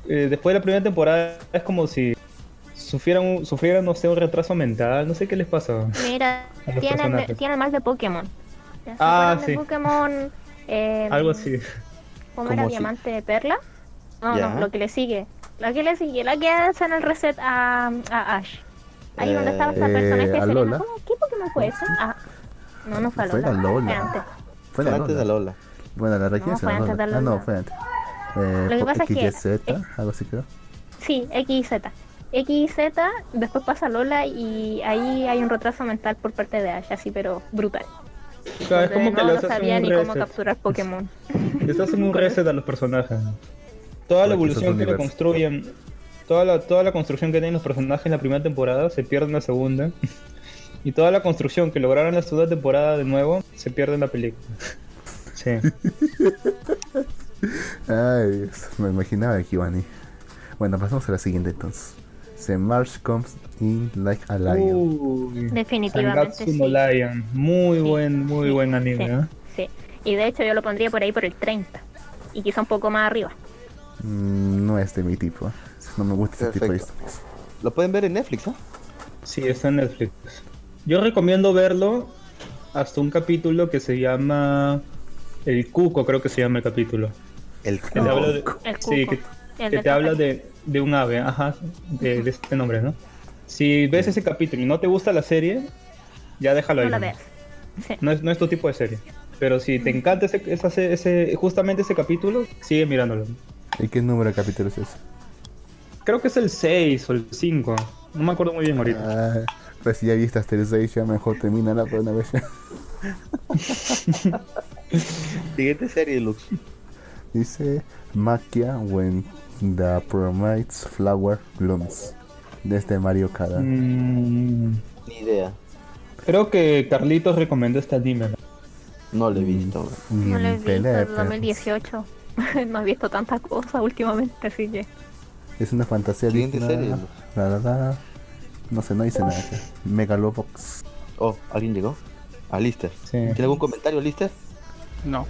Speaker 4: eh, después de la primera temporada es como si sufrieran, sufrieran, no sé, un retraso mental, no sé qué les pasa.
Speaker 1: Mira,
Speaker 4: A los
Speaker 1: tiene,
Speaker 4: personajes.
Speaker 1: tiene más de Pokémon. ¿Ya se
Speaker 4: Ah,
Speaker 1: acuerdan de
Speaker 4: sí.
Speaker 1: Pokémon eh,
Speaker 4: Algo así.
Speaker 1: ¿Cómo
Speaker 3: ¿Cómo
Speaker 1: era?
Speaker 3: así?
Speaker 1: Diamante de perla. No,
Speaker 3: Ya.
Speaker 1: no, lo que le sigue. Lo que le sigue, la que hace en el reset a, a Ash. Ahí donde estaba esta
Speaker 2: Eh,
Speaker 1: personaje
Speaker 2: ¿a
Speaker 1: Serena.
Speaker 2: Lola?
Speaker 1: ¿Cómo? ¿Qué Pokémon fue ese? Ah, no, no fue a
Speaker 2: Fue
Speaker 1: Lola.
Speaker 2: la Lola.
Speaker 1: fue antes.
Speaker 2: Fue
Speaker 3: Fue
Speaker 2: la
Speaker 3: antes
Speaker 2: Lola.
Speaker 3: de Lola.
Speaker 2: Bueno, la requiere
Speaker 1: fue
Speaker 2: la
Speaker 1: antes
Speaker 2: Lola. Ah, no,
Speaker 1: Lola.
Speaker 2: fue antes. Eh,
Speaker 1: Lo que pasa es que-
Speaker 2: XYZ, algo así creo.
Speaker 1: Sí, X y Z. X y Z, después pasa Lola y ahí hay un retraso mental por parte de Ash, así pero brutal.
Speaker 4: Claro, es
Speaker 1: Donde
Speaker 4: como que
Speaker 1: no lo
Speaker 4: haces
Speaker 1: sabía ni cómo capturar Pokémon. (laughs)
Speaker 4: Les hacen un reset a los personajes. Toda la
Speaker 2: es
Speaker 4: evolución que le construyen, toda la, toda la construcción que tienen los personajes en la primera temporada se pierde en la segunda. (laughs) Y toda la construcción que lograron en la segunda temporada de nuevo se pierde en la película. (laughs) Sí.
Speaker 2: Ay, Dios, me imaginaba que iban ahí. Bueno, pasamos a la siguiente entonces. The March comes in like a lion.
Speaker 4: Uy,
Speaker 1: Definitivamente sí.
Speaker 4: Lion. Muy
Speaker 1: Sí,
Speaker 4: buen, muy
Speaker 1: sí,
Speaker 4: buen anime,
Speaker 1: sí,
Speaker 4: ¿eh?
Speaker 1: sí. Y de hecho yo lo pondría por ahí por el 30. Y quizá un poco más arriba.
Speaker 2: Mm, no es de mi tipo. No me gusta ese tipo de
Speaker 3: Perfecto.
Speaker 2: historias.
Speaker 3: Lo pueden ver en Netflix, ¿no?
Speaker 4: Sí, está en Netflix. Yo recomiendo verlo hasta un capítulo que se llama El Cuco, creo que se llama el capítulo.
Speaker 3: El
Speaker 4: Que te habla de,
Speaker 1: El
Speaker 4: sí,
Speaker 1: cuco.
Speaker 4: que,
Speaker 1: El
Speaker 4: que te habla de, de un ave, ajá, de, de este nombre, ¿no? Si ves ese capítulo y no te gusta la serie, ya déjalo
Speaker 1: No
Speaker 4: ahí.
Speaker 1: la
Speaker 4: ¿no?
Speaker 1: veas. Sí.
Speaker 4: No es, no es tu tipo de serie. Pero si te encanta ese, esa se- ese, justamente ese capítulo, sigue mirándolo.
Speaker 2: ¿Y qué número de capítulo es ese?
Speaker 4: Creo que es el 6 o el 5. No me acuerdo muy bien ahorita.
Speaker 2: Ah, pues si ya viste hasta el 6, ya mejor termínala por una vez. ya. (laughs)
Speaker 3: Siguiente serie, Lux.
Speaker 2: Dice Maquia when the promites flower blooms. Desde Mario Kada.
Speaker 4: Mm,
Speaker 3: Ni idea.
Speaker 4: creo que Carlitos recomendó este anime. ¿no?
Speaker 3: No lo he visto.
Speaker 2: Ni
Speaker 1: No lo he
Speaker 2: en
Speaker 1: visto
Speaker 2: de perros.
Speaker 1: 2018. (laughs) no he visto tantas cosas últimamente, así que.
Speaker 2: Es una fantasía
Speaker 3: Siguiente
Speaker 2: digna.
Speaker 3: serie.
Speaker 2: La, la, la. No sé, no dice nada. Megalobox.
Speaker 3: Oh, ¿alguien llegó? A Lister.
Speaker 4: Sí.
Speaker 3: ¿Tiene algún comentario, Lister?
Speaker 5: No.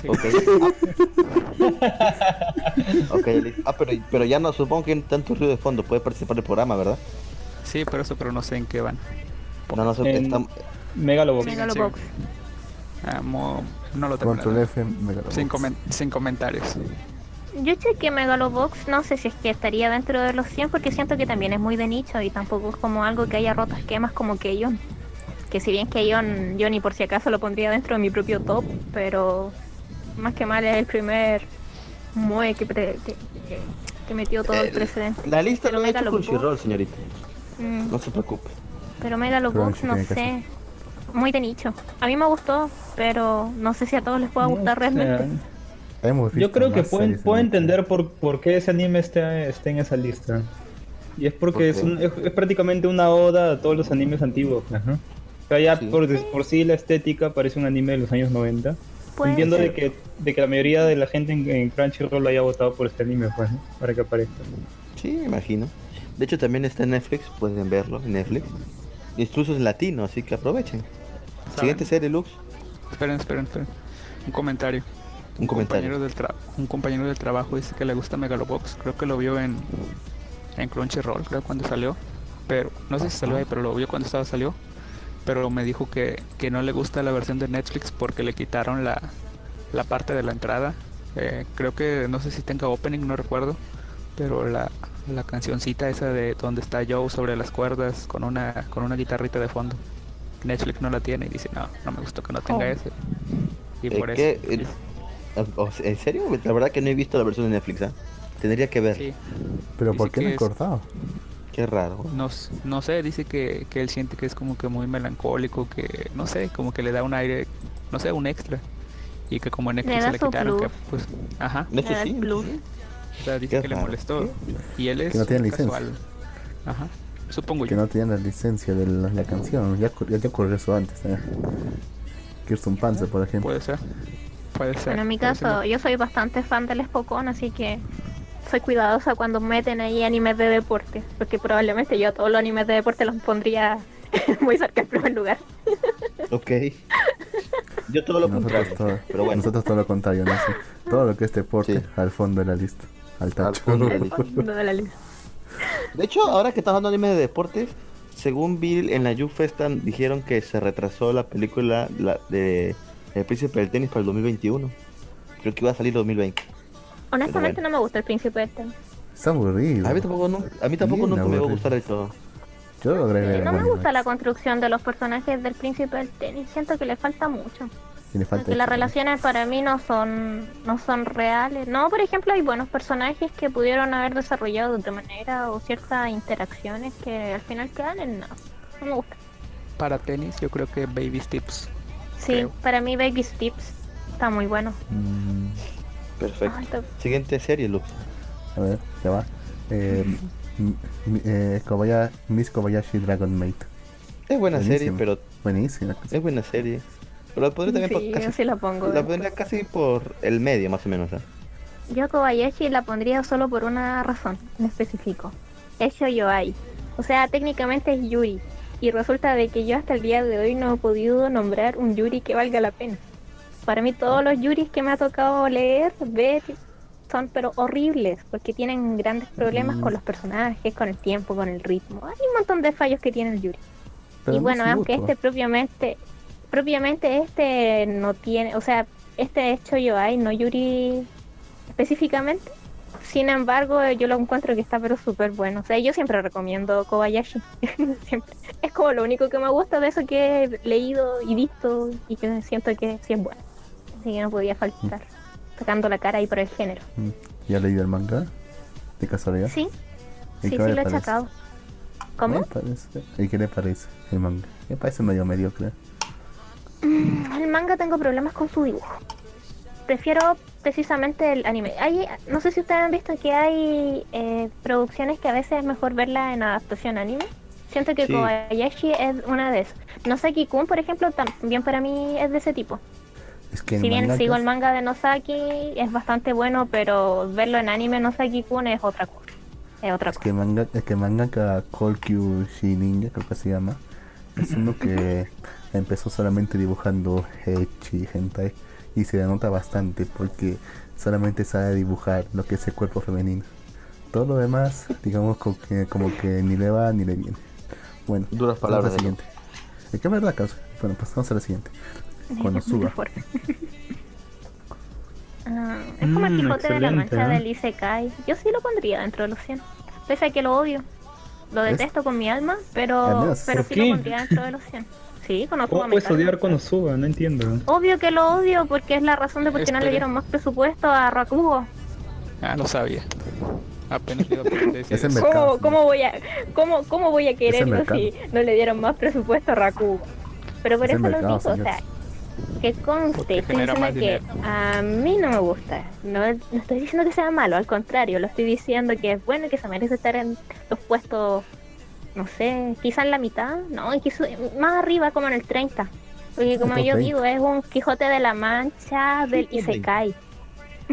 Speaker 5: Sí.
Speaker 3: Ok. (laughs) ok, listo. Ah, pero, pero ya no, supongo que en tanto ruido de fondo puede participar del programa, ¿verdad?
Speaker 5: Sí, por eso, pero no sé en qué van.
Speaker 3: No, no sé,
Speaker 4: En-
Speaker 3: está-
Speaker 4: Megalobox.
Speaker 1: Megalobox.
Speaker 5: Ah, mo- no lo tengo.
Speaker 2: Control. F, Megalobox.
Speaker 5: Sin, comen- sin comentarios.
Speaker 1: Yo chequeé Megalobox, no sé si es que estaría dentro de los 100 porque siento que también es muy de nicho y tampoco es como algo que haya roto esquemas como Keion. Que si bien Keion yo ni por si acaso lo pondría dentro de mi propio top, pero más que mal es el primer Moe que, pre- que, que- que metió todo el
Speaker 3: Eh,
Speaker 1: precedente.
Speaker 3: La lista
Speaker 1: Pero
Speaker 3: lo hecho. Crunchyroll, señorita.
Speaker 1: Mm,
Speaker 3: No se preocupe.
Speaker 1: pero Megalobox, no sé, muy de nicho. A mí me gustó, pero no sé si a todos les pueda
Speaker 4: No
Speaker 1: gustar
Speaker 4: sé.
Speaker 1: realmente.
Speaker 2: Hemos
Speaker 4: Yo creo que pueden, puedo
Speaker 2: en-
Speaker 4: entender por, por qué ese anime está, está en esa lista. Y es porque
Speaker 3: ¿Por
Speaker 4: es, un- es, es prácticamente una oda a todos los animes antiguos. Ajá. O sea, ya
Speaker 3: Sí.
Speaker 4: por, por sí la estética parece un anime de los años 90.
Speaker 1: Puede
Speaker 4: Entiendo
Speaker 1: ser.
Speaker 4: de que, de que la mayoría de la gente en, en Crunchyroll haya votado por este anime, pues, ¿no? Para que aparezca.
Speaker 3: Sí, me imagino. De hecho, también está en Netflix, pueden verlo en Netflix. Incluso en latino, así que aprovechen. Siguiente serie, Lux.
Speaker 5: Esperen, esperen, esperen. Un comentario.
Speaker 3: Un comentario.
Speaker 5: compañero del tra- un compañero del trabajo dice que le gusta Megalobox. Creo que lo vio en, en Crunchyroll, creo cuando salió. Pero no sé si salió ahí, pero lo vio cuando estaba salió. Pero me dijo que, que no le gusta la versión de Netflix porque le quitaron la, la parte de la entrada. Eh, creo que no sé si tenga opening, no recuerdo. Pero la, la cancioncita esa de donde está Joe sobre las cuerdas con una, con una guitarrita de fondo. Netflix no la tiene y dice, no, no me gustó que no tenga
Speaker 1: Oh.
Speaker 5: ese. Y
Speaker 3: Eh,
Speaker 5: por eso.
Speaker 3: ¿qué? Eh, ¿En serio? La verdad que no he visto la versión de Netflix, ¿ah? Tendría que ver.
Speaker 5: Sí,
Speaker 2: Pero ¿por qué no he
Speaker 5: es-
Speaker 2: cortado?
Speaker 3: Qué raro.
Speaker 5: no, no sé, dice que, que él siente que es como que muy melancólico, que no sé, como que le da un aire, no sé, un extra. Y que como en Netflix se le quitaron, que pues, ajá,
Speaker 3: sí.
Speaker 1: Plus.
Speaker 5: o sea, dice
Speaker 3: Qué
Speaker 5: que le molestó. Y él es
Speaker 2: Que no tiene
Speaker 5: un
Speaker 2: licencia.
Speaker 5: casual. Ajá, supongo
Speaker 2: Que
Speaker 5: yo.
Speaker 2: no tenían la licencia de la, la canción. Ya, ya, ya ocurrió eso antes. ¿eh? Kirsten Panzer, por ejemplo.
Speaker 5: Puede ser. Puede ser.
Speaker 1: Bueno, en mi
Speaker 5: ser.
Speaker 1: caso, yo soy bastante fan del Spokon, así que soy cuidadosa cuando meten ahí animes de deporte, porque probablemente yo a todos los animes de deporte los pondría (laughs) muy cerca del primer lugar.
Speaker 3: Ok. Yo todo lo
Speaker 2: nosotros
Speaker 3: contrario.
Speaker 2: todo,
Speaker 3: Pero bueno.
Speaker 2: nosotros todo lo contrario, ¿no? Sí. Todo lo que es deporte
Speaker 3: Sí.
Speaker 2: al fondo de la lista. Al
Speaker 3: Al fondo de la lista.
Speaker 1: De
Speaker 3: hecho, ahora que estamos hablando de anime de deportes, según Bill en la Youth Festa dijeron que se retrasó la película la, de El Príncipe del Tenis para el 2021. Creo que iba a salir 2020.
Speaker 1: Honestamente
Speaker 3: bueno.
Speaker 1: no me gusta el príncipe este.
Speaker 2: Está aburrido.
Speaker 3: A mí tampoco, nu- a mí tampoco
Speaker 2: Bien
Speaker 3: nunca me va a
Speaker 2: aburrido.
Speaker 3: gustar del todo.
Speaker 2: Yo lo.
Speaker 1: Eh, no me gusta la construcción de los personajes del príncipe del tenis, siento que le falta mucho.
Speaker 2: Y le falta
Speaker 1: Porque las relaciones para mí no son no son reales. No, por ejemplo, hay buenos personajes que pudieron haber desarrollado de otra manera o ciertas interacciones que al final quedan en nada. No me gusta.
Speaker 5: Para tenis, yo creo que Baby Steps.
Speaker 1: Sí,
Speaker 5: Creo.
Speaker 1: para mí Baby Steps está muy bueno.
Speaker 2: Mm,
Speaker 3: Perfecto. Siguiente serie, Lux.
Speaker 2: a ver, ya va. Eh, eh, Kobaya- Miss Kobayashi Dragon Maid.
Speaker 3: Es buena serie, pero
Speaker 2: Buenísima.
Speaker 3: es buena serie. Pero la pondré también
Speaker 1: Sí,
Speaker 3: por
Speaker 1: yo
Speaker 3: casi,
Speaker 1: sí la pongo.
Speaker 3: la pondría casi por el medio, más o menos. ¿ah?
Speaker 1: Yo Kobayashi la pondría solo por una razón en específico. Es Shoyoai. O sea, técnicamente es Yuri. Y resulta de que yo hasta el día de hoy no he podido nombrar un Yuri que valga la pena. Para mí todos los Yuris que me ha tocado leer, ver, son pero horribles. Porque tienen grandes problemas
Speaker 2: Mm.
Speaker 1: con los personajes, con el tiempo, con el ritmo. Hay un montón de fallos que tiene el Yuri.
Speaker 2: Pero
Speaker 1: y
Speaker 2: no
Speaker 1: bueno, aunque este propiamente, propiamente este no tiene, o sea, este hecho yo hay, no Yuri específicamente. Sin embargo, yo lo encuentro que está pero súper bueno. O sea, yo siempre recomiendo Kobayashi. (laughs) siempre. Es como lo único que me gusta de eso que he leído y visto y que siento que sí es bueno. Así que no podía faltar. Sacando la cara ahí por el género.
Speaker 2: Mm, ¿Ya leído el manga? ¿De casualidad?
Speaker 1: Sí,
Speaker 2: ¿Y
Speaker 1: sí, sí lo he
Speaker 2: parece?
Speaker 1: sacado. ¿Cómo?
Speaker 2: ¿Y qué le parece el manga? Me parece medio mediocre.
Speaker 1: El manga tengo problemas con su dibujo. Prefiero precisamente el anime. Hay, no sé si ustedes han visto que hay eh, producciones que a veces es mejor verla en adaptación anime. Siento que
Speaker 3: Sí.
Speaker 1: Kobayashi es una de esas. Nosaki Kun, por ejemplo, también para mí es de ese tipo.
Speaker 2: Es que el
Speaker 1: Si bien sigo el manga de Nosaki, es bastante bueno, pero verlo en anime Nosaki Kun es otra cosa. Es otra
Speaker 2: Es
Speaker 1: cosa.
Speaker 2: que manga, es que mangaka Kolkyu Ninja creo que se llama, es uno que empezó solamente dibujando Hechi Hentai y se le nota bastante porque solamente sabe dibujar lo que es el cuerpo femenino. Todo lo demás, digamos como que, como que ni le va ni le viene. Bueno,
Speaker 3: Duras palabras
Speaker 2: siguiente. Es que es verdad, causa. Bueno, pasamos a la siguiente. Cuando
Speaker 1: Es muy
Speaker 2: suba.
Speaker 1: fuerte. (laughs) Ah, es como el
Speaker 4: Mm,
Speaker 1: Quijote de la Mancha
Speaker 4: ¿eh?
Speaker 1: del Isekai. Yo sí lo pondría dentro de los 100. Pese a que lo odio. Lo detesto con mi alma,
Speaker 2: Al
Speaker 1: pero, pero
Speaker 4: ¿por
Speaker 1: sí
Speaker 4: qué?
Speaker 1: lo pondría dentro de los 100. Sí, conozco
Speaker 4: ¿Cómo puedes odiar cuando suba? No entiendo.
Speaker 1: Obvio que lo odio porque es la razón de por qué no le dieron más presupuesto a Rakugo.
Speaker 5: Ah, lo sabía. Apenas iba a (laughs)
Speaker 2: mercado.
Speaker 1: ¿Cómo, cómo voy a cómo, cómo voy a quererlo si no le dieron más presupuesto a Rakugo? Pero por
Speaker 2: Es
Speaker 1: eso lo digo, o sea. Que conste, estoy diciendo que a mí no me gusta. No, no estoy diciendo que sea malo, al contrario, lo estoy diciendo que es bueno y que se merece estar en los puestos, no sé, quizá en la mitad, no, y quizá más arriba como en el 30. Porque como yo
Speaker 2: 20.
Speaker 1: digo, es un Quijote de la Mancha del
Speaker 3: Sí, top 20.
Speaker 1: Isekai.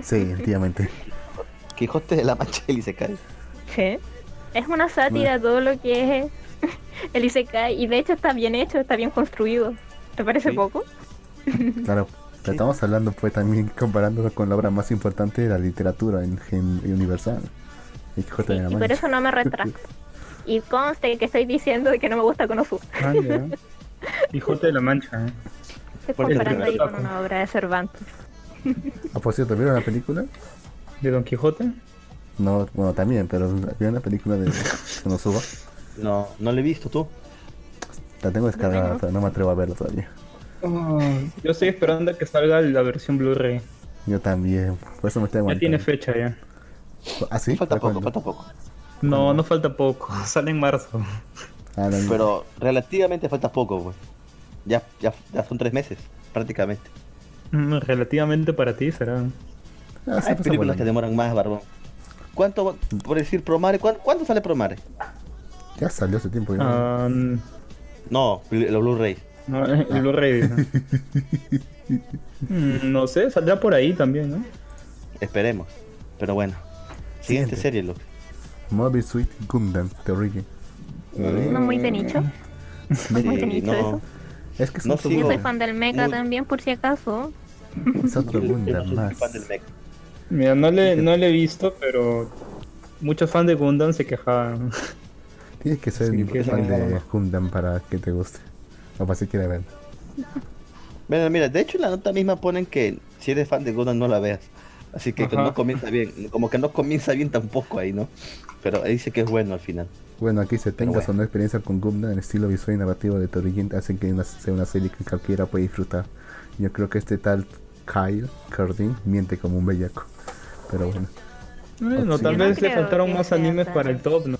Speaker 2: Sí, efectivamente. (laughs)
Speaker 3: Quijote de la Mancha se cae.
Speaker 1: Sí. Es una sátira todo lo que es el Isekai. Y de hecho está bien hecho, está bien construido. ¿Te parece
Speaker 3: Sí.
Speaker 1: poco?
Speaker 2: Claro. (laughs) pero Estamos hablando pues también comparándolo con la obra más importante de la literatura en, en- universal. El Quijote
Speaker 1: Sí,
Speaker 2: de la
Speaker 1: y por eso no me retracto. (laughs) Y conste que estoy diciendo de que no me gusta Konosuba.
Speaker 4: Ah, ya. Quijote de la Mancha. ¿eh?
Speaker 1: Estoy
Speaker 3: ¿Cuál es el
Speaker 1: comparando ahí con una obra de Cervantes.
Speaker 2: Ah, por cierto, ¿vieron la película?
Speaker 4: ¿De Don Quijote?
Speaker 2: No, bueno, también, pero ¿vieron la película de Konosuba? (laughs)
Speaker 3: No, no lo he visto tú.
Speaker 2: La tengo descargada, pero no me atrevo a verla todavía.
Speaker 4: Oh, (laughs) yo estoy esperando a que salga la versión Blu-ray.
Speaker 2: Yo también, por eso me estoy
Speaker 4: Ya
Speaker 2: aguantando.
Speaker 4: tiene fecha ya.
Speaker 2: ¿Ah, sí?
Speaker 3: falta
Speaker 2: ¿Para
Speaker 3: poco, falta poco.
Speaker 4: No, no falta poco. (laughs) Sale en marzo.
Speaker 2: Ah,
Speaker 3: Pero relativamente falta poco, güey. Ya, ya, ya son tres meses, prácticamente.
Speaker 4: Mm, Relativamente para ti será.
Speaker 2: Ah,
Speaker 3: Hay películas que demoran más, Barbón. ¿Cuánto, por decir Promare, ¿cuán- cuánto sale Promare?
Speaker 2: Ya salió hace tiempo. ya.
Speaker 4: Ah, mm,
Speaker 3: No, los Blu-ray.
Speaker 4: No, el Blu-ray. dice. Mm, no sé, saldrá por ahí también, ¿no?
Speaker 3: Esperemos. Pero bueno. Siguiente
Speaker 2: Siguiente.
Speaker 3: serie, Luke.
Speaker 2: Mobile Suit Gundam, The Origin.
Speaker 1: No muy de nicho. No muy de nicho
Speaker 3: no,
Speaker 1: eso.
Speaker 2: Es que es
Speaker 3: No
Speaker 2: otro
Speaker 1: Yo
Speaker 3: sigo.
Speaker 1: soy fan del mecha
Speaker 3: Muy-
Speaker 1: también, por si acaso.
Speaker 2: Es otro
Speaker 3: no
Speaker 2: Gundam
Speaker 3: soy
Speaker 2: más.
Speaker 3: fan del mech.
Speaker 4: Mira, no le, no le he visto, pero muchos fans de Gundam se quejaban.
Speaker 2: Tienes que ser
Speaker 4: Sí,
Speaker 2: fan
Speaker 4: no.
Speaker 2: de Gundam para que te guste. O para si quieres (laughs) ver.
Speaker 3: Bueno, mira, de hecho en la nota misma ponen que si eres fan de Gundam no la veas. Así que
Speaker 4: Ajá.
Speaker 3: no comienza bien, como que no comienza bien tampoco ahí, ¿no? Pero ahí dice que es bueno al final.
Speaker 2: Bueno, aquí se tenga
Speaker 3: bueno.
Speaker 2: o no experiencia con Gundam, el estilo visual y narrativo de The Origin hace que una- sea una serie que cualquiera puede disfrutar. Yo creo que este tal Kyle Cardin miente como un bellaco. Pero bueno.
Speaker 4: Bueno,
Speaker 2: Sí.
Speaker 4: tal
Speaker 1: no
Speaker 4: vez le faltaron más animes para el top, ¿no?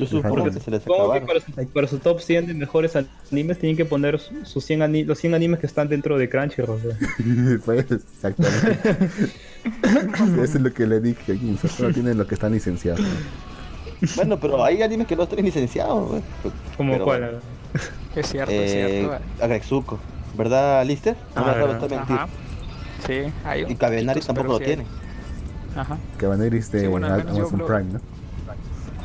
Speaker 3: Yo supongo que se les
Speaker 4: Supongo que
Speaker 3: acabaron.
Speaker 4: para su, para su top 100 de mejores animes tienen que poner su- sus 100 ani- los 100 animes que están dentro de Crunchyroll. (laughs)
Speaker 2: pues exactamente. Eso es lo que le dije. Solo tienen lo que están licenciados.
Speaker 3: Bueno, pero hay animes que no están licenciados, güey.
Speaker 4: Como
Speaker 3: Pero
Speaker 4: cuál.
Speaker 3: bueno.
Speaker 5: Es cierto, es
Speaker 3: Eh,
Speaker 5: cierto.
Speaker 3: Agretsuko. ¿Verdad, Lister? No
Speaker 4: Ah,
Speaker 3: me mentir.
Speaker 5: Ajá. Sí, hay
Speaker 3: Y Cabenari tampoco lo
Speaker 5: sí
Speaker 3: tiene.
Speaker 5: Ajá.
Speaker 2: Cabaneris de
Speaker 5: Sí, bueno,
Speaker 2: Amazon Prime, ¿no?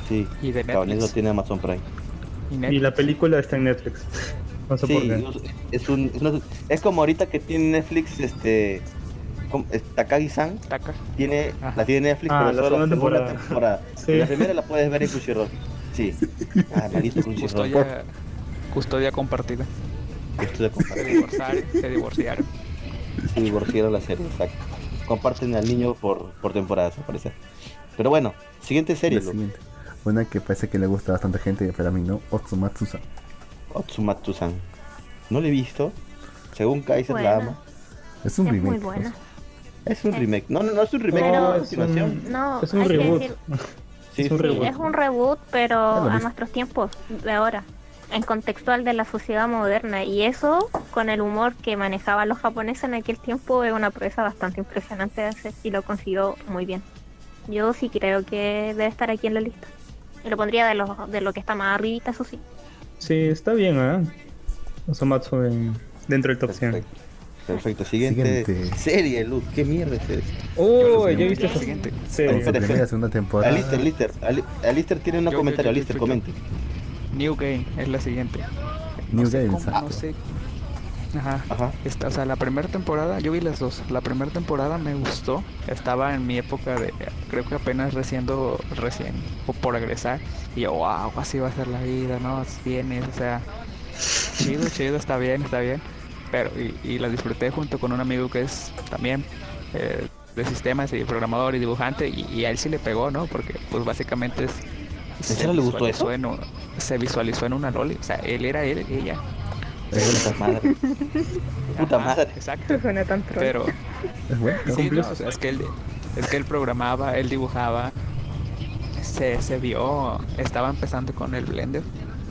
Speaker 3: Sí,
Speaker 5: Y de
Speaker 3: Cabaneri lo
Speaker 5: Netflix.
Speaker 3: tiene Amazon Prime.
Speaker 5: Y
Speaker 4: Y
Speaker 5: Netflix.
Speaker 4: la película está en Netflix. No sé por
Speaker 3: Sí,
Speaker 4: qué.
Speaker 3: es, un, es, una- es como ahorita que tiene Netflix, este... es Takagi-san
Speaker 5: Taca.
Speaker 3: tiene,
Speaker 5: Ajá.
Speaker 3: la tiene Netflix,
Speaker 4: Ah,
Speaker 3: pero
Speaker 4: la
Speaker 3: solo la
Speaker 4: temporada.
Speaker 3: temporada. (laughs)
Speaker 4: Sí.
Speaker 3: La primera la puedes ver en Crunchyroll. Sí. (laughs) Ah, maldito Crunchyroll.
Speaker 5: Custodia, custodia compartida.
Speaker 3: Esto de
Speaker 5: Se divorciaron. se divorciaron.
Speaker 3: Se divorciaron la serie, exacto. Comparten al niño por, por temporadas, al parecer. Pero bueno, siguiente serie,
Speaker 2: La siguiente. Una que parece que le gusta a bastante gente, pero a mí no. Otsumatsu-san.
Speaker 3: Otsumatsu-san. No lo he visto. Según Kaiser la ama.
Speaker 2: Es un
Speaker 1: Es
Speaker 2: remake.
Speaker 1: muy buena.
Speaker 3: Es un remake. No, no, no es un remake,
Speaker 1: Pero-
Speaker 3: es
Speaker 4: un-
Speaker 1: No,
Speaker 4: Es un reboot.
Speaker 1: decir- (laughs)
Speaker 3: Sí,
Speaker 4: es un
Speaker 3: sí,
Speaker 4: reboot.
Speaker 1: es un reboot, pero a nuestros tiempos de ahora, en contextual de la sociedad moderna. Y eso, con el humor que manejaban los japoneses en aquel tiempo, es una proeza bastante impresionante de hacer y lo consiguió muy bien. Yo sí creo que debe estar aquí en la lista. Y lo pondría de lo, de lo que está más arribita, eso sí.
Speaker 4: Sí, está bien, ¿eh? Osomatsu en- dentro del top 100.
Speaker 3: Perfecto. Perfecto. Siguiente,
Speaker 2: Siguiente.
Speaker 3: serie, Luz. ¿Qué mierda es esto?
Speaker 4: Oh,
Speaker 2: Yo
Speaker 4: ya viste esa
Speaker 5: Siguiente.
Speaker 4: serie.
Speaker 2: Primera segunda temporada.
Speaker 3: Alister, Lister. Ali- Alister tiene un comentario. Alister,
Speaker 5: yo, yo.
Speaker 3: comente.
Speaker 5: New Game es la siguiente. No
Speaker 2: New
Speaker 5: sé
Speaker 2: Game,
Speaker 5: cómo,
Speaker 2: exacto.
Speaker 5: no sé. Ajá.
Speaker 3: Ajá.
Speaker 5: Esta, o sea, la primera temporada, yo vi las dos. La primera temporada me gustó. Estaba en mi época de, creo que apenas recién, recién, o por egresar. Y yo, wow, así va a ser la vida, ¿no? Vienes, o sea, chido, chido, está bien, está bien. Pero, y, y la disfruté junto con un amigo que es también eh, de sistemas y programador y dibujante. Y, y a él sí le pegó, ¿no? Porque, pues básicamente es.
Speaker 3: serio le gustó
Speaker 5: visualizó
Speaker 3: eso?
Speaker 5: en un- se visualizó en una loli. O sea, él era él y ella.
Speaker 3: Puta madre. (laughs) Puta
Speaker 5: Ajá,
Speaker 3: madre.
Speaker 5: Exacto.
Speaker 1: Suena tan troll.
Speaker 5: Pero
Speaker 2: Es bueno.
Speaker 5: sí,
Speaker 4: cumplió
Speaker 5: no,
Speaker 4: su
Speaker 5: o sea, es que él es que él programaba, él dibujaba, se, se vio, estaba empezando con el Blender,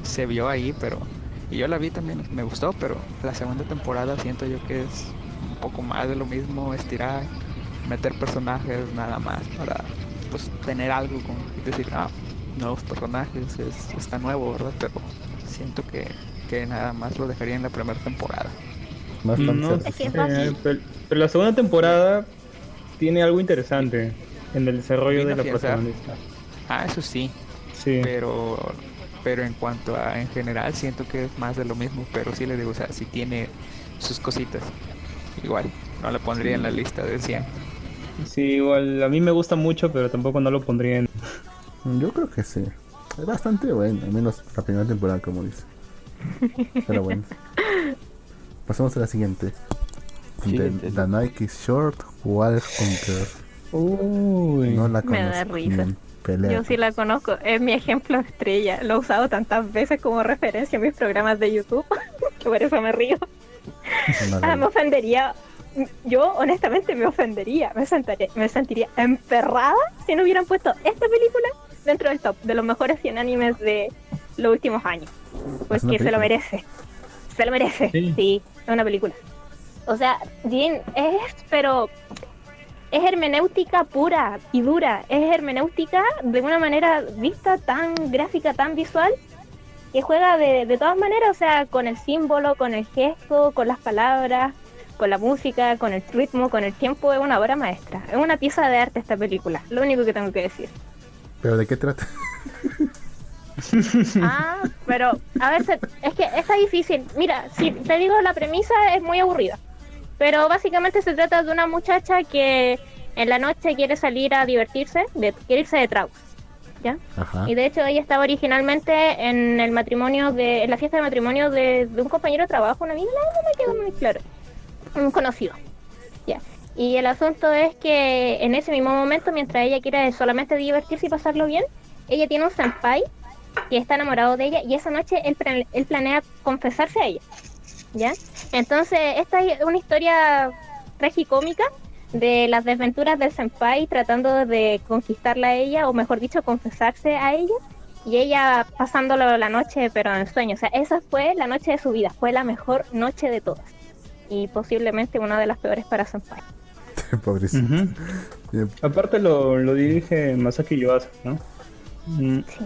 Speaker 5: se vio ahí, pero y yo la vi también, me gustó, pero la segunda temporada siento yo que es un poco más de lo mismo, estirar, meter personajes nada más para pues tener algo con decir, ah, nuevos personajes, es, está nuevo, ¿verdad? Pero siento que que nada más lo dejaría en la primera temporada.
Speaker 2: Más tan
Speaker 4: No sé,
Speaker 1: fácil.
Speaker 4: pero, pero la segunda temporada tiene algo interesante en el desarrollo de la protagonista.
Speaker 5: Ah, eso sí,
Speaker 4: Sí.
Speaker 5: pero pero en cuanto a en general siento que es más de lo mismo, pero sí le digo, o sea, sí tiene sus cositas. Igual, no la pondría en la lista de 100.
Speaker 4: Sí, igual a mí me gusta mucho, pero tampoco no lo pondría en...
Speaker 2: Yo creo que sí. Es bastante bueno, al menos la primera temporada, como dice. Pero bueno. Pasamos a la siguiente.
Speaker 3: Siguiente.
Speaker 2: The, The Nike Short Wild Hunter.
Speaker 4: Uy.
Speaker 2: No la
Speaker 1: Me da
Speaker 2: conozco.
Speaker 1: risa.
Speaker 2: pelea.
Speaker 1: Yo sí la conozco, es mi ejemplo estrella. Lo he usado tantas veces como referencia en mis programas de YouTube, (laughs) que por eso me río.
Speaker 2: No
Speaker 1: Ah, me ofendería. Yo, honestamente, me ofendería. Me, sentaría- me sentiría emperrada si no hubieran puesto esta película dentro del top de los mejores 100 animes de los últimos años. Porque se
Speaker 2: película?
Speaker 1: lo merece. Se lo merece.
Speaker 4: Sí.
Speaker 1: Sí, es una película. O sea, Jin es, pero es hermenéutica pura y dura. Es hermenéutica de una manera vista tan gráfica, tan visual, que juega de, de todas maneras, o sea, con el símbolo, con el gesto, con las palabras, con la música, con el ritmo, con el tiempo. Es una obra maestra. Es una pieza de arte esta película. Lo único que tengo que decir.
Speaker 2: ¿Pero de qué trata? (laughs) (laughs)
Speaker 1: Ah, pero a se- es que está difícil. Mira, si te digo la premisa es muy aburrida. Pero básicamente se trata de una muchacha que en la noche quiere salir a divertirse, de, quiere irse de tragos. ¿Ya?
Speaker 2: Ajá.
Speaker 1: Y de hecho ella estaba originalmente en el matrimonio de, en la fiesta de matrimonio de, de un compañero de trabajo, una amiga, no, no me quedó muy claro, un conocido. Ya. Y el asunto es que en ese mismo momento, mientras ella quiere solamente divertirse y pasarlo bien, ella tiene un senpai que está enamorado de ella y esa noche él, plan- él planea confesarse a ella. ¿Ya? Entonces, esta es una historia tragicómica de las desventuras del senpai tratando de conquistarla a ella, o mejor dicho, confesarse a ella, y ella pasándolo la noche, pero en sueño. O sea, esa fue la noche de su vida, fue la mejor noche de todas. Y posiblemente una de las peores para senpai. (laughs)
Speaker 2: Pobrecito.
Speaker 4: Ujú.
Speaker 2: Bien,
Speaker 4: Aparte lo, lo dirige Masaki Yuasa, ¿no? Mm,
Speaker 1: Sí.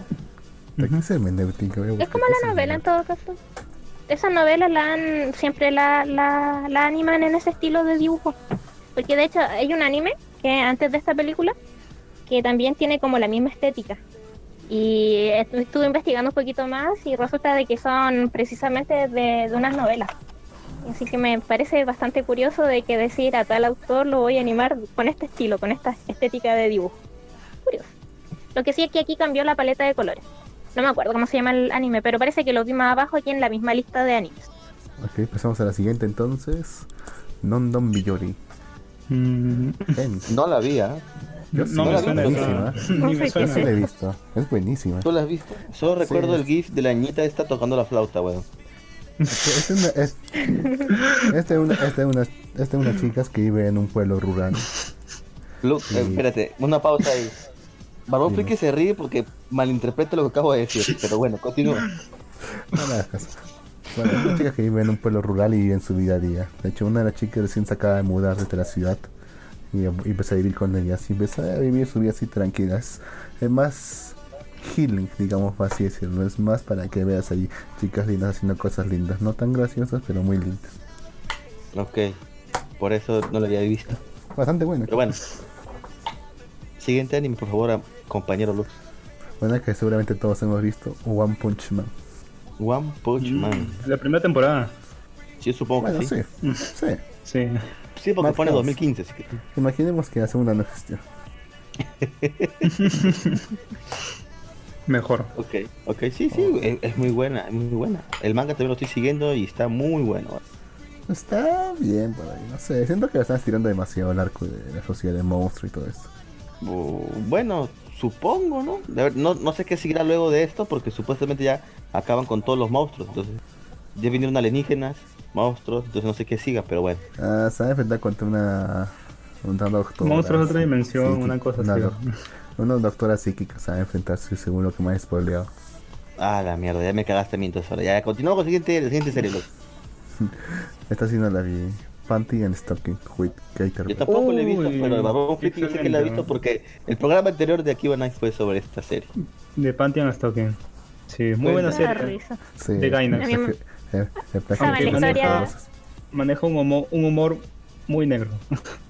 Speaker 2: ¿De qué es hermenéutica? Voy a
Speaker 1: Es
Speaker 2: buscar
Speaker 1: como la novela en todo caso. Esas novelas la han, siempre la, la, la animan en ese estilo de dibujo. Porque de hecho hay un anime que antes de esta película que también tiene como la misma estética. Y estu- estuve investigando un poquito más y resulta de que son precisamente de, de unas novelas. Así que me parece bastante curioso de que decir a tal autor lo voy a animar con este estilo, con esta estética de dibujo. Curioso. Lo que sí es que aquí cambió la paleta de colores. No me acuerdo cómo se llama el anime, pero parece que lo vi más abajo aquí en la misma lista de animes.
Speaker 2: Ok, pasamos a la siguiente entonces. Nondon Biyori.
Speaker 4: mm,
Speaker 3: No la vi, ¿ah?
Speaker 2: Yo sí,
Speaker 4: no me
Speaker 3: la
Speaker 4: suena
Speaker 1: No sé
Speaker 4: me (laughs)
Speaker 2: yo sí la he visto. Es buenísima.
Speaker 3: ¿Tú la has visto? Solo recuerdo el gif de la niñita esta tocando la flauta, weón.
Speaker 2: Es de una, es, es de una, es de unas, es de unas chicas que viven en un pueblo rural.
Speaker 3: Lu-
Speaker 2: Sí.
Speaker 3: eh, espérate, una pausa ahí. Barbón. Friki se ríe porque malinterpreta lo que acabo de decir, pero bueno, continúa.
Speaker 2: No le hagas caso. Bueno, es una chica que vive en un pueblo rural y vive en su vida a día. De hecho, una de las chicas recién se acaba de mudar desde la ciudad y, empezó a vivir con ellas. Y empezó a vivir su vida así tranquila. Es, es más healing, digamos así decirlo. Es más para que veas ahí chicas lindas haciendo cosas lindas. No tan graciosas, pero muy lindas.
Speaker 3: Ok, por eso no lo había visto.
Speaker 2: Bastante buena.
Speaker 3: Pero bueno. Siguiente anime, por favor, compañero Luz.
Speaker 2: Buena que seguramente todos hemos visto. One Punch Man.
Speaker 3: One Punch Man.
Speaker 4: La primera temporada.
Speaker 3: Sí, supongo
Speaker 2: Bueno,
Speaker 3: que
Speaker 2: sí.
Speaker 3: sí.
Speaker 2: Sí.
Speaker 4: Sí.
Speaker 3: Sí, porque
Speaker 2: Más
Speaker 3: pone
Speaker 2: dos.
Speaker 3: 2015, así que...
Speaker 2: Imaginemos que la segunda no existió. (laughs)
Speaker 4: Mejor.
Speaker 3: Ok, ok, sí, sí, es, es muy buena, es muy buena. El manga también lo estoy siguiendo y está muy bueno.
Speaker 2: Está bien por ahí, no sé. Siento que la están estirando demasiado el arco de la sociedad de monstruo y todo esto.
Speaker 3: Bu- Bueno, supongo, ¿no? Ver- no? No sé qué seguirá luego de esto porque supuestamente ya acaban con todos los monstruos. Entonces, ya vinieron alienígenas, monstruos, entonces no sé qué siga, pero bueno.
Speaker 2: Ah, se va a enfrentar contra una. Una doctora.
Speaker 4: Monstruos de otra dimensión,
Speaker 2: psíquica,
Speaker 4: una cosa
Speaker 2: una
Speaker 4: así.
Speaker 2: doc- Una doctora psíquica se va a enfrentarse según lo que me ha spoileado.
Speaker 3: Ah, la mierda, ya me cagaste entonces ahora. Ya, continuamos con la siguiente, la siguiente serie. loco. (laughs)
Speaker 2: Esta sí no la vi. Panty and Stocking with Gator.
Speaker 3: Yo tampoco la he visto,
Speaker 4: Uy,
Speaker 3: pero el Barbón Friki dice que la ha visto porque el programa anterior de Akiba Night fue sobre esta serie.
Speaker 4: De Pantheon Stocking. Sí, muy buena
Speaker 1: Me da
Speaker 4: serie.
Speaker 1: risa.
Speaker 2: Sí,
Speaker 4: De Gainax.
Speaker 2: eh, eh.
Speaker 4: Maneja un humor, un humor muy negro.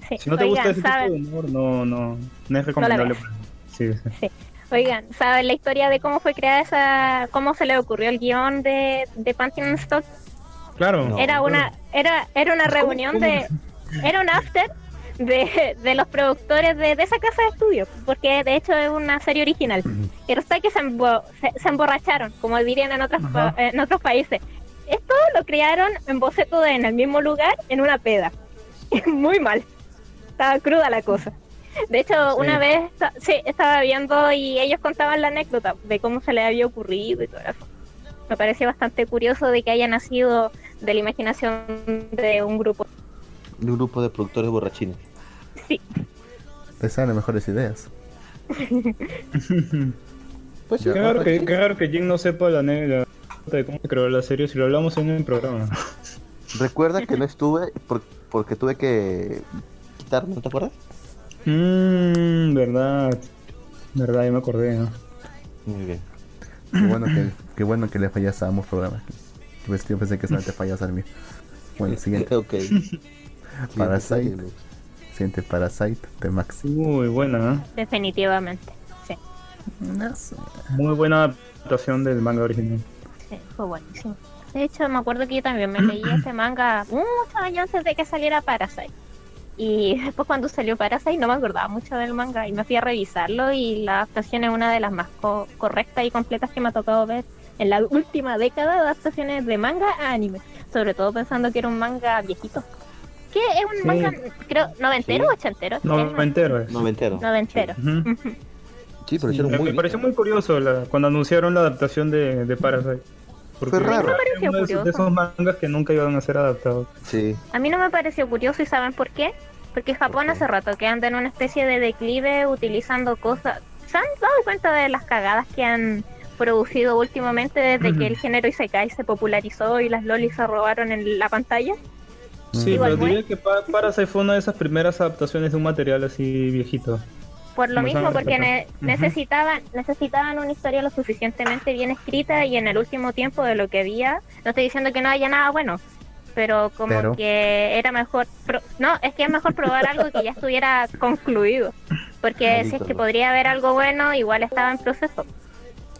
Speaker 1: Sí.
Speaker 4: Si no te
Speaker 1: Oigan,
Speaker 4: gusta ese tipo de humor, no, no, no es recomendable.
Speaker 1: veas.
Speaker 4: para- sí, sí.
Speaker 1: Oigan, ¿saben la historia de cómo fue creada esa, cómo se le ocurrió el guion de, de Pantheon Stock?
Speaker 4: Claro.
Speaker 3: No.
Speaker 1: Era una, era, era una reunión
Speaker 4: cómo?
Speaker 1: de, era un after de, de los productores de, de esa casa de estudio, porque de hecho es una serie original. Y resulta que se, embo- se, se emborracharon, como dirían en otras pa- en otros países. Esto lo crearon en boceto de en el mismo lugar, en una peda. (laughs) Muy mal. Estaba cruda la cosa. De hecho,
Speaker 4: Sí.
Speaker 1: una vez sí, estaba viendo y ellos contaban la anécdota de cómo se les había ocurrido y todo eso. Me pareció bastante curioso de que haya nacido de la imaginación de un grupo.
Speaker 3: De un grupo de productores borrachines.
Speaker 1: Sí,
Speaker 2: Les salen mejores ideas. (laughs)
Speaker 3: Pues.
Speaker 4: Qué raro, que, qué raro que Jin no sepa la anécdota de cómo se creó la serie si lo hablamos en el programa.
Speaker 3: Recuerda que no (laughs) estuve por- porque tuve que quitarme, ¿no te acuerdas?
Speaker 4: Mmm, verdad. Verdad, ya me acordé. ¿no?
Speaker 3: Muy bien.
Speaker 2: Qué bueno que, qué bueno que le fallas a ambos programas. Yo pensé- yo pensé que solamente fallas al mío. Bueno, siguiente. (laughs)
Speaker 3: Ok. (laughs)
Speaker 2: Parasite. Siguiente Parasite de Max.
Speaker 4: Muy buena, ¿eh?
Speaker 1: definitivamente. Sí.
Speaker 4: Muy buena adaptación del manga original.
Speaker 1: sí, fue buenísimo. De hecho, me acuerdo que yo también me leí ese manga muchos años antes de que saliera Parasite. Y después cuando salió Parasite no me acordaba mucho del manga y me fui a revisarlo y la adaptación es una de las más co- correctas y completas que me ha tocado ver en la última década de adaptaciones de manga a anime. Sobre todo pensando que era un manga viejito. Que es un
Speaker 4: Sí.
Speaker 1: manga, creo, noventero
Speaker 3: Sí.
Speaker 1: o ochentero.
Speaker 4: No,
Speaker 1: Es
Speaker 4: me eh.
Speaker 3: Noventero.
Speaker 1: Noventero.
Speaker 3: Sí, pero hicieron
Speaker 4: me,
Speaker 3: muy
Speaker 4: me
Speaker 3: bien.
Speaker 4: pareció muy curioso la- cuando anunciaron la adaptación de, de Parasite. Porque
Speaker 3: Fue raro.
Speaker 4: era
Speaker 1: pareció
Speaker 4: uno de esos,
Speaker 1: curioso.
Speaker 4: de esos mangas que nunca iban a ser adaptados.
Speaker 3: Sí.
Speaker 1: A mí no me pareció curioso y ¿saben por qué? Porque Japón
Speaker 3: qué?
Speaker 1: hace rato que anda en una especie de declive utilizando cosas... ¿Se han dado cuenta de las cagadas que han producido últimamente desde que el género Isekai se popularizó y las lolis se robaron en la pantalla?
Speaker 4: Sí,
Speaker 1: Igual
Speaker 4: pero diría que Pa- Parasite fue una de esas primeras adaptaciones de un material así viejito.
Speaker 1: Por lo mismo, porque ne- necesitaban, necesitaban una historia lo suficientemente bien escrita y en el último tiempo de lo que había, no estoy diciendo que no haya nada bueno, pero como
Speaker 2: Pero.
Speaker 1: que era mejor, pro- no, es que es mejor probar algo que ya estuviera concluido, porque (laughs) si es que podría haber algo bueno, igual estaba en proceso.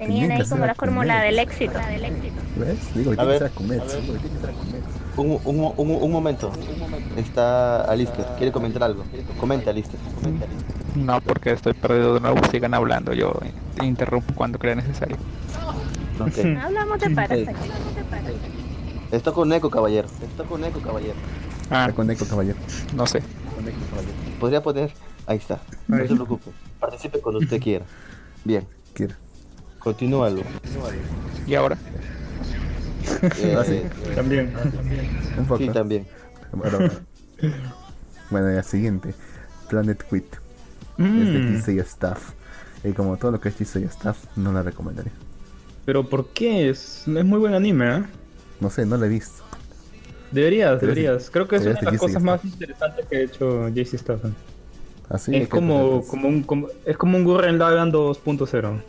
Speaker 1: Tenían ahí como la fórmula del éxito.
Speaker 2: ¿Ves? Digo, ser a comer.
Speaker 3: Un, un, un, un momento. Está Alister. ¿Quiere comentar algo? Comenta, Alister.
Speaker 5: No, porque estoy perdido de nuevo. Sigan hablando. Yo interrumpo cuando crea necesario.
Speaker 3: Ok. (laughs)
Speaker 1: Hablamos de Parasite.
Speaker 3: Está con eco, caballero. Está con eco, caballero.
Speaker 5: Ah,
Speaker 2: Está con eco, caballero.
Speaker 5: no sé.
Speaker 3: Con eco, caballero. Podría poner. Ahí está. No se preocupe. Participe cuando usted (laughs) quiera. Bien.
Speaker 2: Quiero.
Speaker 3: Continúalo.
Speaker 5: ¿Y ahora?
Speaker 3: Eh,
Speaker 2: Ah, sí.
Speaker 4: También.
Speaker 2: Un poco.
Speaker 3: sí, también.
Speaker 2: Bueno, bueno. siguiente. Planet Quit. Es de
Speaker 4: Mm,
Speaker 2: Kisei Staff. Y como todo lo que es Kisei Staff, no la recomendaría.
Speaker 4: pero ¿por qué? Es, es muy buen anime, ¿eh?
Speaker 2: No sé, no la he visto.
Speaker 4: Deberías,
Speaker 2: Pero es-
Speaker 4: deberías. Creo que es una
Speaker 2: es
Speaker 4: de las cosas más interesantes que ha hecho JC Staffen.
Speaker 2: Así
Speaker 4: es
Speaker 2: que
Speaker 4: como, como un como- es como un Gurren Lagann 2.0.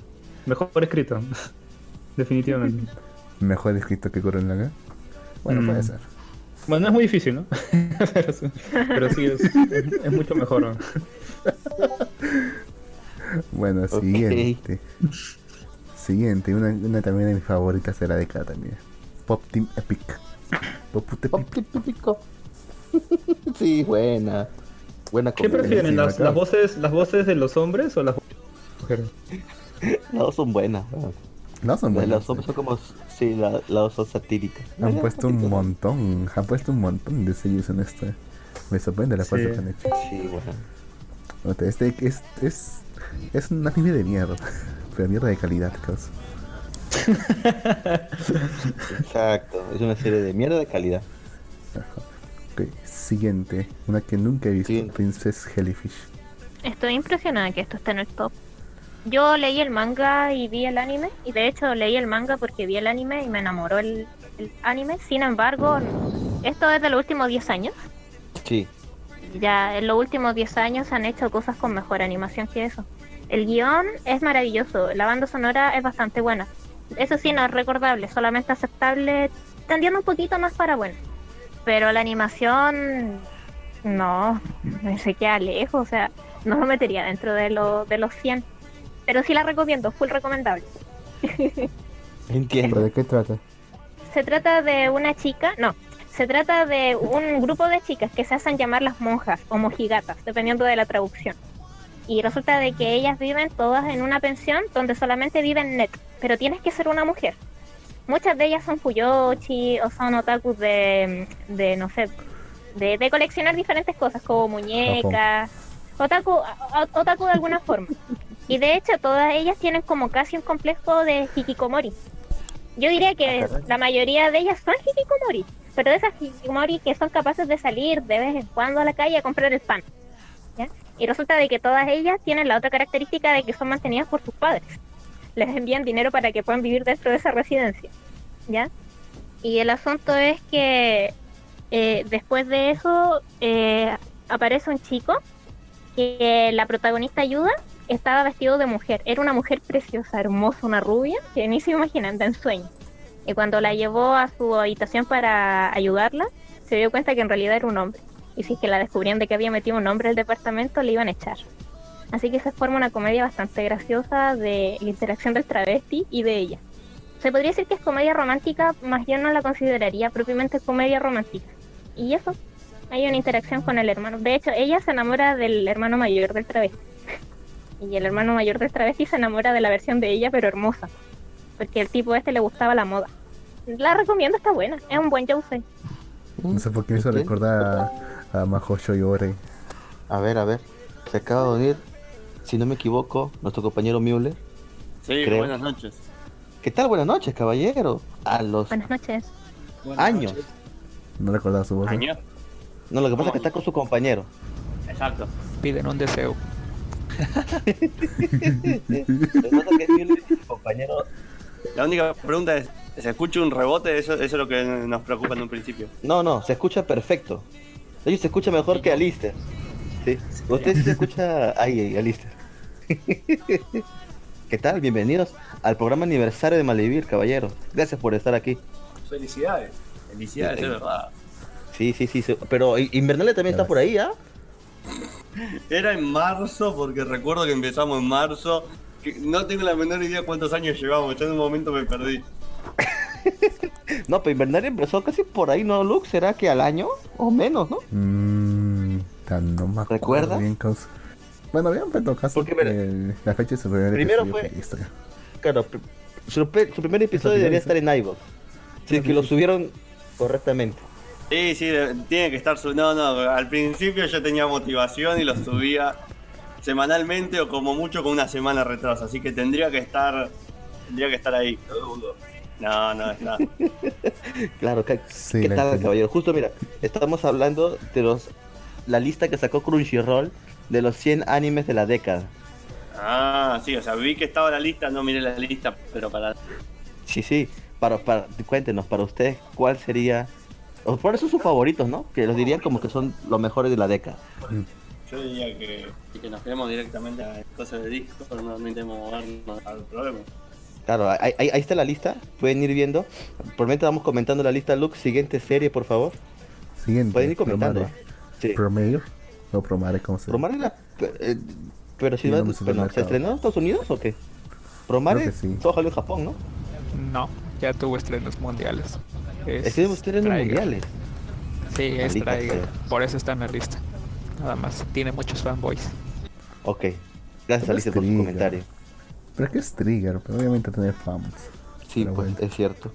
Speaker 4: Mejor escrito. (laughs) Definitivamente.
Speaker 2: Mejor escrito que Gurren Lagann. Bueno,
Speaker 4: Mm.
Speaker 2: puede ser.
Speaker 4: Bueno, no es muy difícil, ¿no? (laughs) pero, sí, es, es mucho mejor. ¿no?
Speaker 2: Bueno, siguiente. Siguiente, una, una también de mis favoritas de la década también. Pop Team Epic. Pop Team Epic. (laughs)
Speaker 3: Sí, buena. Buena
Speaker 4: ¿Qué prefieren? ¿Las, las voces, ¿Las voces de los hombres o las voces de las mujeres? (laughs)
Speaker 3: Las dos son buenas. weón.
Speaker 2: No son
Speaker 3: Las
Speaker 2: buenas.
Speaker 3: dos son como. Sí, la- las dos son satíricas.
Speaker 2: Han puesto un montón, han puesto un montón de sellos en esto. Me sorprende la
Speaker 4: Sí.
Speaker 2: fuerza que han hecho.
Speaker 3: Sí, bueno.
Speaker 2: Este es, es, es un anime de mierda, (laughs) pero mierda de calidad, causa.
Speaker 3: Exacto. Es una serie de mierda de calidad.
Speaker 2: Ok, siguiente, una que nunca he visto,
Speaker 3: Siguiente.
Speaker 2: Princess Jellyfish.
Speaker 1: Estoy impresionada que esto esté en el top. Yo leí el manga y vi el anime, y de hecho leí el manga porque vi el anime y me enamoró el, el anime. Sin embargo, esto es de los últimos 10 años.
Speaker 3: Sí.
Speaker 1: Ya en los últimos 10 años se han hecho cosas con mejor animación que eso. El guion es maravilloso, la banda sonora es bastante buena. Eso sí, no es recordable, solamente aceptable, tendiendo un poquito más para bueno. Pero la animación, no, me se queda lejos, o sea, no lo metería dentro de, lo, de los 100. Pero sí la recomiendo, full recomendable. (laughs)
Speaker 3: Entiendo.
Speaker 2: ¿Pero de qué trata?
Speaker 1: Se trata de una chica, no, se trata de un grupo de chicas que se hacen llamar las monjas o mojigatas, dependiendo de la traducción. Y resulta de que ellas viven todas en una pensión donde solamente viven net, pero tienes que ser una mujer. Muchas de ellas son fuyoshi o son otakus de, de no sé, de, de coleccionar diferentes cosas como muñecas, otaku, o- otaku de alguna forma. (laughs) Y de hecho todas ellas tienen como casi un complejo de hikikomori. Yo diría que la mayoría de ellas son hikikomori, pero de esas hikikomori que son capaces de salir de vez en cuando a la calle a comprar el pan. ¿ya? Y resulta de que todas ellas tienen la otra característica de que son mantenidas por sus padres. Les envían dinero para que puedan vivir dentro de esa residencia. ¿Ya? Y el asunto es que eh, después de eso eh, aparece un chico que la protagonista ayuda, estaba vestido de mujer. Era una mujer preciosa, hermosa, una rubia, que ni se imaginan, de ensueño. Y cuando la llevó a su habitación para ayudarla, se dio cuenta que en realidad era un hombre. Y si es que la descubrían de que había metido un hombre al departamento, le iban a echar. Así que se forma una comedia bastante graciosa de la interacción del travesti y de ella. Se podría decir que es comedia romántica, más yo no la consideraría propiamente comedia romántica. Y eso, hay una interacción con el hermano. De hecho, ella se enamora del hermano mayor del travesti. Y el hermano mayor del travesti se enamora de la versión de ella, pero hermosa. Porque el tipo este le gustaba la moda. La recomiendo, está buena. Es un buen Jousei.
Speaker 2: No sé por qué me hizo recordar a, a Majo Shoyore.
Speaker 3: A ver, a ver. Se acaba de unir, si no me equivoco, nuestro compañero Müller.
Speaker 6: Sí,
Speaker 3: Creo.
Speaker 6: buenas noches.
Speaker 3: ¿Qué tal? Buenas noches, caballero. A los
Speaker 1: Buenas noches.
Speaker 3: años.
Speaker 2: No recordaba su voz. ¿no?
Speaker 6: Año.
Speaker 3: No, lo que pasa es que está con su compañero.
Speaker 6: Exacto.
Speaker 5: Piden un deseo. (laughs)
Speaker 3: compañero.
Speaker 6: La única pregunta es, ¿se escucha un rebote? Eso, eso es lo que nos preocupa en un principio.
Speaker 3: No, no, se escucha perfecto. De hecho, se escucha mejor que Alister. Sí. Usted sí se escucha ahí, ahí, Alister. (laughs) ¿Qué tal? Bienvenidos al programa aniversario de Malvivir, caballeros. Gracias por estar aquí.
Speaker 7: Felicidades.
Speaker 6: Felicidades,
Speaker 3: Sí.
Speaker 6: es verdad.
Speaker 3: Sí, sí, sí. sí. Pero Invernale también está por ahí, ¿ah? (laughs)
Speaker 6: Era en marzo, porque recuerdo que empezamos en marzo. que no tengo la menor idea cuántos años llevamos, ya en un momento me perdí. (laughs)
Speaker 3: No, pero Invernale empezó casi por ahí, ¿no, Luke? ¿Será que al año? O menos, ¿no?
Speaker 2: Mmm. No me acuerdo
Speaker 3: ¿Recuerdas?
Speaker 2: bien, causa. Bueno, bien, pero caso,
Speaker 3: Porque, mira,
Speaker 2: eh, la fecha de su primer
Speaker 3: primero
Speaker 2: episodio
Speaker 3: fue-
Speaker 2: ya.
Speaker 3: Claro, su, primer episodio
Speaker 2: que
Speaker 3: debería estar en iVoox. Sí, que lo subieron correctamente.
Speaker 6: Sí, sí, tiene que estar su... No, no, al principio yo tenía motivación y lo subía semanalmente o como mucho con una semana de retraso, así que tendría que estar... Tendría que estar ahí. No, no, está. (laughs)
Speaker 3: Claro, ¿qué,
Speaker 2: Sí,
Speaker 3: qué tal,
Speaker 2: entiendo.
Speaker 3: caballero? Justo mira, estamos hablando de los la lista que sacó Crunchyroll de los 100 animes de la década.
Speaker 6: Ah, sí, o sea, vi que estaba la lista, no miré la lista, pero para...
Speaker 3: Sí, sí. Para, para, cuéntenos, para ustedes, ¿cuál sería? O por eso sus favoritos, ¿no? Que los dirían como que son los mejores de la década.
Speaker 6: Yo diría que, que nos quedemos directamente a cosas de disco, pero no intentemos movernos al problema.
Speaker 3: Claro, ahí, ahí- ahí está la lista. Pueden ir viendo. Por mientras vamos comentando la lista, Luke. Siguiente serie, por favor.
Speaker 2: Siguiente.
Speaker 3: Pueden ir comentando.
Speaker 2: Promare.
Speaker 3: Sí.
Speaker 2: Promare. No, Promare, ¿cómo se
Speaker 3: Promare la- eh, pero si
Speaker 2: Sí,
Speaker 3: va-
Speaker 2: no
Speaker 3: bueno, ¿se estrenó en Estados Unidos o qué? Promare
Speaker 2: sí.
Speaker 3: solo salió en Japón, ¿no?
Speaker 5: No, ya tuvo estrenos mundiales. Es
Speaker 3: Estuvimos
Speaker 5: Trigger.
Speaker 3: mundiales.
Speaker 5: Sí, es
Speaker 3: sea.
Speaker 5: Por eso está en la lista. Nada más. Tiene muchos fanboys.
Speaker 3: Ok. Gracias, Alicia, por su
Speaker 2: Trigger.
Speaker 3: comentario.
Speaker 2: Pero que es Trigger, pero obviamente tiene fans.
Speaker 3: Sí,
Speaker 2: Pero
Speaker 3: pues
Speaker 2: bueno.
Speaker 3: es cierto.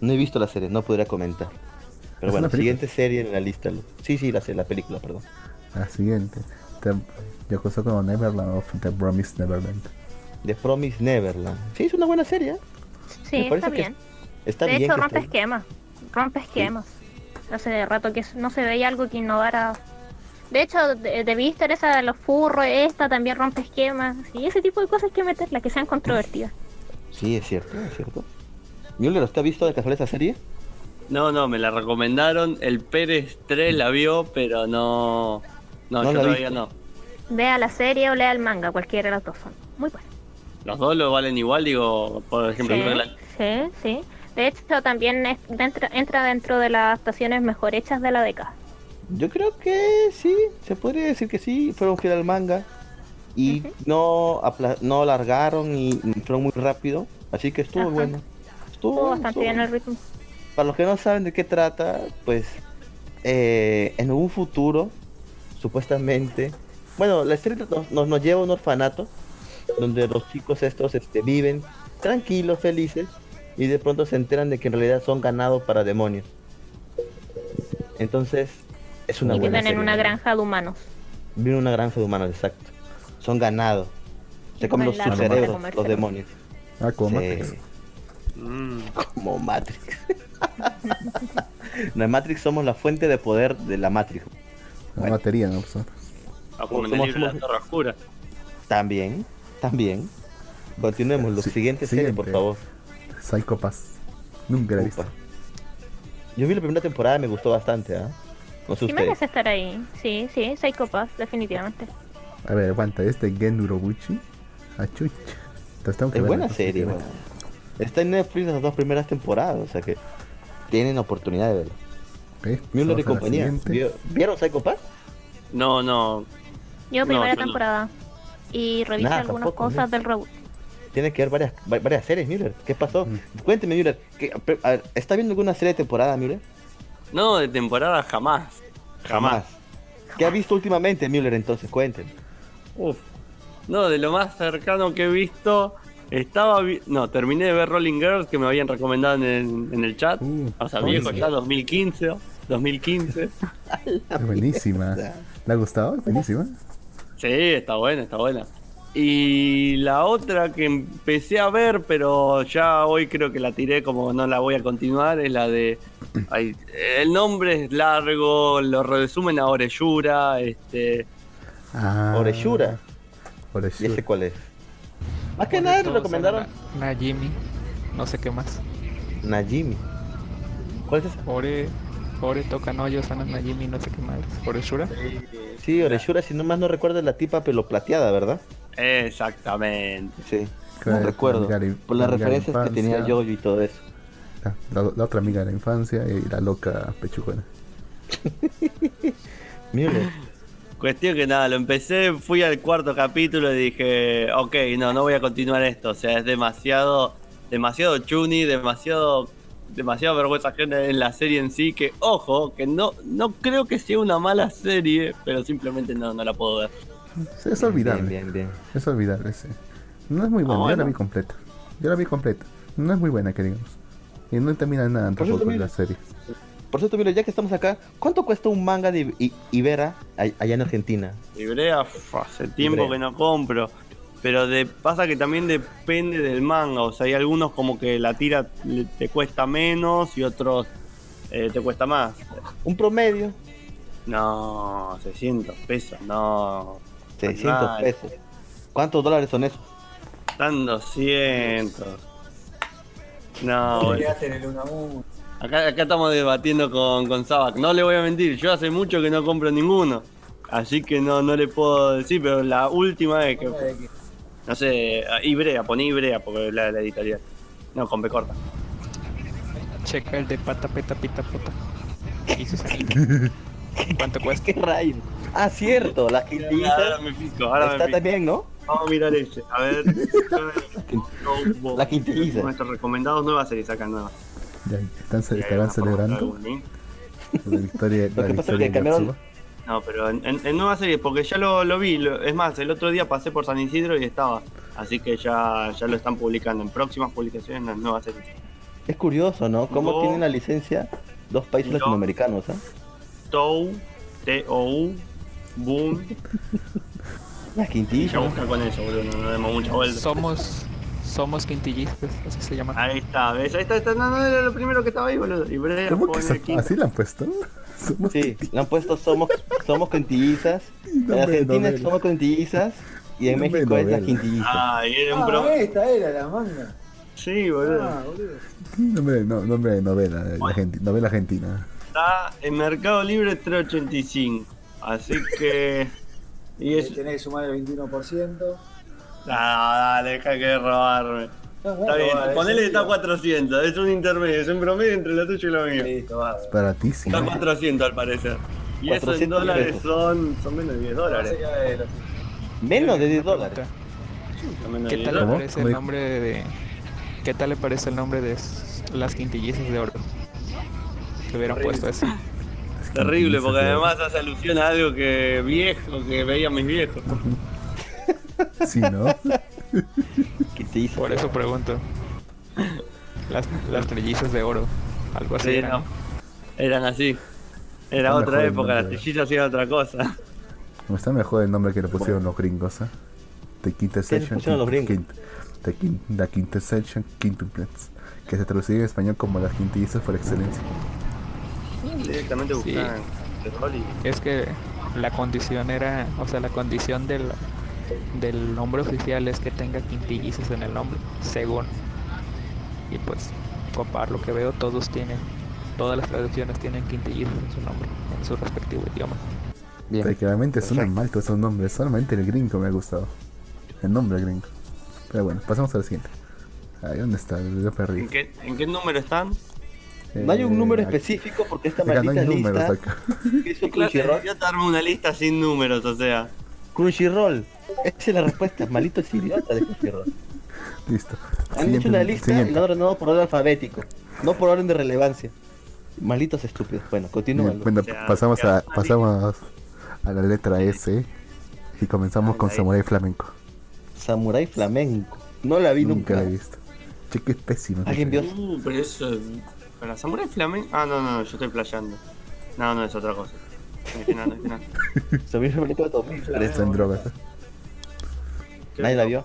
Speaker 3: No he visto la serie, no podría comentar. Pero
Speaker 2: ¿Es
Speaker 3: bueno,
Speaker 2: película?
Speaker 3: siguiente serie en la lista. Sí, sí, la, la película, perdón.
Speaker 2: La siguiente. The, Yokoso como Neverland of The Promised Neverland.
Speaker 3: The Promise Neverland. Sí, es una buena serie. ¿eh?
Speaker 1: Sí, está
Speaker 3: que
Speaker 1: bien.
Speaker 3: Está
Speaker 1: de
Speaker 3: bien.
Speaker 1: hecho,
Speaker 3: que
Speaker 1: rompe esquemas. Rompe esquemas. Hace rato que no se veía algo que innovara. De hecho, de, de esa de los furros, esta también rompe esquemas. Y ese tipo de cosas hay que meterlas, que sean controvertidas.
Speaker 3: Sí, es cierto, es cierto. Müller, ¿usted ha visto de casualidad esa serie?
Speaker 6: No, no, me la recomendaron. El Pérez 3 la vio, pero no. No,
Speaker 3: No
Speaker 6: yo
Speaker 3: la
Speaker 6: todavía no.
Speaker 1: Vea la serie o lea el manga, cualquiera de las dos son. Muy bueno.
Speaker 6: Los dos lo valen igual, digo, por ejemplo,
Speaker 1: sí, sí. De hecho, también es- dentro- entra dentro de las adaptaciones mejor hechas de la década.
Speaker 3: Yo creo que sí, se podría decir que sí, fueron fiel al manga y no apla- no alargaron y fueron muy rápido, así que estuvo
Speaker 1: Ajá.
Speaker 3: bueno. Estuvo,
Speaker 1: bastante
Speaker 3: estuvo
Speaker 1: bien
Speaker 3: bueno.
Speaker 1: el ritmo.
Speaker 3: Para los que no saben de qué trata, pues eh, en un futuro, supuestamente, bueno, la serie nos, nos, nos lleva a un orfanato donde los chicos estos este, viven tranquilos, felices y de pronto se enteran de que en realidad son ganados para demonios. Entonces, es una
Speaker 1: y
Speaker 3: buena
Speaker 1: viven en
Speaker 3: serie,
Speaker 1: una
Speaker 3: ¿no?
Speaker 1: granja de humanos.
Speaker 3: Viven en una granja de humanos, exacto. Son ganados. Se comen los, sus cerebros, los demonios.
Speaker 2: Ah, como
Speaker 3: Sí.
Speaker 2: Matrix.
Speaker 6: Mm. (laughs)
Speaker 3: Como Matrix. (laughs) en la Matrix somos la fuente de poder de la Matrix.
Speaker 2: La
Speaker 3: Bueno.
Speaker 2: batería, ¿no?
Speaker 6: Ah, como en el
Speaker 3: Somos-
Speaker 6: libro de la
Speaker 3: somos-
Speaker 6: Torre Oscura.
Speaker 3: También, también. Continuemos. Los
Speaker 2: Sí,
Speaker 3: siguientes series, por
Speaker 2: siguiente.
Speaker 3: favor.
Speaker 2: Psycho Pass. Nunca la he visto.
Speaker 3: Yo vi la primera temporada, me gustó bastante, ¿ah? No sé
Speaker 1: Sí merece estar ahí. Sí, sí, Psycho Pass, definitivamente.
Speaker 2: A ver, aguanta, este Gen Urobuchi. Achuch. Entonces que
Speaker 3: Es buena serie, bueno. Está en Netflix las dos primeras temporadas, o sea que tienen oportunidad de verlo. Y
Speaker 2: la
Speaker 3: compañía.
Speaker 2: siguiente.
Speaker 3: ¿Vio- ¿Vieron Psycho Pass?
Speaker 6: No, no.
Speaker 1: Yo primera
Speaker 6: no.
Speaker 1: temporada. Y revisé
Speaker 3: Nada,
Speaker 1: algunas
Speaker 3: tampoco,
Speaker 1: cosas
Speaker 3: ¿no?
Speaker 1: del reboot.
Speaker 3: Tiene que ver varias, va- varias series, Müller. ¿Qué pasó?
Speaker 2: Mm.
Speaker 3: Cuénteme, Müller. ¿qué- a ver, ¿Está viendo alguna serie de temporada, Müller?
Speaker 6: No, de temporada jamás. Jamás.
Speaker 3: ¿Qué ha visto últimamente, Müller, entonces? Cuéntenme.
Speaker 6: Uf. No, de lo más cercano que he visto, estaba. vi- No, terminé de ver Rolling Girls que me habían recomendado en el, en el chat.
Speaker 2: Uh,
Speaker 6: o sea, viejo ya, 2015. 2015. (laughs)
Speaker 2: Es buenísima. (laughs) ¿Le ha gustado? Buenísima.
Speaker 6: Sí, está buena, está buena. Y la otra que empecé a ver, pero ya hoy creo que la tiré como no la voy a continuar, es la de... ay, el nombre es largo, lo resumen a Oreyura, este...
Speaker 2: Ah,
Speaker 3: Oreshura. ¿Y
Speaker 2: Oreshura.
Speaker 3: ese cuál es? Más que nada le
Speaker 5: Todos
Speaker 3: recomendaron
Speaker 5: Najimi, no sé qué más.
Speaker 3: Najimi. ¿Cuál es ese?
Speaker 5: Ore, Ore toca no, yo sana Najimi, no sé qué más. Oreshura.
Speaker 3: Sí, Oreshura, si no más no recuerdo, es la tipa pelo plateada, ¿verdad?
Speaker 6: Exactamente.
Speaker 3: Sí. No recuerdo.
Speaker 2: la
Speaker 3: Por las referencias que tenía. Jojo y todo eso.
Speaker 2: La, la- la otra amiga de la infancia y la loca pechugona. (laughs)
Speaker 6: Cuestión que nada, lo empecé, fui al cuarto capítulo y dije, ok, no, no voy a continuar esto. O sea, es demasiado, demasiado chuni, demasiado, demasiado vergüenza ajena en la serie en sí. Que, ojo, que no, no creo que sea una mala serie, pero simplemente no, no la puedo ver.
Speaker 2: Es olvidable.
Speaker 3: Bien, bien, bien.
Speaker 2: Es olvidable, sí. No es muy buena,
Speaker 6: Ah,
Speaker 2: yo la
Speaker 6: bueno.
Speaker 2: vi completa. Yo la vi completa. No es muy buena, que digamos. Y no termina nada
Speaker 3: Por
Speaker 2: tampoco
Speaker 3: también-
Speaker 2: la serie.
Speaker 3: Por cierto, Müller, ya que estamos acá, ¿cuánto cuesta un manga de I- Ibera allá en Argentina?
Speaker 6: Uf, hace tiempo que no compro. Pero de, pasa que también depende del manga. O sea, hay algunos como que la tira te cuesta menos y otros eh, te cuesta más.
Speaker 3: Un promedio,
Speaker 6: No, 600 pesos, no.
Speaker 3: 600
Speaker 6: Mal.
Speaker 3: pesos. ¿Cuántos dólares son esos?
Speaker 6: Están 200. No, bueno.
Speaker 7: Quedaste en el 1 a 1.
Speaker 6: acá, acá estamos debatiendo con, con Sabac. No le voy a mentir, yo hace mucho que no compro ninguno. Así que no, no le puedo decir, pero la última vez que. No sé, Ibrea, poné Ibrea porque es la, la editorial. No, con B corta.
Speaker 5: Checa el de pata, peta, pita, anime. (laughs) ¿Cuánto cuesta?
Speaker 3: ¿Qué rayo? Ah, cierto, la
Speaker 6: Ahora
Speaker 3: quintilliza
Speaker 6: me fijo, ahora
Speaker 3: está
Speaker 6: me
Speaker 3: también, ¿no?
Speaker 6: Vamos a mirar ese. A ver. (laughs)
Speaker 3: La quintilliza.
Speaker 6: Nuestros recomendados nuevas series sacan nuevas.
Speaker 2: Ya, están, ce-
Speaker 6: Y ahí
Speaker 2: estarán celebrando la victoria,
Speaker 3: Lo
Speaker 2: la
Speaker 3: que pasa es
Speaker 2: victoria
Speaker 3: que
Speaker 2: de
Speaker 3: cambiaron-
Speaker 2: Yotsuba.
Speaker 6: No, pero en, en, en nuevas series, porque ya lo, lo vi. lo- es más, el otro día pasé por San Isidro y estaba. Así que ya, ya lo están publicando en próximas publicaciones las nuevas series.
Speaker 3: Es curioso, ¿no? ¿Cómo
Speaker 6: No.
Speaker 3: tienen la licencia dos países
Speaker 6: No.
Speaker 3: latinoamericanos, ¿ah?
Speaker 6: Tou, T-O-U, Boom.
Speaker 3: La
Speaker 6: Y ya
Speaker 3: quintilla.
Speaker 6: busca con eso, boludo. No, no demos mucha vuelta.
Speaker 5: Somos, somos quintillistas, así se llama.
Speaker 6: Ahí está, ¿ves? Ahí está, está, no, no, era lo primero que estaba ahí, boludo. Y Brea
Speaker 2: ¿Cómo que
Speaker 6: quinto.
Speaker 2: así la han puesto? (laughs) Somos
Speaker 3: Sí, le han puesto somos, somos quintillizas. (laughs) En Argentina
Speaker 2: novela.
Speaker 3: somos quintillizas. Y en México es la
Speaker 2: novela.
Speaker 3: quintilliza.
Speaker 6: Ah, y era un
Speaker 7: Ah,
Speaker 6: pro.
Speaker 7: esta era la manga.
Speaker 6: Sí, boludo.
Speaker 7: Ah, boludo.
Speaker 2: nombre, no, nombre de novela, de argenti- novela argentina.
Speaker 6: Está en Mercado Libre 385. Así que. Y
Speaker 7: Ahí
Speaker 6: es.
Speaker 7: Tenés que sumar el 21%.
Speaker 6: Ah, dale, deja que robarme.
Speaker 7: No,
Speaker 6: Está bien,
Speaker 7: no,
Speaker 6: ponele está 400, es un intermedio, es un promedio entre lo tuyo y lo mío.
Speaker 7: Listo, va.
Speaker 2: Baratísimo.
Speaker 6: Está 400 al parecer. Y eso en
Speaker 3: 400
Speaker 6: dólares
Speaker 3: pesos.
Speaker 6: son, son menos de 10 dólares.
Speaker 7: Así eh,
Speaker 3: Menos de 10 dólares.
Speaker 5: ¿Qué
Speaker 6: 10
Speaker 5: tal le parece
Speaker 2: ¿Cómo
Speaker 5: el nombre de... ¿Qué tal le parece el nombre de las quintillizas de oro? Que hubieran puesto eso.
Speaker 6: Terrible, porque además hace alusión a algo que viejo, que veían mis viejos.
Speaker 2: Sí, ¿no? (laughs)
Speaker 3: ¿Qué te hizo?
Speaker 5: Por eso pregunto. Las, las trellizas de oro. Algo así.
Speaker 6: Eran así. Era
Speaker 2: Está
Speaker 6: otra época, las trillizas eran otra cosa.
Speaker 2: Me está mejor el nombre que le pusieron los gringos, ¿eh? The Quintessential.
Speaker 3: pusieron los gringos?
Speaker 2: Quint- The, Quin- The Quintessential Quintuplets. Que se traduciría en español como las quintillizas por excelencia.
Speaker 6: Directamente
Speaker 5: Sí.
Speaker 6: buscaban y-
Speaker 5: Es que la condición era, o sea, la condición del, del nombre oficial es que tenga quintillizas en el nombre, según. Y pues, compar lo que veo, todos tienen, todas las traducciones tienen quintillizas en su nombre, en su respectivo idioma.
Speaker 3: Bien.
Speaker 2: Prácticamente suenan
Speaker 3: Perfecto.
Speaker 2: mal todos esos nombres. Solamente el gringo me ha gustado. El nombre gringo. Pero bueno, pasamos al siguiente. Ahí, ¿dónde está? Yo perdí.
Speaker 6: ¿En qué, ¿En qué número están?
Speaker 3: No hay un número específico porque esta (laughs)
Speaker 2: acá no
Speaker 3: maldita
Speaker 2: números
Speaker 3: lista
Speaker 2: acá. (laughs)
Speaker 3: que hizo
Speaker 6: Claro,
Speaker 3: Crunchyroll.
Speaker 6: yo te armo una lista sin números, o sea.
Speaker 3: Crunchyroll. Esa es la respuesta, malitos idiotas de Crunchyroll. (laughs)
Speaker 2: Listo.
Speaker 3: Han
Speaker 2: Siguiente-
Speaker 3: hecho una lista y
Speaker 2: siguiente.
Speaker 3: la han ordenado por orden alfabético, no por orden de relevancia. Malditos estúpidos. Bueno, continúa.
Speaker 2: Bueno,
Speaker 6: O sea,
Speaker 2: pasamos a, pasamos a la letra S y comenzamos con Samurai Flamenco.
Speaker 3: Samurai flamenco. No la vi
Speaker 2: Nunca
Speaker 3: nunca.
Speaker 2: la he visto. Che, que es pésimo.
Speaker 3: ¿Alguien vio?
Speaker 6: Uh, pero eso. ¿Para Samurai Flamenco? Ah, no, no, no, yo estoy playando. No, no, es otra cosa. No dije nada, no.
Speaker 3: Samurai flamenco de 2003.
Speaker 2: Está en drogas. ¿eh?
Speaker 3: ¿Nadie la vio?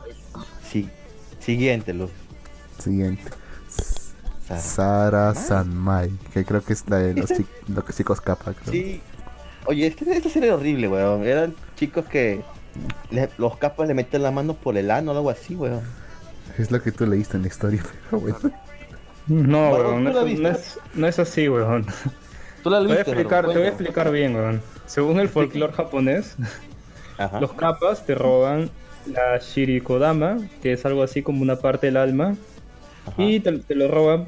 Speaker 3: Sí. Siguiente, Luz.
Speaker 2: Siguiente.
Speaker 3: Sara.
Speaker 2: Sara Sanmai, que creo que es la de los,
Speaker 3: ¿Esta?
Speaker 2: chi- los chicos capa. creo.
Speaker 3: Sí. Oye, este, esta serie era horrible, weón. Eran chicos que le- los capas le metían la mano por el ano o algo así, weón.
Speaker 2: Es lo que tú leíste en la historia, (laughs) pero bueno.
Speaker 4: No, weón,
Speaker 3: ¿tú
Speaker 4: no, es-
Speaker 3: viste?
Speaker 4: no es, no es así, weón.
Speaker 3: Tú la
Speaker 4: Te voy a
Speaker 3: viste,
Speaker 4: explicar, te voy a explicar bien, weón. Según el folclore japonés,
Speaker 3: Ajá.
Speaker 4: los kappas te roban la shirikodama, que es algo así como una parte del alma,
Speaker 3: Ajá.
Speaker 4: y te, te lo roban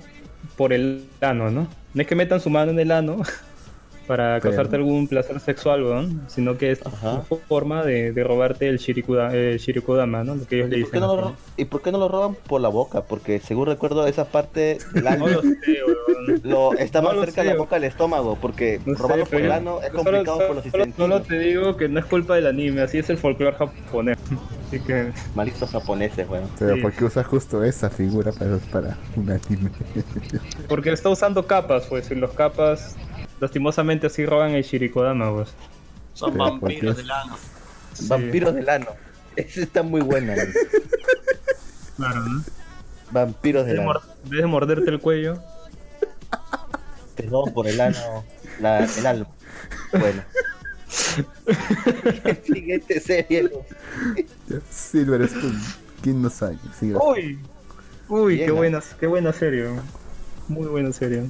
Speaker 4: por el ano, ¿no? No es que metan su mano en el ano (laughs) para
Speaker 2: Pero-
Speaker 4: causarte algún placer sexual, weón, sino que es
Speaker 3: Ajá.
Speaker 4: una forma de, de robarte el, shirikuda, el shirikodama, ¿no? Lo que ellos le
Speaker 3: ¿Y por, qué
Speaker 4: dicen.
Speaker 3: no lo, ¿Y por qué no lo roban por la boca? Porque según recuerdo esa parte del
Speaker 4: No lo sé, weón.
Speaker 3: lo, está
Speaker 4: No
Speaker 3: más
Speaker 4: lo
Speaker 3: cerca de
Speaker 4: sé.
Speaker 3: la boca del estómago, porque
Speaker 4: No sé,
Speaker 3: robarlo por
Speaker 4: pero
Speaker 3: el ano es
Speaker 4: yo solo-
Speaker 3: complicado por los
Speaker 4: solo- Solo
Speaker 3: intestinos.
Speaker 4: te digo que no es culpa del anime, así es el folclore japonés. (laughs) Así que
Speaker 3: Malditos japoneses, weón.
Speaker 2: Pero
Speaker 4: Sí.
Speaker 2: ¿por qué usas justo esa figura para, para un anime?
Speaker 4: Porque está usando capas, pues, y los capas lastimosamente así roban el Shirikodama, pues.
Speaker 6: Son
Speaker 2: Pero, ¿por
Speaker 6: vampiros del ano.
Speaker 4: Sí.
Speaker 3: Vampiros del ano. Esa está muy buena, weón.
Speaker 4: Claro, ¿no?
Speaker 3: Vampiros del ano.
Speaker 4: mor- en vez de morderte el cuello,
Speaker 3: Te roban por el ano la, el alma. Bueno. (laughs) Siguiente serie, Luz.
Speaker 2: Silver Spoon. ¿Quién no sabe? Sí,
Speaker 4: ¡Uy! ¡Uy,
Speaker 3: Bien,
Speaker 4: qué buena, qué buena serie! Muy buena serie.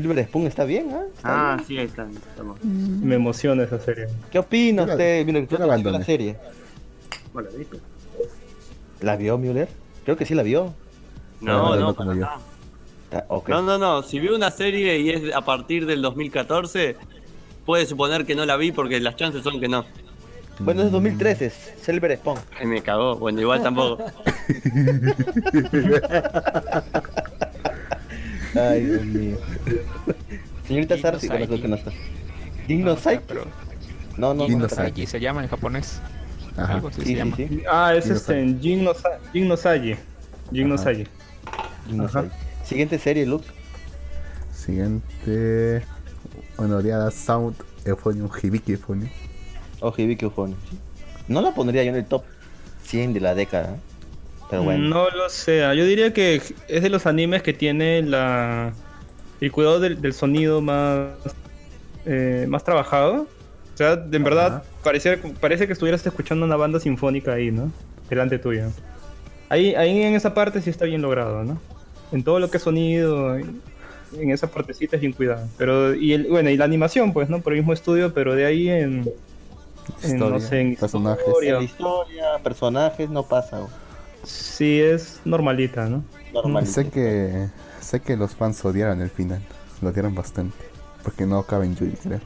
Speaker 3: Silver Spoon está bien, ¿ah? Está
Speaker 6: Ah,
Speaker 3: bien.
Speaker 6: sí, ahí están. estamos.
Speaker 4: Me emociona esa serie.
Speaker 3: ¿Qué opina
Speaker 2: Yo la-
Speaker 3: usted? Mira,
Speaker 2: yo
Speaker 3: tú
Speaker 2: la
Speaker 3: no vio la serie.
Speaker 6: Bueno, ¿viste?
Speaker 3: ¿La vio, Müller? Creo que sí la vio.
Speaker 6: No,
Speaker 2: no,
Speaker 6: no,
Speaker 2: no
Speaker 6: para nada.
Speaker 3: Ah.
Speaker 6: No, no, no. Si vi una serie y es a partir del 2014, puede suponer que no la vi porque las chances son que no.
Speaker 3: Bueno, es 2013, es Silver Spoon.
Speaker 6: Ay, me cagó. Bueno, igual tampoco. (laughs)
Speaker 3: Ay, Dios mío. Señorita
Speaker 5: Saiki.
Speaker 3: creo que no está. Digno
Speaker 5: No,
Speaker 3: No, no,
Speaker 5: se llama en japonés.
Speaker 2: Ajá.
Speaker 5: Algo así
Speaker 3: Sí,
Speaker 5: se
Speaker 3: sí,
Speaker 5: llama.
Speaker 3: sí.
Speaker 4: Ah, es este.
Speaker 3: Siguiente serie, Lux.
Speaker 2: Siguiente. Honoreada Sound Euphonium Hibiki Euphonium.
Speaker 3: O Hibiki Ufone. Sí. No la pondría yo en el top 100 de la década. ¿eh? Pero bueno.
Speaker 4: No lo sé. Yo diría que es de los animes que tiene la el cuidado del, del sonido más eh, más trabajado. O sea, de en verdad parece, parece que estuvieras escuchando una banda sinfónica ahí, ¿no? Delante tuyo. Ahí, ahí en esa parte sí está bien logrado, ¿no? En todo lo que es sonido, en esa partecita es bien cuidado. Pero, y el, bueno, y la animación, pues, ¿no? Por el mismo estudio, pero de ahí en, en, no sé, en
Speaker 2: personajes.
Speaker 4: historia.
Speaker 3: En historia, personajes, no pasa. güey.
Speaker 4: Sí, es normalita, ¿no?
Speaker 3: Normal.
Speaker 2: Sé que sé que los fans odiaron el final. Lo odiaron bastante. Porque no acaba en Yui, creo.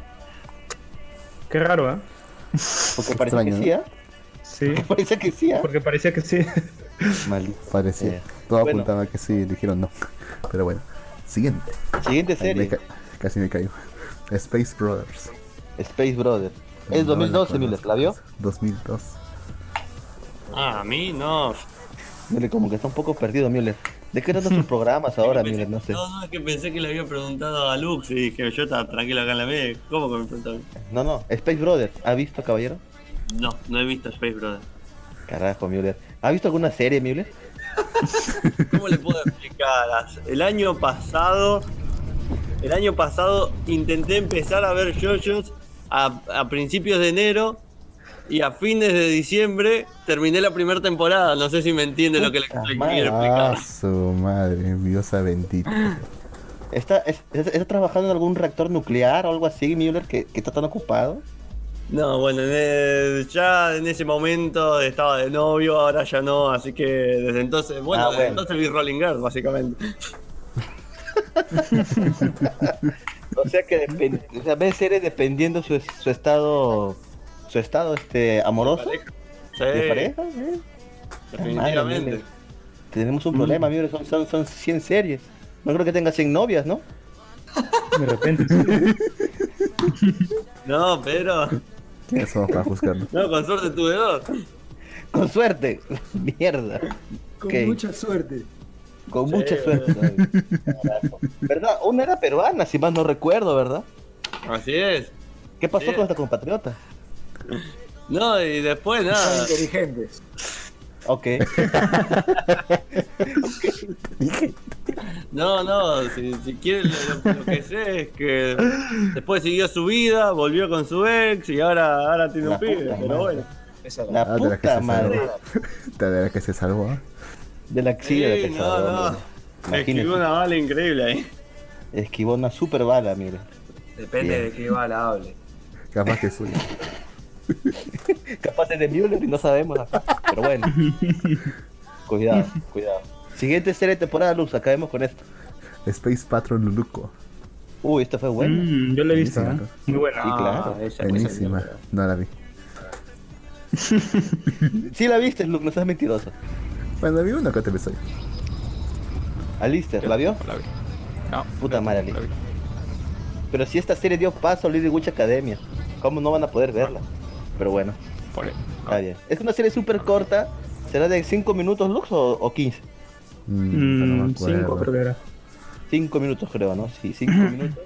Speaker 4: Qué raro, ¿eh?
Speaker 3: Porque parece
Speaker 2: extraño,
Speaker 3: que
Speaker 2: ¿no?
Speaker 3: sí.
Speaker 4: Sí,
Speaker 3: Parece que sí, ¿ah?
Speaker 4: porque parecía que sí.
Speaker 2: Parecía.
Speaker 3: Eh,
Speaker 2: Todo
Speaker 3: bueno.
Speaker 2: apuntaba que sí, dijeron no. Pero bueno. Siguiente.
Speaker 3: Siguiente
Speaker 2: me
Speaker 3: serie,
Speaker 2: ca- casi me caigo. Space Brothers.
Speaker 3: Space Brothers. Es
Speaker 2: No la
Speaker 3: 2012, Miller,
Speaker 2: conozco.
Speaker 3: ¿la vio?
Speaker 2: 2002.
Speaker 6: Ah, a mí no.
Speaker 3: Miller, como que está un poco perdido, Miller. ¿De qué tratan sus (laughs) programas ahora, Miller? No sé.
Speaker 6: No, no, es que pensé que le había preguntado a Lux y dije, yo estaba tranquilo acá en la media. ¿Cómo que me preguntó?
Speaker 3: No, no. Space Brothers. ¿Ha visto, caballero?
Speaker 6: No, no he visto Space Brother.
Speaker 3: Carajo, Miller. ¿Ha visto alguna serie, Miller? (laughs)
Speaker 6: ¿Cómo le puedo explicar? El año pasado, el año pasado intenté empezar a ver JoJo's a, a principios de enero y a fines de diciembre terminé la primera temporada. No sé si me entiende lo que le quiero explicar.
Speaker 2: Ah, su madre, Diosa bendita.
Speaker 3: ¿Está, es- es- ¿Está trabajando en algún reactor nuclear o algo así, Miller, que, que está tan ocupado?
Speaker 6: No, bueno, en el- ya en ese momento estaba de novio, ahora ya no, así que desde entonces, bueno,
Speaker 3: Ah,
Speaker 6: desde
Speaker 3: bueno.
Speaker 6: entonces vi Rolling Girl, básicamente. (laughs)
Speaker 3: O sea que depende, o sea, ve series dependiendo su, su estado, su estado este amoroso,
Speaker 6: Sí,
Speaker 3: de pareja. ¿eh?
Speaker 6: definitivamente.
Speaker 3: Tenemos un problema, Miller, son, son, son 100 series. No creo que tenga 100 novias, ¿no?
Speaker 4: De repente. sí.
Speaker 6: No, pero,
Speaker 2: ¿Quiénes somos para juzgarlo?
Speaker 6: no, con suerte tuve dos.
Speaker 3: Con suerte. (laughs) Mierda.
Speaker 7: Con
Speaker 3: Ok.
Speaker 7: mucha suerte.
Speaker 3: Con
Speaker 6: Sí,
Speaker 3: mucha suerte. ¿Verdad? Una era peruana, si más no recuerdo, ¿verdad?
Speaker 6: Así es.
Speaker 3: ¿Qué pasó
Speaker 6: Sí.
Speaker 3: con esta compatriota?
Speaker 6: No, y después
Speaker 7: Son
Speaker 6: nada.
Speaker 7: inteligentes. (laughs)
Speaker 3: Ok.
Speaker 6: No, no, si, si quiere lo, lo que sé es que después siguió su vida, volvió con su ex y ahora, ahora tiene
Speaker 3: La
Speaker 6: un pibe,
Speaker 3: puta
Speaker 6: pero
Speaker 3: madre.
Speaker 6: bueno.
Speaker 7: Esa era.
Speaker 3: La
Speaker 2: Ah, de la que
Speaker 3: puta
Speaker 2: se
Speaker 3: madre.
Speaker 2: De la que se salvó.
Speaker 3: De la axila de
Speaker 6: Sí,
Speaker 3: que
Speaker 6: no,
Speaker 3: salvó,
Speaker 6: no. Escribió una bala increíble ahí.
Speaker 3: Esquivó una super bala, mire.
Speaker 7: Depende
Speaker 3: Bien.
Speaker 7: de qué bala hable.
Speaker 2: Capaz que soy. (laughs) (laughs)
Speaker 3: Capaz es de Müller y no sabemos. acá. Pero bueno. (laughs) cuidado, cuidado. Siguiente serie de temporada, Luz, acabemos con esto.
Speaker 2: Space Patrol Luluco.
Speaker 3: Uy, esta fue buena.
Speaker 4: Mm, yo la he visto, ¿eh? Muy buena.
Speaker 3: Sí, claro.
Speaker 7: esa-
Speaker 2: Buenísima. No la vi. (laughs)
Speaker 3: Sí la viste, Luke, no seas mentiroso.
Speaker 2: Bueno, vi una que te episodio.
Speaker 3: Alistair, ¿la vio?
Speaker 5: No la vi. No.
Speaker 3: Puta
Speaker 5: no,
Speaker 3: madre,
Speaker 5: no la vi.
Speaker 3: Pero si esta serie dio paso a Little Witch Academia, ¿cómo no van a poder verla? Pero bueno,
Speaker 5: Por el-
Speaker 3: está bien. Es una serie súper corta. ¿Será de 5 minutos, Lux, o, o 15?
Speaker 2: Mm, no
Speaker 4: Mm,
Speaker 2: acuerdo.
Speaker 4: cinco creo que era.
Speaker 3: 5 minutos, creo, ¿no? Sí, 5 (clears throat) minutos.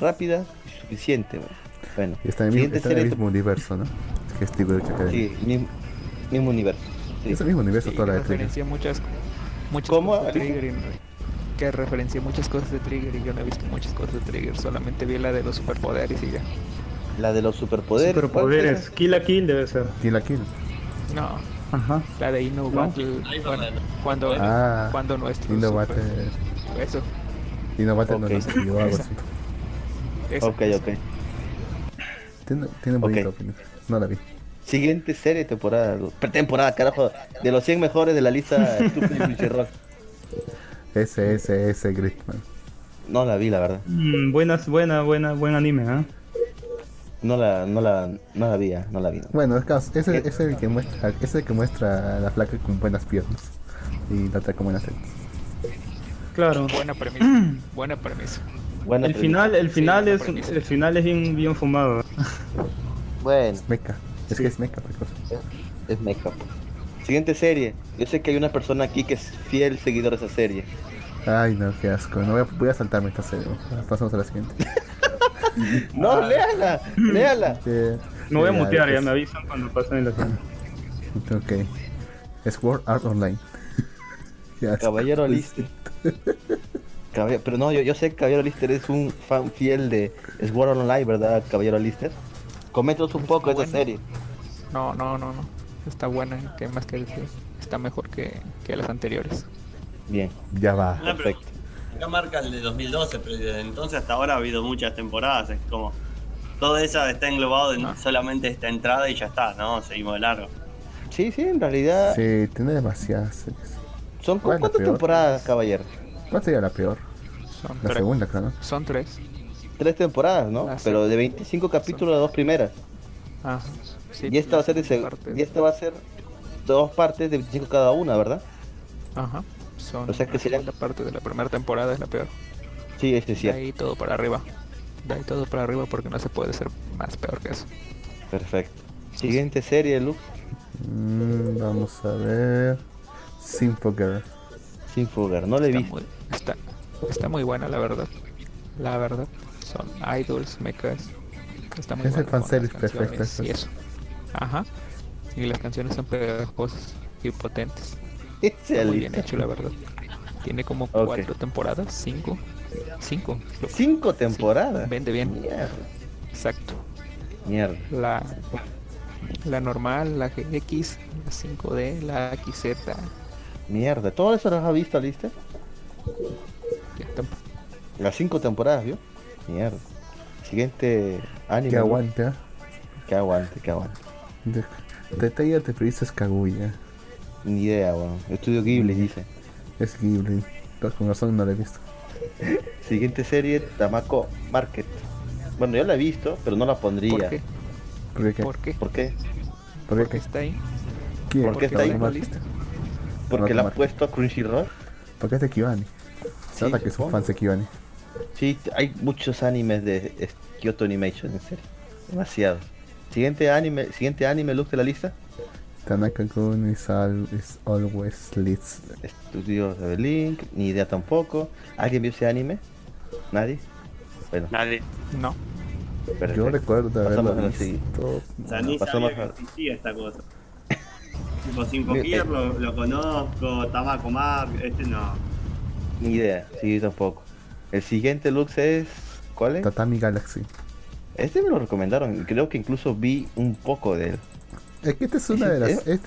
Speaker 3: Rápida y suficiente. Bueno, bueno.
Speaker 2: Y está en el mismo,
Speaker 3: siguiente
Speaker 2: está en el mismo universo, ¿no? Que es.
Speaker 3: Sí, mismo, mismo universo. Sí.
Speaker 2: Es el mismo universo
Speaker 5: Sí,
Speaker 2: toda la de Trigger.
Speaker 5: referencia muchas, muchas
Speaker 3: ¿Cómo,
Speaker 5: cosas de
Speaker 3: Alicia?
Speaker 5: Trigger. y- que referencia muchas cosas de Trigger y yo no he visto muchas cosas de Trigger. Solamente vi la de los superpoderes y ya.
Speaker 3: La de los superpoderes. ¿cuál
Speaker 4: Superpoderes. Kill a Kill debe ser.
Speaker 2: Kill la Kill.
Speaker 5: No,
Speaker 4: Ajá.
Speaker 5: la de Inu
Speaker 4: ¿No?
Speaker 5: Battle.
Speaker 6: Ahí
Speaker 5: bueno,
Speaker 6: va, ¿no?
Speaker 5: cuando,
Speaker 2: Ah,
Speaker 5: cuando nuestro.
Speaker 2: Innovate.
Speaker 5: super- Eso.
Speaker 2: Innovate no
Speaker 3: Ok.
Speaker 2: nos escribió algo así. (laughs)
Speaker 5: esa,
Speaker 3: Ok,
Speaker 5: esa.
Speaker 3: ok.
Speaker 2: Tiene, tiene bonita opinión. No la vi.
Speaker 3: Siguiente serie, temporada. Temporada, carajo. De los 100 mejores de la lista (laughs) Lucy Rock.
Speaker 2: SSS Gritman.
Speaker 3: No la vi, la verdad.
Speaker 4: Mm, buenas, buena, buena, buen anime, ¿eh?
Speaker 3: No la, no la, no la vi, ah, no la vi. no.
Speaker 2: Bueno, es, caso- es, el, es el que muestra es el que muestra a la flaca con buenas piernas. Y la otra con buenas tetas.
Speaker 4: Claro.
Speaker 5: Buena premisa. (clears throat) buena premisa.
Speaker 3: Buena
Speaker 4: El
Speaker 3: premisa.
Speaker 4: final, el
Speaker 5: Sí,
Speaker 4: final es,
Speaker 5: premisa.
Speaker 4: el final es bien, bien fumado. (laughs)
Speaker 3: Bueno,
Speaker 2: Es mecha. Es que es cosa.
Speaker 3: es mecha. pues. Siguiente serie. Yo sé que hay una persona aquí que es fiel seguidor de esa serie.
Speaker 2: Ay, no, qué asco. No voy a, voy a saltarme esta serie. Pasamos a la siguiente. (laughs)
Speaker 3: No, léala, léala.
Speaker 2: Eh,
Speaker 4: Me voy a mutear, ya
Speaker 2: es-
Speaker 4: me avisan cuando pasen en la zona.
Speaker 2: Ok. Sword Art Online. (laughs)
Speaker 3: Caballero (laughs) Lister. Caballero- pero no, yo, yo sé que Caballero Lister es un fan fiel de Sword Art Online, ¿verdad, Caballero Lister? Coméntanos un poco de esa
Speaker 5: Bueno.
Speaker 3: serie.
Speaker 5: No, no, no, no. Está buena. ¿Qué más que decir? Está mejor que, que las anteriores.
Speaker 3: Bien,
Speaker 2: Ya va.
Speaker 3: Perfecto.
Speaker 6: Acá marca el de 2012, pero desde entonces hasta ahora ha habido muchas temporadas. Es como. todo eso está englobado en
Speaker 5: Ah.
Speaker 6: solamente esta entrada y ya está, ¿no? Seguimos de largo.
Speaker 3: Sí, sí, en realidad.
Speaker 2: Sí, tiene demasiadas series.
Speaker 3: ¿Son
Speaker 2: ¿Cuál es la
Speaker 3: cuántas
Speaker 2: peor?
Speaker 3: temporadas, caballero?
Speaker 2: ¿Cuál sería la peor?
Speaker 5: Son
Speaker 2: La
Speaker 5: tres.
Speaker 2: segunda, claro.
Speaker 5: Son tres.
Speaker 3: Tres temporadas, ¿no?
Speaker 5: Ah, sí.
Speaker 3: Pero de 25 capítulos, las dos primeras.
Speaker 5: Ajá. Sí,
Speaker 3: y esta va a ser de seg-
Speaker 5: parte-
Speaker 3: y esta va a ser dos partes de 25 cada una, ¿verdad?
Speaker 5: Ajá. Son
Speaker 3: O sea que
Speaker 5: la
Speaker 3: sería-
Speaker 5: segunda parte de la primera temporada es la peor.
Speaker 3: Sí, este es
Speaker 5: De
Speaker 3: cierto.
Speaker 5: ahí todo para arriba. De ahí todo para arriba porque no se puede ser más peor que eso.
Speaker 3: Perfecto. Siguiente serie, Lux.
Speaker 2: Mm, vamos a ver. Sinfogirl.
Speaker 3: Sin fugar. No le
Speaker 5: Está
Speaker 3: vi.
Speaker 5: muy, está, está muy buena la verdad. La verdad. Son idols, mechas. Está muy
Speaker 2: Es el
Speaker 5: buena con las
Speaker 2: fanservice
Speaker 5: canciones
Speaker 2: perfecto,
Speaker 5: Y
Speaker 2: eso.
Speaker 5: eso. Ajá. Y las canciones son pegajosas y potentes. (laughs) Está muy bien hecho la verdad. Tiene como cuatro temporadas, cinco. Cinco.
Speaker 3: Cinco temporadas.
Speaker 5: Vende bien.
Speaker 3: Mierda.
Speaker 5: Exacto.
Speaker 3: Mierda.
Speaker 5: La, la normal, la GX, la 5D, la XZ.
Speaker 3: Mierda. ¿Todo eso lo has visto, lista? Las cinco temporadas, ¿vio? Mierda. Siguiente anime.
Speaker 2: Que aguanta.
Speaker 3: Que aguante, que aguante.
Speaker 2: De, Detalle te Kaguya.
Speaker 3: Ni idea, weón. Estudio Ghibli, dice.
Speaker 2: Es Ghibli. Con razón no lo he visto. (laughs)
Speaker 3: Siguiente serie, Tamako Market. Bueno, yo la he visto, pero no la pondría.
Speaker 5: ¿Por qué?
Speaker 2: ¿Por qué?
Speaker 5: ¿Por qué?
Speaker 3: ¿Por qué?
Speaker 2: ¿Por qué?
Speaker 5: Porque está ahí.
Speaker 2: ¿Quién?
Speaker 3: ¿Por qué está
Speaker 5: Porque
Speaker 3: ahí?
Speaker 5: está en la lista.
Speaker 3: Porque la ha puesto a Crunchyroll.
Speaker 2: Porque es de Kibani.
Speaker 3: Sí,
Speaker 2: Se nota que son fans de Kibani.
Speaker 3: Sí, hay muchos animes de Kyoto Animation, en serio. Demasiados. Siguiente anime, siguiente anime look de la lista.
Speaker 2: Tanaka Kun is, al- is always leads.
Speaker 3: Estudios de Link, ni idea tampoco. ¿Alguien vio ese anime? ¿Nadie? Bueno,
Speaker 6: Nadie.
Speaker 5: No.
Speaker 3: perfecto.
Speaker 2: Yo recuerdo haberlo visto.
Speaker 6: O sea, ni
Speaker 3: pasamos
Speaker 6: sabía
Speaker 3: a-
Speaker 6: que existía esta cosa. (laughs) tipo, Gear
Speaker 3: eh.
Speaker 6: lo, lo conozco, Tamako Mark, este no.
Speaker 3: Ni idea, sí, tampoco. El siguiente Lux es. ¿Cuál es?
Speaker 2: Tatami Galaxy.
Speaker 3: Este me lo recomendaron creo que incluso vi un poco de él.
Speaker 2: Es que esta es una
Speaker 3: ¿Es-
Speaker 2: de las.
Speaker 3: es?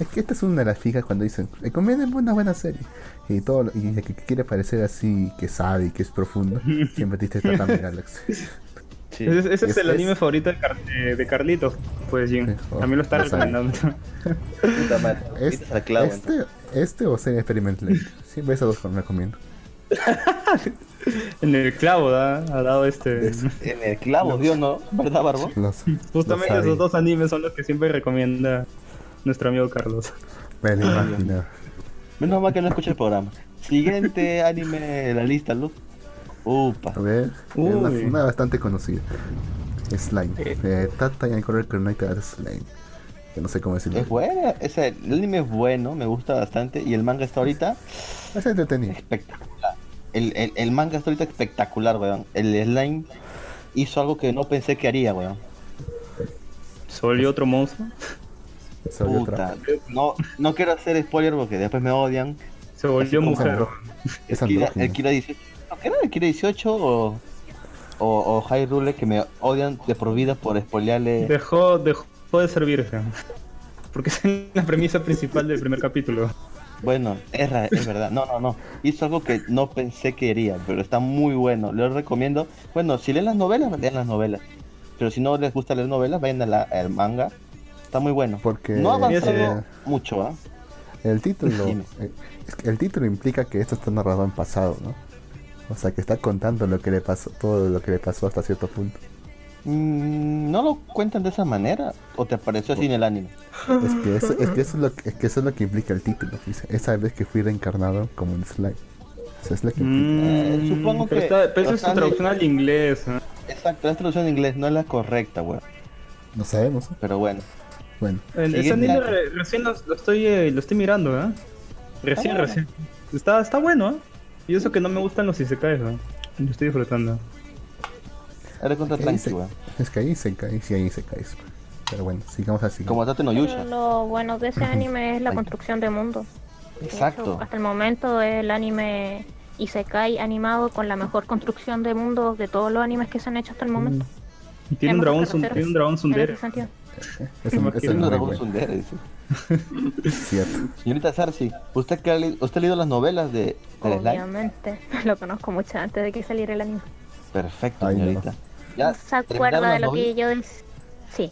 Speaker 2: Es, que esta es una de las fijas cuando dicen. Recomienden una buena serie. Y todo lo- y el que quiere parecer así, que sabe y que es profundo, (laughs) siempre dice Tatami Galaxy.
Speaker 3: Sí.
Speaker 4: Ese, ese es,
Speaker 2: Es-
Speaker 4: el
Speaker 2: es-
Speaker 4: anime favorito de, Car- eh, de Carlitos, pues Jim.
Speaker 2: Sí, oh,
Speaker 4: A mí lo está recomendando. (laughs)
Speaker 3: Puta madre.
Speaker 2: Es-
Speaker 3: Quitas al clavo, entonces.
Speaker 2: este, este o serie experimental. Siempre esos dos me recomiendo. (laughs)
Speaker 4: en el clavo ¿da? ha dado este.
Speaker 3: En el clavo, ¿vio no? ¿Verdad, Barbo?
Speaker 2: Los, (laughs)
Speaker 4: Justamente esos dos animes son los que siempre recomienda nuestro amigo Carlos.
Speaker 2: Me lo imagino. (laughs)
Speaker 3: Menos mal que no escuché el programa. Siguiente (laughs) anime de la lista, Lux. Upa.
Speaker 2: A ver, una, una bastante conocida. Slime.
Speaker 5: Eh.
Speaker 2: Eh, Tata y Correr United Slime. Que no sé cómo decirlo.
Speaker 3: Es buena. Ese, el anime es bueno, me gusta bastante. Y el manga está ahorita
Speaker 2: Es entretenido.
Speaker 3: espectacular. El, el, el manga está ahorita espectacular, weón. El slime hizo algo que no pensé que haría, weón.
Speaker 4: Se volvió otro monstruo.
Speaker 2: Se
Speaker 3: Puta. No, no quiero hacer spoiler porque después me odian.
Speaker 4: Se volvió mujer.
Speaker 2: Es
Speaker 3: El Kira,
Speaker 2: andrógino.
Speaker 3: el Kira 18. ¿no? ¿Qué era el Kira 18 o, o, o Hyrule que me odian de por vida por spoilearle?
Speaker 4: Dejó, dejó de ser virgen. Porque esa es la premisa principal del primer capítulo.
Speaker 3: Bueno, es, verdad. No, no, no. Hizo algo que no pensé que haría, pero está muy bueno. Les recomiendo. Bueno, si leen las novelas, lean las novelas. Pero si no les gusta leer novelas, vayan a la- al manga. Está muy bueno.
Speaker 2: Porque
Speaker 3: No ha avanzado
Speaker 2: eh,
Speaker 3: mucho, ¿ah?
Speaker 2: el título eh, el título implica que esto está narrado en pasado, ¿no? O sea que está contando lo que le pasó, todo lo que le pasó hasta cierto punto.
Speaker 3: Mm, ¿No lo cuentan de esa manera? ¿O te pareció así en el anime?
Speaker 2: Es que eso, es que eso es lo que, es que eso es lo que implica el título. Dice, esa vez que fui reencarnado como un slime. Eso es lo que implica.
Speaker 3: Eh, supongo
Speaker 4: pero
Speaker 3: que-
Speaker 4: está- pero
Speaker 3: o
Speaker 4: eso es su traducción al inglés. ¿eh?
Speaker 3: Exacto, la traducción en inglés no es la correcta, weón.
Speaker 2: No sabemos. ¿eh?
Speaker 3: Pero bueno.
Speaker 2: Bueno,
Speaker 4: En-
Speaker 3: Siguiente
Speaker 4: Ese anime
Speaker 3: anime.
Speaker 4: re- recién lo, lo estoy, eh, lo estoy mirando, ¿eh? Recién,
Speaker 3: Ah,
Speaker 4: recién. Está, está bueno, ¿eh? Y eso que no me gustan los isekais, ¿no? Lo estoy disfrutando.
Speaker 3: Eres contra
Speaker 2: es que ahí se cae, sí ahí se cae. Pero bueno, sigamos así.
Speaker 3: Como Tate no Yusha.
Speaker 1: lo bueno de ese (laughs) anime es la construcción de mundo. De hecho,
Speaker 3: Exacto.
Speaker 1: hasta el momento es el anime Isekai animado con la mejor construcción de mundo de todos los animes que se han hecho hasta el momento.
Speaker 4: Y tiene un dragón, tiene un dragón sundere.
Speaker 1: sentido.
Speaker 2: Es un,
Speaker 3: dragón sundere, dice. (laughs)
Speaker 2: cierto.
Speaker 3: Señorita Sarsi, ¿usted, que ha ¿usted ha leído las novelas de, slime?
Speaker 1: Obviamente, (laughs) lo conozco mucho antes de que saliera el anime.
Speaker 3: Perfecto,
Speaker 2: Ay, no.
Speaker 3: Ya
Speaker 1: se acuerda de lo
Speaker 3: las
Speaker 1: que yo Sí,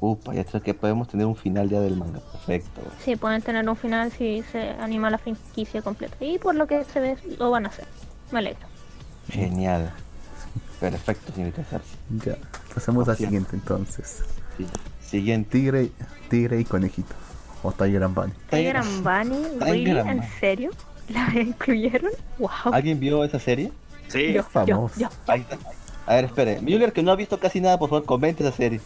Speaker 3: Upa, ya creo que podemos tener un final ya del manga. Perfecto.
Speaker 1: sí, pueden tener un final si se anima la franquicia completa. Y por lo que se ve, lo van a hacer. Me alegro.
Speaker 3: Genial. Perfecto, señorita Sarsi.
Speaker 2: Ya, pasamos al siguiente entonces.
Speaker 3: Sí. Siguiente.
Speaker 2: Tigre, tigre y conejito. O Tiger and Bunny.
Speaker 1: Tiger and Bunny, ¿really? ¿En serio? ¿La (laughs) incluyeron? ¡Wow!
Speaker 3: ¿Alguien vio esa serie?
Speaker 6: Sí.
Speaker 1: Yo, yo,
Speaker 2: famoso.
Speaker 1: yo.
Speaker 3: Ahí está. A ver, espere. Müller, que no ha visto casi nada, por favor, comente esa serie.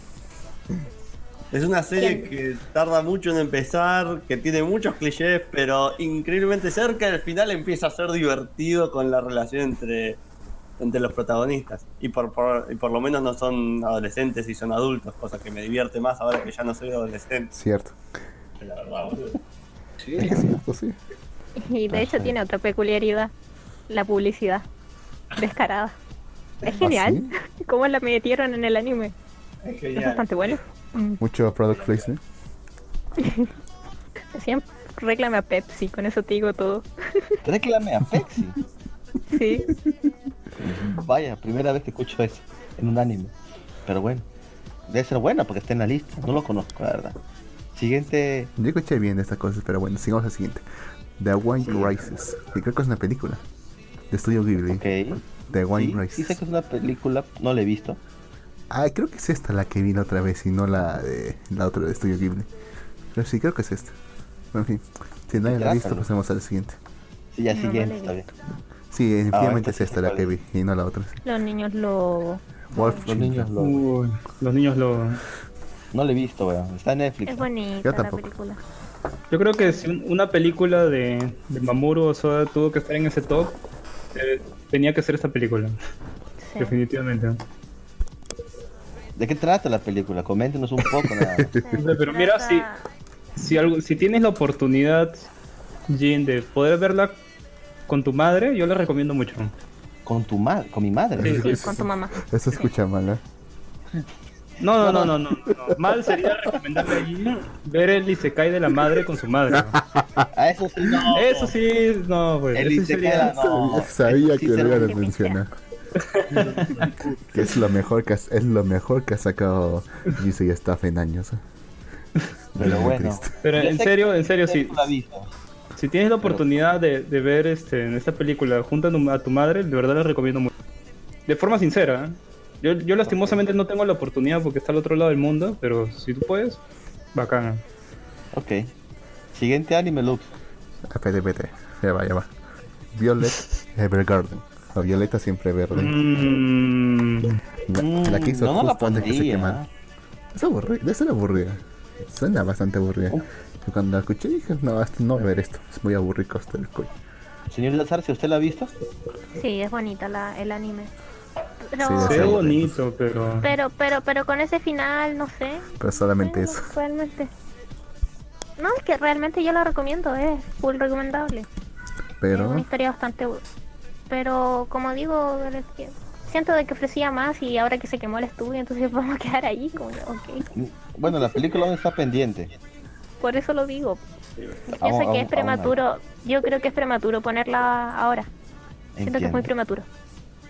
Speaker 6: Es una serie que tarda mucho en empezar, que tiene muchos clichés, pero increíblemente cerca del final empieza a ser divertido con la relación entre, entre los protagonistas. Y por, por- y por lo menos no son adolescentes y son adultos, cosa que me divierte más ahora que ya no soy adolescente.
Speaker 2: Cierto.
Speaker 6: La verdad, boludo.
Speaker 2: Es cierto, sí.
Speaker 1: Y de hecho tiene otra peculiaridad. La publicidad. Descarada. Es genial. (laughs) ¿Cómo la metieron en el anime?
Speaker 6: Es
Speaker 1: Es bastante bueno. Mm,
Speaker 2: Mucho product placement. (laughs)
Speaker 1: Siempre reclame a Pepsi, con eso te digo todo. (laughs)
Speaker 3: Reclame a Pepsi.
Speaker 1: Sí.
Speaker 3: Vaya, primera vez que escucho eso en un anime. Pero bueno, debe ser buena porque está en la lista. No lo conozco, la verdad. Siguiente.
Speaker 2: Yo escuché bien de estas cosas, pero bueno, sigamos al siguiente. The One
Speaker 3: Sí.
Speaker 2: Rises. Y creo que es una película. De estudio Ghibli.
Speaker 3: Ok.
Speaker 2: The One
Speaker 3: Sí, sí sé que es una película, no la he visto.
Speaker 2: Ah, creo que es esta la que vino otra vez y no la de la otra de Estudio Ghibli. Pero sí, creo que es esta. Bueno, en fin, si nadie la ha visto, pasemos al siguiente.
Speaker 3: Sí, ya
Speaker 1: No,
Speaker 3: siguiente,
Speaker 1: no
Speaker 3: está bien.
Speaker 2: Sí, definitivamente
Speaker 3: esta
Speaker 2: es esta la que vi y no la otra. sí.
Speaker 1: Los niños lo...
Speaker 2: Wolf
Speaker 3: Los niños lo...
Speaker 4: Uy, los niños lo...
Speaker 3: No la he visto, weón. Está en Netflix.
Speaker 1: Es bonita
Speaker 2: Yo
Speaker 1: la
Speaker 2: tampoco.
Speaker 1: película.
Speaker 4: Yo creo que si un- una película de, de Mamoru Osoda tuvo que estar en ese top, eh, tenía que ser esta película,
Speaker 1: Sí.
Speaker 4: definitivamente.
Speaker 3: ¿De qué trata la película? Coméntenos un poco nada. (laughs)
Speaker 1: Sí,
Speaker 4: Pero mira,
Speaker 1: trata-
Speaker 4: si- Si, algo, si tienes la oportunidad, Jin, de poder verla con tu madre, yo la recomiendo mucho.
Speaker 3: Con tu madre, con mi madre.
Speaker 4: Sí.
Speaker 1: Sí, con tu mamá.
Speaker 2: Eso escucha mal, ¿eh? (laughs)
Speaker 4: No, no, no, no, no. no. Mal sería recomendarle a Jin ver el Isekai de la madre con su madre.
Speaker 3: A (laughs) eso sí, no.
Speaker 4: Eso sí, no.
Speaker 3: El
Speaker 4: eso
Speaker 3: Isekai
Speaker 4: sería-
Speaker 3: de la- No,
Speaker 2: Sabía que lo iban a mencionar. que es lo mejor que has- es lo mejor que ha sacado Gizzy Staff en años.
Speaker 3: Pero bueno.
Speaker 2: triste.
Speaker 4: Pero en serio, en serio, sí. Si tienes la oportunidad de, de ver este, en esta película junto a tu, a tu madre, de verdad la recomiendo mucho. De forma sincera, ¿eh? Yo, yo lastimosamente no tengo la oportunidad porque está al otro lado del mundo, pero si tú puedes, bacana.
Speaker 3: Ok. Siguiente anime, Lux.
Speaker 2: Espérate, espérate. Ya va, ya va. Violet (laughs) Evergarden. La violeta siempre verde.
Speaker 4: Mm,
Speaker 2: La, la que hizo
Speaker 3: no, no la
Speaker 2: que se quemara. Es aburrida, debe ser aburrida. Suena bastante aburrida.
Speaker 3: Oh.
Speaker 2: Yo cuando la escuché dije, no, no voy a ver esto. Es muy aburrido hasta el coño.
Speaker 3: Señor Lazarce, ¿usted la ha visto?
Speaker 1: Sí, es bonita la, el anime. (laughs)
Speaker 2: Sí,
Speaker 1: Pero,
Speaker 2: Sí.
Speaker 4: bonito, pero...
Speaker 1: pero, pero, pero con ese final, no sé.
Speaker 2: Pero solamente eso.
Speaker 1: Realmente. No, es que realmente yo la recomiendo, es full recomendable. Es
Speaker 2: Pero
Speaker 1: una historia bastante... Pero como digo, es que siento de que ofrecía más y ahora que se quemó el estudio, entonces (laughs) vamos a quedar ahí. Como, ok.
Speaker 3: Bueno, la película aún está pendiente.
Speaker 1: Por eso lo digo. Yo
Speaker 3: aún-
Speaker 1: que es prematuro, yo creo que es prematuro ponerla ahora. Siento que es muy prematuro.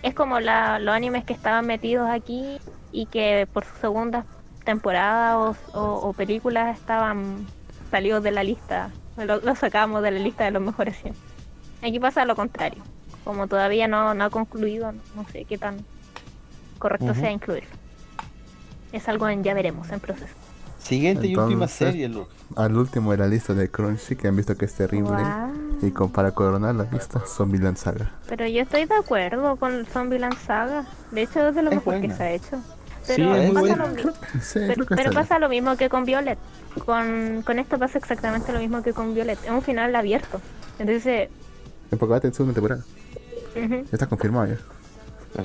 Speaker 1: Es como la, los animes que estaban metidos aquí y que por su segunda temporada o, o- o películas estaban salidos de la lista. Lo, lo sacamos de la lista de los mejores 100. Aquí pasa lo contrario. Como todavía no, no ha concluido, no sé qué tan correcto sea incluirlo. Es algo en ya veremos, en proceso.
Speaker 3: Siguiente y última serie, Lux.
Speaker 2: al último de la lista de Crunchy, que han visto que es terrible.
Speaker 1: Guau.
Speaker 2: Y con, para coronar la lista, Zombieland Saga.
Speaker 1: Pero yo estoy de acuerdo con Zombieland Saga. De hecho, es de lo
Speaker 3: Es
Speaker 1: mejor que se ha hecho. Pero, pasa, lo, mi- (laughs)
Speaker 2: Sí,
Speaker 1: pero,
Speaker 2: creo que
Speaker 1: pero
Speaker 2: está
Speaker 1: pasa lo mismo que con Violet. Con, con esto pasa exactamente lo mismo que con Violet. Es un final abierto. Entonces.
Speaker 2: En poco va a tener segunda temporada. Ya está confirmado ya.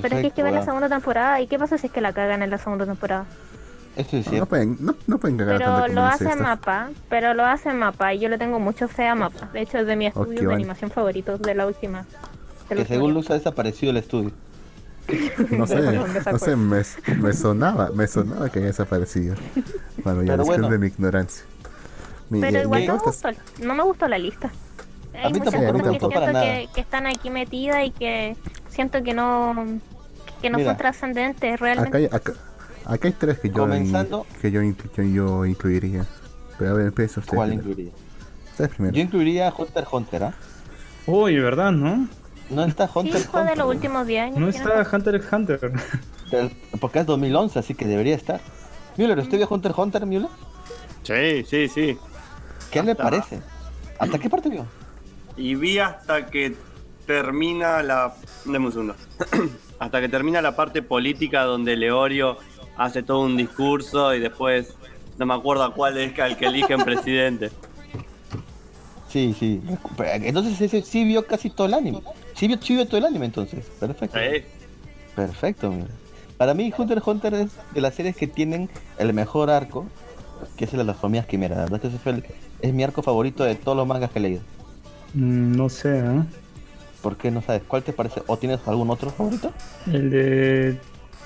Speaker 1: pero es que que ver la segunda temporada. ¿Y qué pasa si es que la cagan en la segunda temporada?
Speaker 3: Es
Speaker 2: No, pueden, no, no pueden cagar
Speaker 1: Pero
Speaker 2: tanto
Speaker 1: lo hace mapa, pero lo hace mapa y yo le tengo mucho fe a mapa. De hecho, es de mis estudios de animación favoritos de la última. de
Speaker 3: Que según Lux ha desaparecido el estudio. (laughs)
Speaker 2: No sé, no sé, me, me sonaba, me sonaba que había desaparecido. Bueno, ya disculpe
Speaker 3: bueno.
Speaker 2: mi ignorancia. Mi-
Speaker 1: Pero
Speaker 2: ya-
Speaker 1: igual no gustó, no me gustó la lista. Hay
Speaker 3: mí
Speaker 1: muchas
Speaker 2: tampoco,
Speaker 1: cosas que siento que, están aquí metidas y que siento que no que no
Speaker 3: Mira.
Speaker 1: son trascendentes
Speaker 2: Acá
Speaker 1: realmente.
Speaker 2: hay, acá, acá hay tres que yo,
Speaker 3: Comenzando-
Speaker 2: que yo, in- que yo incluiría. Pero a ver, empieza usted.
Speaker 3: ¿Cuál
Speaker 2: primero.
Speaker 3: incluiría?
Speaker 2: Usted primero.
Speaker 3: Yo incluiría a Hunter x Hunter, ¿ah?
Speaker 4: Uy, ¿verdad, no?
Speaker 3: No está
Speaker 1: Sí,
Speaker 3: Hunter x
Speaker 1: fue de
Speaker 3: Hunter.
Speaker 1: los últimos 10 años.
Speaker 4: No está Hunter x Hunter.
Speaker 3: Porque es 2011, así que debería estar. Müller, ¿usted vio Hunter x Hunter, Müller?
Speaker 6: Sí, sí, sí.
Speaker 3: ¿Qué le parece? ¿Hasta qué parte vio?
Speaker 6: Y vi hasta que termina la. Deme un segundo. (clears throat) hasta que termina la parte política donde Leorio hace todo un discurso y después no me acuerdo a cuál es al que eligen (laughs) presidente.
Speaker 3: Sí, sí. Entonces ese sí vio casi todo el anime. Sí vio, sí vio todo el anime entonces. Perfecto.
Speaker 6: Sí.
Speaker 3: Perfecto, mira. Para mí Hunter x Hunter es de las series que tienen el mejor arco, que es el de las hormigas quimera. La verdad que ese fue el- es mi arco favorito de todos los mangas que he leído.
Speaker 4: Mm, no sé, ¿eh?
Speaker 3: ¿Por qué no sabes? ¿Cuál te parece? ¿O tienes algún otro favorito?
Speaker 4: El de.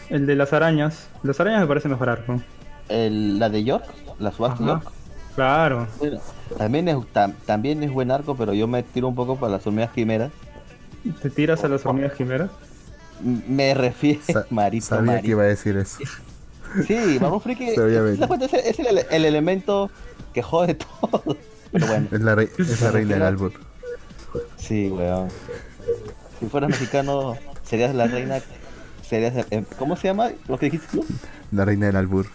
Speaker 4: El de las arañas. Las arañas me parece mejor arco.
Speaker 3: El- la de York, la subasta
Speaker 4: Ajá.
Speaker 3: York.
Speaker 4: Claro.
Speaker 3: Bueno, también es, tam- también es buen arco, pero yo me tiro un poco para las hormigas quimeras.
Speaker 4: ¿Te tiras a las hormigas quimeras?
Speaker 3: Me refiero,
Speaker 2: Sa- (laughs)
Speaker 3: Marito,
Speaker 2: sabía que iba a decir eso.
Speaker 3: Sí, Barón Friki (laughs) es, el, es el- el elemento que jode todo. (laughs) Pero bueno,
Speaker 2: Es la, rei- es la reina del albur.
Speaker 3: sí, weón. Si fueras mexicano, serías la reina. Serías el- eh, ¿Cómo se llama? ¿Lo que dijiste tú?
Speaker 2: La reina del albur.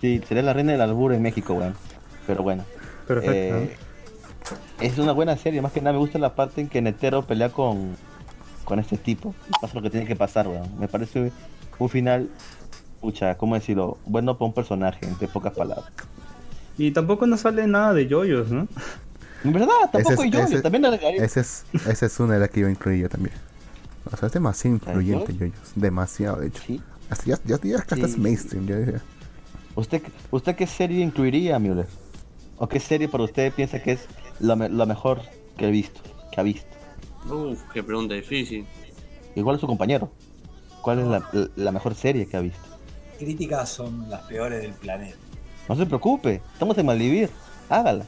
Speaker 3: Sí, serías la reina del albur en México, weón. Pero bueno.
Speaker 4: Perfecto.
Speaker 3: eh, es una buena serie, más que nada me gusta la parte en que Netero pelea con, con este tipo. y Pasa lo que tiene que pasar, weón. Me parece un final, pucha, ¿cómo decirlo? Bueno para un personaje, entre pocas palabras.
Speaker 4: Y tampoco nos sale nada de yoyos, ¿no?
Speaker 3: En verdad, tampoco
Speaker 2: Ese es-
Speaker 3: yo,
Speaker 2: ese-
Speaker 3: también agregaría-
Speaker 2: Esa es, esa es una de las que yo incluí yo también. O sea, es demasiado influyente,
Speaker 3: ¿Yoyos?
Speaker 2: Yoyos. Demasiado, de hecho.
Speaker 3: Sí.
Speaker 2: Hasta ya, ya, ya hasta
Speaker 3: Sí.
Speaker 2: es mainstream. Ya, ya.
Speaker 3: ¿Usted, ¿Usted qué serie incluiría, Müller? ¿O qué serie para usted piensa que es me- lo mejor que he visto, que ha visto?
Speaker 6: Uf, qué pregunta difícil.
Speaker 3: Igual a su compañero. ¿Cuál es la, la mejor serie que ha visto?
Speaker 7: Críticas son las peores del planeta.
Speaker 3: No se preocupe, estamos en Maldivir. Hágala.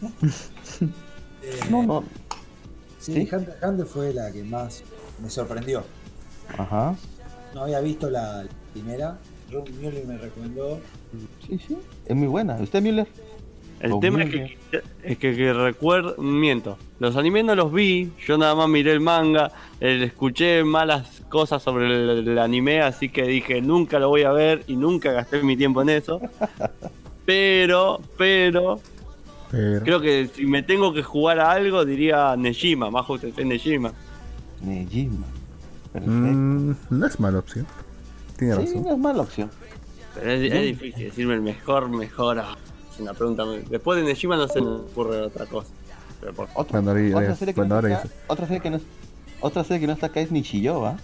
Speaker 3: (laughs)
Speaker 7: Eh,
Speaker 3: No, no.
Speaker 7: Sí,
Speaker 3: ¿Sí?
Speaker 7: Hunter Hunter fue la que más me sorprendió.
Speaker 3: Ajá.
Speaker 7: No había visto la primera. Ron Mueller me recomendó.
Speaker 3: Sí, sí. Es muy buena. ¿Usted, Müller?
Speaker 6: El
Speaker 3: Oh,
Speaker 6: tema es que, es que, que recuerdo, miento, los animes no los vi, yo nada más miré el manga, escuché malas cosas sobre el, el anime, así que dije nunca lo voy a ver y nunca gasté mi tiempo en eso. (laughs) Pero, pero,
Speaker 2: Pero.
Speaker 6: creo que si me tengo que jugar a algo diría Nejima, más justo es Nejima.
Speaker 3: Nejima. Perfecto.
Speaker 2: mm, no es mala opción. Tiene
Speaker 3: sí,
Speaker 2: razón.
Speaker 3: no es mala opción.
Speaker 6: Pero es, es difícil decirme el mejor, mejor. ah, Es una pregunta. muy- Después de Nejima no se me ocurre otra cosa. Pero por-
Speaker 3: Otra, serie que no está otra serie que no es- otra serie que no está acá es Nichiyo, ¿va?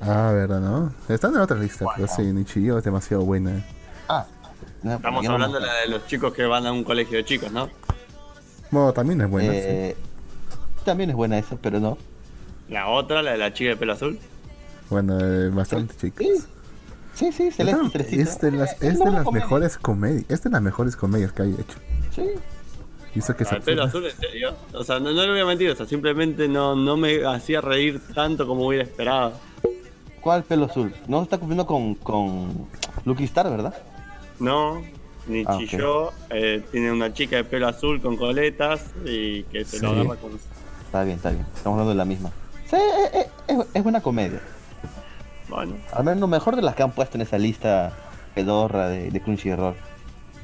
Speaker 2: Ah, verdad, ¿no? Están en otra lista, pero sí, Nichijou es demasiado buena.
Speaker 3: Ah. no,
Speaker 6: Estamos
Speaker 3: no
Speaker 6: hablando
Speaker 3: me-
Speaker 6: de la de los chicos que van a un colegio de chicos, ¿no?
Speaker 2: Bueno, también es buena, sí.
Speaker 3: Eh, También es buena esa, pero no.
Speaker 6: La otra, la de la chica de pelo azul.
Speaker 2: Bueno, eh, bastante chicas.
Speaker 3: Sí, sí, sí, Celeste,
Speaker 2: No, es de las,
Speaker 3: Es
Speaker 2: es de las mejores comedias. Es de las mejores comedias que hay hecho.
Speaker 3: Sí.
Speaker 2: Eso que es
Speaker 6: ¿La de pelo azul, en serio? O sea, no, no le voy a mentir, o sea, simplemente no, no me hacía reír tanto como hubiera esperado.
Speaker 3: ¿Cuál pelo azul? No se está confundiendo con, con Lucky Star, ¿verdad?
Speaker 6: No, ni
Speaker 3: Ah,
Speaker 6: chilló, eh, tiene una chica de pelo azul con coletas y que se lo agarra con...
Speaker 3: Está bien, está bien. Estamos hablando de la misma. Sí, eh, eh, es, es buena comedia.
Speaker 6: Bueno,
Speaker 3: Al menos lo mejor de las que han puesto en esa lista pedorra de, de Crunchyroll.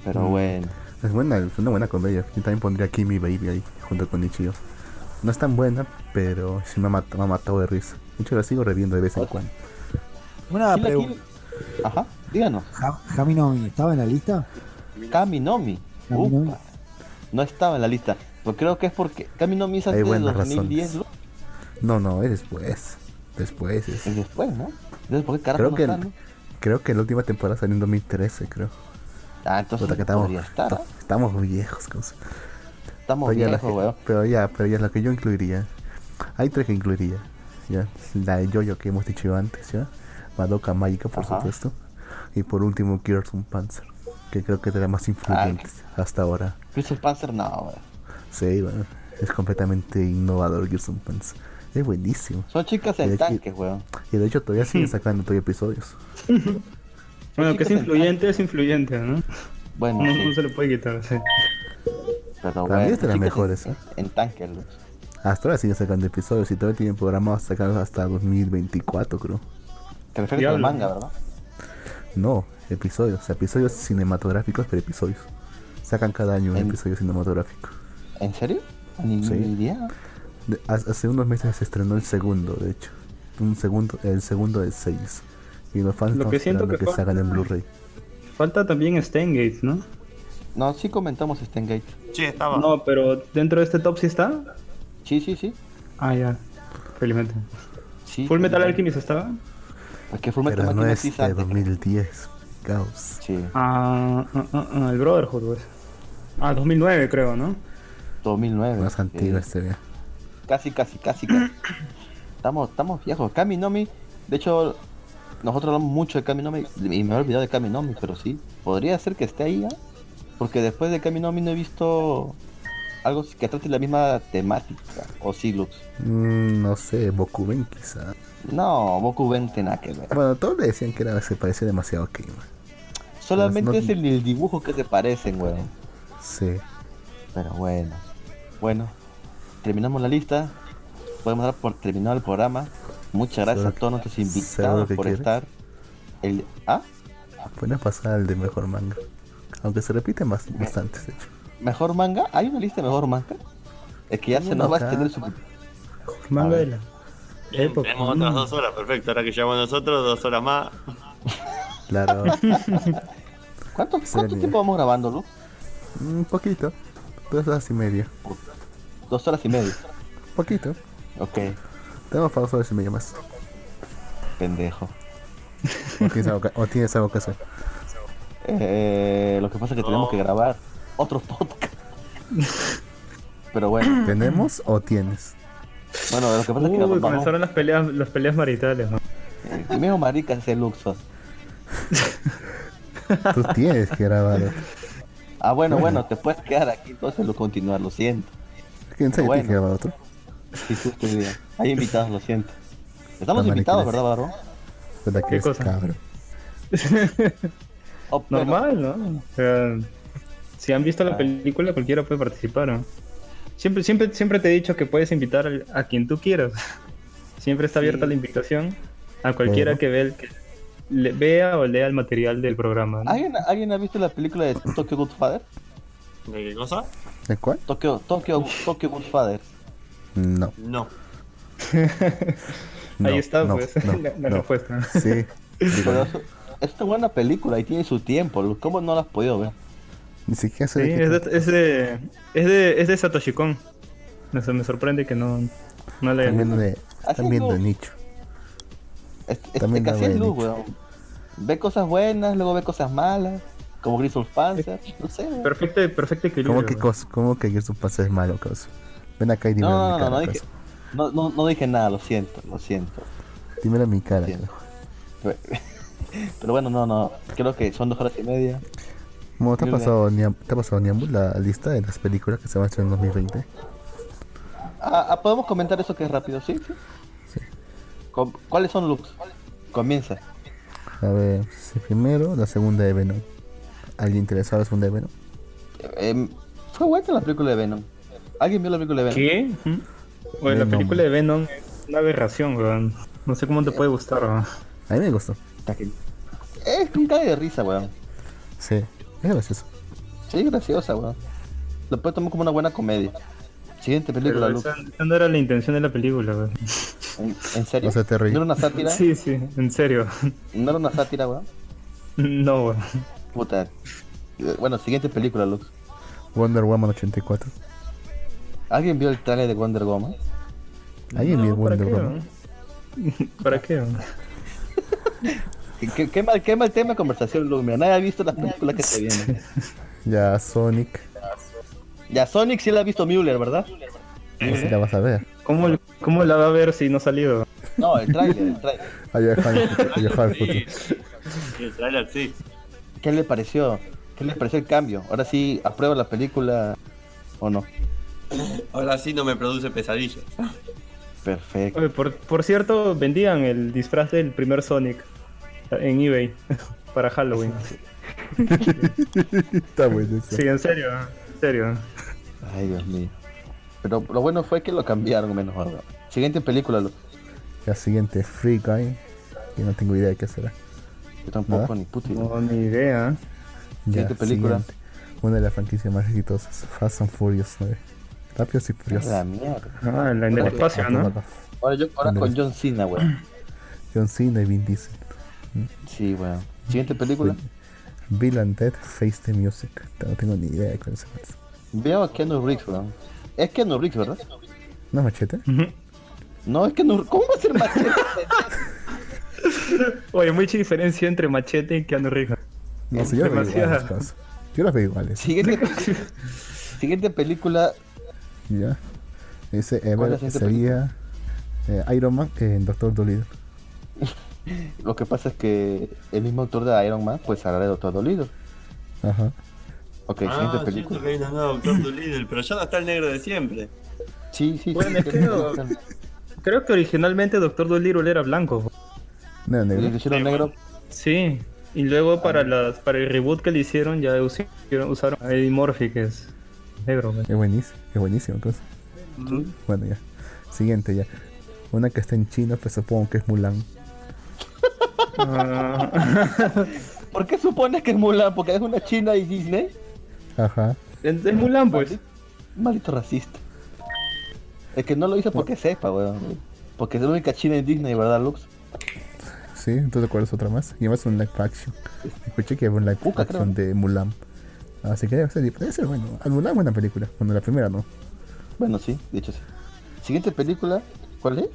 Speaker 3: Pero
Speaker 2: Mm.
Speaker 3: bueno.
Speaker 2: Es buena, es una buena comedia. Yo también pondría Kimi Baby ahí, junto con Nichio. No es tan buena, pero sí me ha, mat- me ha matado de risa. De hecho, la sigo reviendo de vez en cuando.
Speaker 7: Una pregunta.
Speaker 3: Ajá, díganos.
Speaker 7: Ja- Jaminomi, ¿estaba en la lista?
Speaker 3: Kaminomi.
Speaker 7: Kaminomi.
Speaker 3: Upa. No estaba en la lista. Pero creo que es porque Kaminomi es antes de
Speaker 2: buenas
Speaker 3: 2010,
Speaker 2: razones.
Speaker 3: ¿No?
Speaker 2: No, es después. Después es.
Speaker 3: Es después, ¿no? Entonces, ¿por qué carajo
Speaker 2: Creo
Speaker 3: no
Speaker 2: que,
Speaker 3: está,
Speaker 2: el-
Speaker 3: no?
Speaker 2: creo que la última temporada salió en 2013, creo.
Speaker 3: Ah, entonces
Speaker 2: que estamos,
Speaker 3: estar, ¿ah?
Speaker 2: estamos viejos. cosas.
Speaker 3: Estamos
Speaker 2: Pero
Speaker 3: viejos,
Speaker 2: que-
Speaker 3: weón.
Speaker 2: pero ya, pero ya la que yo incluiría. Hay tres que incluiría. Ya, la de Jojo que hemos dicho antes, ya. Madoka Mágica, por
Speaker 3: Ajá.
Speaker 2: supuesto. Y por último, Kirsten Panzer, que creo que es de las más influyentes hasta ahora.
Speaker 3: Crystal Panzer, no, weón.
Speaker 2: Sí, bueno, es completamente innovador Kirsten Panzer. Es buenísimo.
Speaker 3: Son chicas en tanques, weón.
Speaker 2: Y de hecho todavía siguen sacando todavía episodios. (laughs)
Speaker 4: Bueno, que es influyente, es influyente, ¿no?
Speaker 3: Bueno,
Speaker 4: No,
Speaker 3: sí,
Speaker 4: no se le puede quitar, sí.
Speaker 3: pero bueno.
Speaker 2: es de las mejores,
Speaker 3: en,
Speaker 2: ¿eh?
Speaker 3: en tanques, Lux.
Speaker 2: Hasta ahora siguen sacando episodios y todavía tienen programados sacar hasta 2024, creo.
Speaker 3: Te refieres al manga, ¿verdad?
Speaker 2: No, episodios, episodios cinematográficos, pero episodios. Sacan cada año un
Speaker 3: En-
Speaker 2: episodio cinematográfico.
Speaker 3: ¿En serio? Ni
Speaker 2: Sí.
Speaker 3: idea.
Speaker 2: De- hace unos meses se estrenó el segundo, de hecho. Un segundo, el segundo de seis. Y los fans
Speaker 4: Lo que siento que
Speaker 2: que,
Speaker 4: falta-
Speaker 2: salgan en Blu-ray.
Speaker 4: Falta también Stengate, ¿no?
Speaker 3: No, sí comentamos Stengate.
Speaker 6: Sí, estaba.
Speaker 4: No, pero dentro de este top sí está.
Speaker 3: Sí, sí, sí.
Speaker 4: Ah, ya. Felizmente.
Speaker 3: sí
Speaker 4: Full Metal. Alchemist estaba.
Speaker 3: Porque Full Metal
Speaker 2: Pero no
Speaker 3: Alchemist
Speaker 2: es de
Speaker 3: antes.
Speaker 2: 2010. Caos.
Speaker 3: Sí,
Speaker 4: Ah, ah, ah, ah, el Brotherhood, pues. Ah, 2009 creo, ¿no?
Speaker 3: 2009.
Speaker 2: Más antiguo este vea.
Speaker 3: Casi, casi, casi, casi. (clears throat) Estamos, estamos viejos. Kami Nomi, de hecho, nosotros hablamos mucho de Kami Nomi y me he olvidado de Kami Nomi, pero sí, podría ser que esté ahí, ¿ah? Porque después de Kami Nomi no he visto algo que trate la misma temática, o sí, Lux.
Speaker 2: Mm, no sé, Bokuben quizá.
Speaker 3: No, Boku Ben tiene nada que ver.
Speaker 2: Bueno, todos le decían que era, se parecía demasiado a Kima.
Speaker 3: Solamente
Speaker 2: no-
Speaker 3: es el, el dibujo que se parecen, weón.
Speaker 2: Sí.
Speaker 3: Pero bueno. Bueno, terminamos la lista. Podemos dar por terminado el programa. Muchas gracias a todos nuestros invitados por
Speaker 2: quieres.
Speaker 3: estar. El, ¿Ah?
Speaker 2: Pueden pasar al de mejor manga. Aunque se repiten bas- bastantes, de hecho.
Speaker 3: ¿Mejor manga? ¿Hay una lista de mejor manga? Es que ya se nos va a extender su...
Speaker 4: Manga de la época.
Speaker 6: tenemos otras dos horas, perfecto. Ahora que llegamos nosotros, dos horas más. (laughs) (laughs)
Speaker 2: Claro,
Speaker 3: ¿Cuánto, cuánto tiempo vamos grabando, Lu?
Speaker 2: un poquito. Dos horas y media.
Speaker 3: Dos horas y media.
Speaker 2: Poquito.
Speaker 3: Ok,
Speaker 2: Tenemos para dos horas y media más.
Speaker 3: pendejo.
Speaker 2: O tienes algo que, o tienes algo que hacer.
Speaker 3: Eh, lo que pasa es que tenemos que grabar otro podcast. Pero bueno, (clears throat)
Speaker 2: ¿Tenemos o tienes?
Speaker 3: bueno, lo que pasa es que
Speaker 4: Uy,
Speaker 3: vamos...
Speaker 4: comenzaron las peleas, las peleas maritales, ¿no?
Speaker 3: El mismo marica es el Luxo.
Speaker 2: Tú tienes que grabar.
Speaker 3: Ah, bueno, bueno, te puedes quedar aquí, entonces lo continuar, lo siento.
Speaker 2: ¿Quién sabe
Speaker 3: Bueno.
Speaker 2: tiene que grabar otro?
Speaker 3: Te digas. Hay invitados, lo siento. Estamos
Speaker 2: La
Speaker 3: invitados. ¿verdad, Barro?
Speaker 2: ¿Verdad que
Speaker 4: ¿Qué
Speaker 2: es
Speaker 4: cosa?
Speaker 2: cabrón? (laughs)
Speaker 3: Oh, pero-
Speaker 4: Normal, ¿no? O sea, si han visto
Speaker 3: Ah.
Speaker 4: la película, cualquiera puede participar, ¿no? Siempre, siempre, siempre te he dicho que puedes invitar a quien tú quieras. (laughs) Siempre está abierta
Speaker 3: Sí.
Speaker 4: la invitación a cualquiera
Speaker 2: Bueno.
Speaker 4: que, ve el- que le- vea o lea el material del programa. ¿no?
Speaker 3: ¿Alguien, ¿Alguien ha visto la película de Tokyo Godfather?
Speaker 6: ¿De qué cosa?
Speaker 2: ¿De cuál?
Speaker 3: Tokyo, Tokyo, Tokyo Godfather.
Speaker 2: No.
Speaker 6: No. (laughs)
Speaker 2: no,
Speaker 4: Ahí está,
Speaker 2: no,
Speaker 4: pues, (laughs)
Speaker 2: no,
Speaker 4: la, la
Speaker 2: no.
Speaker 4: respuesta.
Speaker 2: Sí. (laughs)
Speaker 3: Pero es, una buena película y tiene su tiempo. ¿Cómo no la has podido ver?
Speaker 2: Ni siquiera sé
Speaker 4: Sí, es de, es de, es de, es de Satoshi Kon. Me, me sorprende que no, no le
Speaker 2: Están viendo de,
Speaker 3: Así
Speaker 2: están viendo
Speaker 3: no.
Speaker 2: de nicho.
Speaker 3: Es, es,
Speaker 2: También
Speaker 3: es que
Speaker 2: da
Speaker 3: así es
Speaker 2: buen
Speaker 3: Lu,
Speaker 2: nicho.
Speaker 3: weón. Ve cosas buenas, luego ve cosas malas. Como Grisel Panzer. (laughs) No sé.
Speaker 4: Perfecto, perfecto equilibrio.
Speaker 2: ¿Cómo que, cosa, ¿Cómo que of War es malo, causa? Ven acá y dime
Speaker 3: No,
Speaker 2: a
Speaker 3: no,
Speaker 2: mi
Speaker 3: no,
Speaker 2: cara,
Speaker 3: no dije, no, no, no dije nada, lo siento, lo siento.
Speaker 2: Dímelo a mi cara.
Speaker 3: Pero, (laughs) pero bueno, no, no. Creo que son dos horas y media.
Speaker 2: ¿Cómo te ha pasado, te ha pasado Niambu, la lista de las películas que se van a estrenar en 2020?
Speaker 3: Ah, ah, ¿Podemos comentar eso que es rápido? ¿Sí? sí.
Speaker 2: Sí.
Speaker 3: ¿Cuáles son looks? Comienza.
Speaker 2: A ver, primero, la segunda de Venom. ¿Alguien interesado en la segunda de Venom?
Speaker 3: Em, fue buena la película de Venom. ¿Alguien vio la película de Venom?
Speaker 4: ¿Qué? Bueno, la película de Venom es una aberración, weón. No sé cómo te puede gustar, weón.
Speaker 2: A mí me gustó.
Speaker 3: Es un cague de risa, weón.
Speaker 2: Sí, es gracioso.
Speaker 3: Sí, graciosa, weón. Lo puedes tomar como una buena comedia. Siguiente película,
Speaker 4: Pero
Speaker 3: Luke.
Speaker 4: esa, esa no era la intención de la película, weón.
Speaker 3: ¿En, en serio?
Speaker 2: O sea, te reí.
Speaker 3: ¿No era una sátira?
Speaker 4: Sí, sí, en serio.
Speaker 3: ¿No era una sátira, weón?
Speaker 4: No, weón.
Speaker 3: Puta. Bueno, siguiente película, Luke.
Speaker 2: Wonder Woman 84.
Speaker 3: ¿Alguien vio el trailer de Wonder Woman?
Speaker 2: ¿Alguien
Speaker 4: No,
Speaker 2: vio
Speaker 4: ¿para
Speaker 2: Wonder
Speaker 4: qué,
Speaker 2: Woman? (laughs)
Speaker 4: ¿Para (laughs) qué?
Speaker 3: ¿Qué, mal, qué mal tema de conversación, Luke. Mira, nadie ha visto las películas que se vienen. (laughs)
Speaker 2: Ya, Sonic.
Speaker 3: Ya, Sonic sí la ha visto Mueller, ¿verdad?
Speaker 2: Así la vas a ver.
Speaker 4: ¿Cómo, ¿Cómo la va a ver si no ha salido?
Speaker 3: No, el trailer, el trailer.
Speaker 6: Sí.
Speaker 2: futuro.
Speaker 6: Sí, el trailer sí.
Speaker 3: ¿Qué le pareció? ¿Qué le pareció el cambio? Ahora sí, ¿aprueba la película o no?
Speaker 6: Ahora sí no me produce pesadillas.
Speaker 3: Perfecto.
Speaker 4: Oye, por, por cierto, vendían el disfraz del primer Sonic en eBay (laughs) para Halloween. (laughs)
Speaker 2: Está bueno eso.
Speaker 4: Sí, en serio, en serio.
Speaker 3: Ay, Dios mío. Pero lo bueno fue que lo cambiaron menos mal. Siguiente película, lo-
Speaker 2: La siguiente, Free Guy. Que no tengo idea de qué será.
Speaker 3: Yo tampoco ni puta idea.
Speaker 4: No, ni idea.
Speaker 3: Siguiente película.
Speaker 2: siguiente. Una de las franquicias más exitosas, Fast and Furious 9. Rápidos y Furiosos.
Speaker 3: La mierda.
Speaker 4: Ah, la en el espacio, ¿no?
Speaker 3: Ahora, yo, ahora con John Cena, weón.
Speaker 2: John Cena y Vin Diesel.
Speaker 3: Sí, weón. Siguiente película.
Speaker 2: Bill and Ted Face the Music. No tengo ni idea de cuál es.
Speaker 3: Veo a Keanu Reeves, weón. Es Keanu Reeves, ¿verdad?
Speaker 2: ¿No es machete?
Speaker 3: No, es Keanu ¿Cómo va a ser machete? (laughs) (laughs)
Speaker 4: Oye, mucha diferencia entre Machete y Keanu Reeves.
Speaker 2: No sé, yo las veo iguales. cosas. Yo las veo iguales.
Speaker 3: Siguiente, (laughs) siguiente película.
Speaker 2: Ya. Ese
Speaker 3: ¿Cuál es
Speaker 2: Ever
Speaker 3: siguiente
Speaker 2: sería eh, Iron Man en Doctor Dolittle. (laughs)
Speaker 3: Lo que pasa es que el mismo autor de Iron Man, pues hará de Doctor Dolittle.
Speaker 2: Ajá.
Speaker 3: Ok, siguiente
Speaker 6: Ah,
Speaker 3: película.
Speaker 6: cierto que hay una nueva Doctor Dolittle, pero ya no está el negro de siempre.
Speaker 3: Sí, sí,
Speaker 4: Bueno,
Speaker 3: sí.
Speaker 4: es que no- Creo que originalmente Doctor Dolittle era blanco.
Speaker 2: No,
Speaker 3: Le
Speaker 2: negro.
Speaker 3: hicieron negro.
Speaker 4: Sí. Y luego para las para el reboot que le hicieron ya usaron, usaron a Eddie Murphy, que es negro. güey.
Speaker 2: Es buenísimo. Es buenísimo. cosa. Bueno, ya. Siguiente, ya. Una que está en China, pues supongo que es Mulan.
Speaker 4: Ah, (laughs)
Speaker 3: ¿Por qué supones que es Mulan? Porque es una china y Disney.
Speaker 2: Ajá.
Speaker 4: es es Mulan, pues.
Speaker 3: Maldito racista. Es que no lo hizo porque sepa, weón. Porque es la única china en Disney, ¿verdad, Lux?
Speaker 2: Sí, entonces cuál es otra más. Y además un live action. Escuché que había un live
Speaker 3: Puka,
Speaker 2: action de Mulan. Así que debe ser, debe ser bueno. Al Mulan buena película. Bueno, la primera no.
Speaker 3: Bueno, sí, de hecho sí. Siguiente película, ¿cuál es?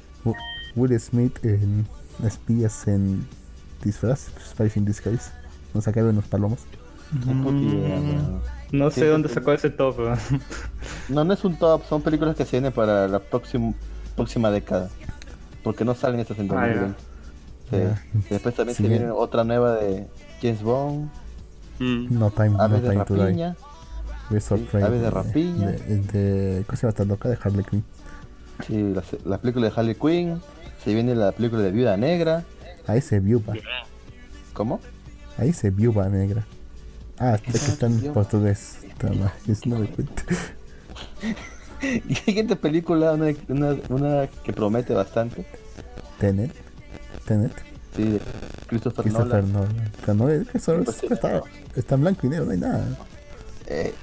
Speaker 2: Will Smith en Espías en Disfraz, Spice in Disguise. Nos sacaron unos palomos.
Speaker 3: Weón.
Speaker 4: No sé
Speaker 3: Sí,
Speaker 4: dónde sacó ese top.
Speaker 3: No, no es un top, son películas que se vienen para la próxima, próxima década. Porque no salen estas en
Speaker 4: Ah, ya.
Speaker 3: 2020. Después también
Speaker 2: Sí.
Speaker 3: se viene otra nueva de James Bond,
Speaker 6: Mm.
Speaker 2: No Time, no
Speaker 3: Aves de
Speaker 2: time to Die.
Speaker 3: Aves de Rapiña.
Speaker 2: De, de, ¿Cómo se llama esta loca? De Harley Quinn.
Speaker 3: Sí, la, la película de Harley Quinn. Se viene la película de Viuda Negra.
Speaker 2: Ahí se viuba.
Speaker 3: ¿Cómo?
Speaker 2: Ahí se viuba negra. Ah, es que está en portugués. Está mal, (laughs) es no me cuento. (laughs)
Speaker 3: Y siguiente película, una, una, una que promete bastante.
Speaker 2: Tenet. Tenet.
Speaker 3: Sí, de Christopher
Speaker 2: Christopher
Speaker 3: Nolan.
Speaker 2: Nolan. Pero no es que solo
Speaker 3: Pues sí.
Speaker 2: está, está en blanco y negro, no hay nada.
Speaker 3: Eh,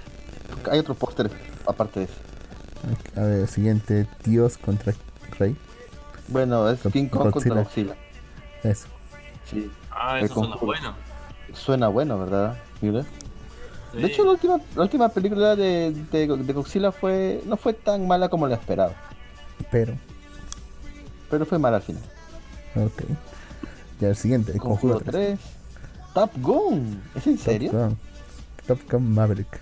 Speaker 3: hay otro póster aparte de eso.
Speaker 2: A ver, siguiente, Dios contra Rey.
Speaker 3: Bueno, es
Speaker 2: Con-
Speaker 3: King Kong contra
Speaker 2: Godzilla. Eso.
Speaker 3: Sí,
Speaker 6: Ah,
Speaker 3: El
Speaker 6: eso suena bueno.
Speaker 3: suena bueno, ¿verdad? Mira.
Speaker 6: Sí.
Speaker 3: De hecho, la última, la última película de, de, de Godzilla fue no fue tan mala como la esperaba.
Speaker 2: Pero,
Speaker 3: Pero fue mala al final.
Speaker 2: Ok. Ya el siguiente, el
Speaker 3: Conjuro
Speaker 2: Conjuro 3.
Speaker 3: 3. Top Gun. ¿Es en serio?
Speaker 2: Top Gun. Top Gun Maverick.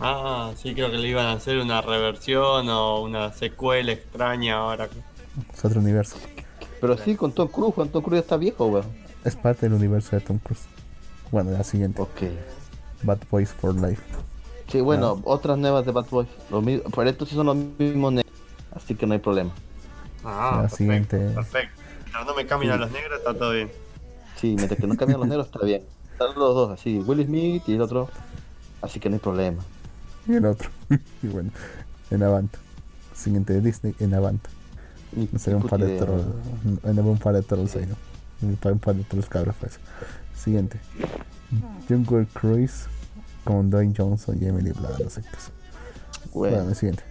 Speaker 6: Ah, sí, creo que le iban a hacer una reversión o una secuela extraña ahora.
Speaker 2: Es otro universo.
Speaker 3: Pero sí, con Tom Cruise. Juan Tom Cruise está viejo, weón.
Speaker 2: Es parte del universo de Tom Cruise. Bueno, la siguiente,
Speaker 3: Ok.
Speaker 2: Bad Boys for Life.
Speaker 3: Sí, bueno, otras nuevas de Bad Boys. Lo mi- Pero estos sí son los mismos. Así que no hay problema.
Speaker 6: Ah,
Speaker 2: La
Speaker 6: perfecto,
Speaker 2: siguiente.
Speaker 6: perfecto. Mientras no me cambien a los negros, está todo bien.
Speaker 3: Sí, mientras que no cambian los negros está bien. Están los dos así, Will Smith y el otro. Así que no hay problema.
Speaker 2: Y el otro. (laughs) y bueno, en Avanta. Siguiente de Disney, en Avanta. No sería un par de trolls. En un par de trolls ahí, ¿no? Un par, de trolls cabros fue eso. Siguiente. Jungle Cruise con Dwayne Johnson y Emily Blunt, no sé qué es.
Speaker 3: Bueno,
Speaker 2: Bueno, siguiente.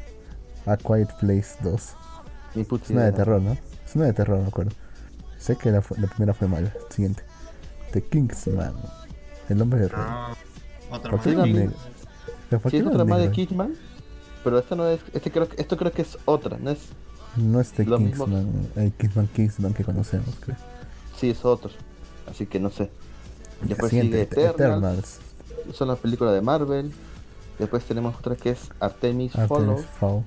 Speaker 2: A Quiet Place 2.
Speaker 3: ni puta
Speaker 2: Es una de terror, ¿no? Es una de terror, me acuerdo. Sé que la, la primera fue mala. Siguiente. The Kingsman. El hombre de rojo.
Speaker 6: Ah, otra
Speaker 2: ¿Por
Speaker 6: más.
Speaker 3: sí,
Speaker 2: era
Speaker 3: sí. es otra más de? Kidman. Pero esta no es. Este creo, que- esto creo que es otra, ¿no es?
Speaker 2: No es The. Kingsman. El Kingsman Kingsman que conocemos, creo.
Speaker 3: Sí, es otro. Así que no sé. Después
Speaker 2: siguiente,
Speaker 3: sigue Eternals.
Speaker 2: Eternals.
Speaker 3: Son las películas de Marvel. Después tenemos otra que es Artemis Follow.
Speaker 2: Artemis Fowl.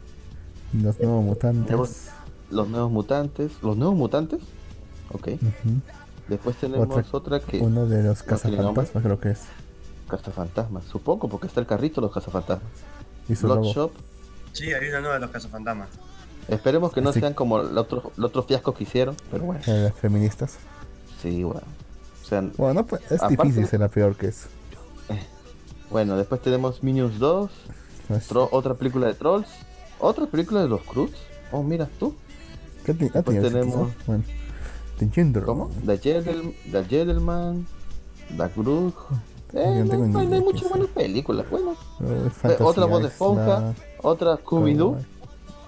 Speaker 2: Los nuevos mutantes.
Speaker 3: Los nuevos mutantes. ¿Los nuevos mutantes? Ok. Después tenemos
Speaker 2: Otra-
Speaker 3: otra, que.
Speaker 2: Uno de los cazafantasmas, creo que es.
Speaker 3: Cazafantasmas. Supongo, porque está el carrito de los cazafantasmas.
Speaker 2: Y su logo.
Speaker 3: Bloodshot.
Speaker 6: Sí, hay una nueva de los cazafantasmas.
Speaker 3: Esperemos que no
Speaker 2: Así-
Speaker 3: sean como el otro, el otro fiasco que hicieron, pero bueno,
Speaker 2: Eh, Las feministas.
Speaker 3: sí, bueno. O sea,
Speaker 2: Bueno, no, pues, es
Speaker 3: Aparte-
Speaker 2: difícil ser la peor que eso.
Speaker 3: bueno, después tenemos Minions 2,
Speaker 2: No es-
Speaker 3: Tro- otra película de Trolls, otra película de los Cruz. Oh, mira tú.
Speaker 2: ¿Qué te- ah,
Speaker 3: Después tenemos-
Speaker 2: ¿no? Bueno. The.
Speaker 3: ¿Cómo? The, Gentleman, The Gentleman, The Cruz. Eh,
Speaker 2: no
Speaker 3: no, no hay muchas buenas películas. Bueno,
Speaker 2: Eh,
Speaker 3: Eh, otra voz de esponja, otra Scooby-Doo.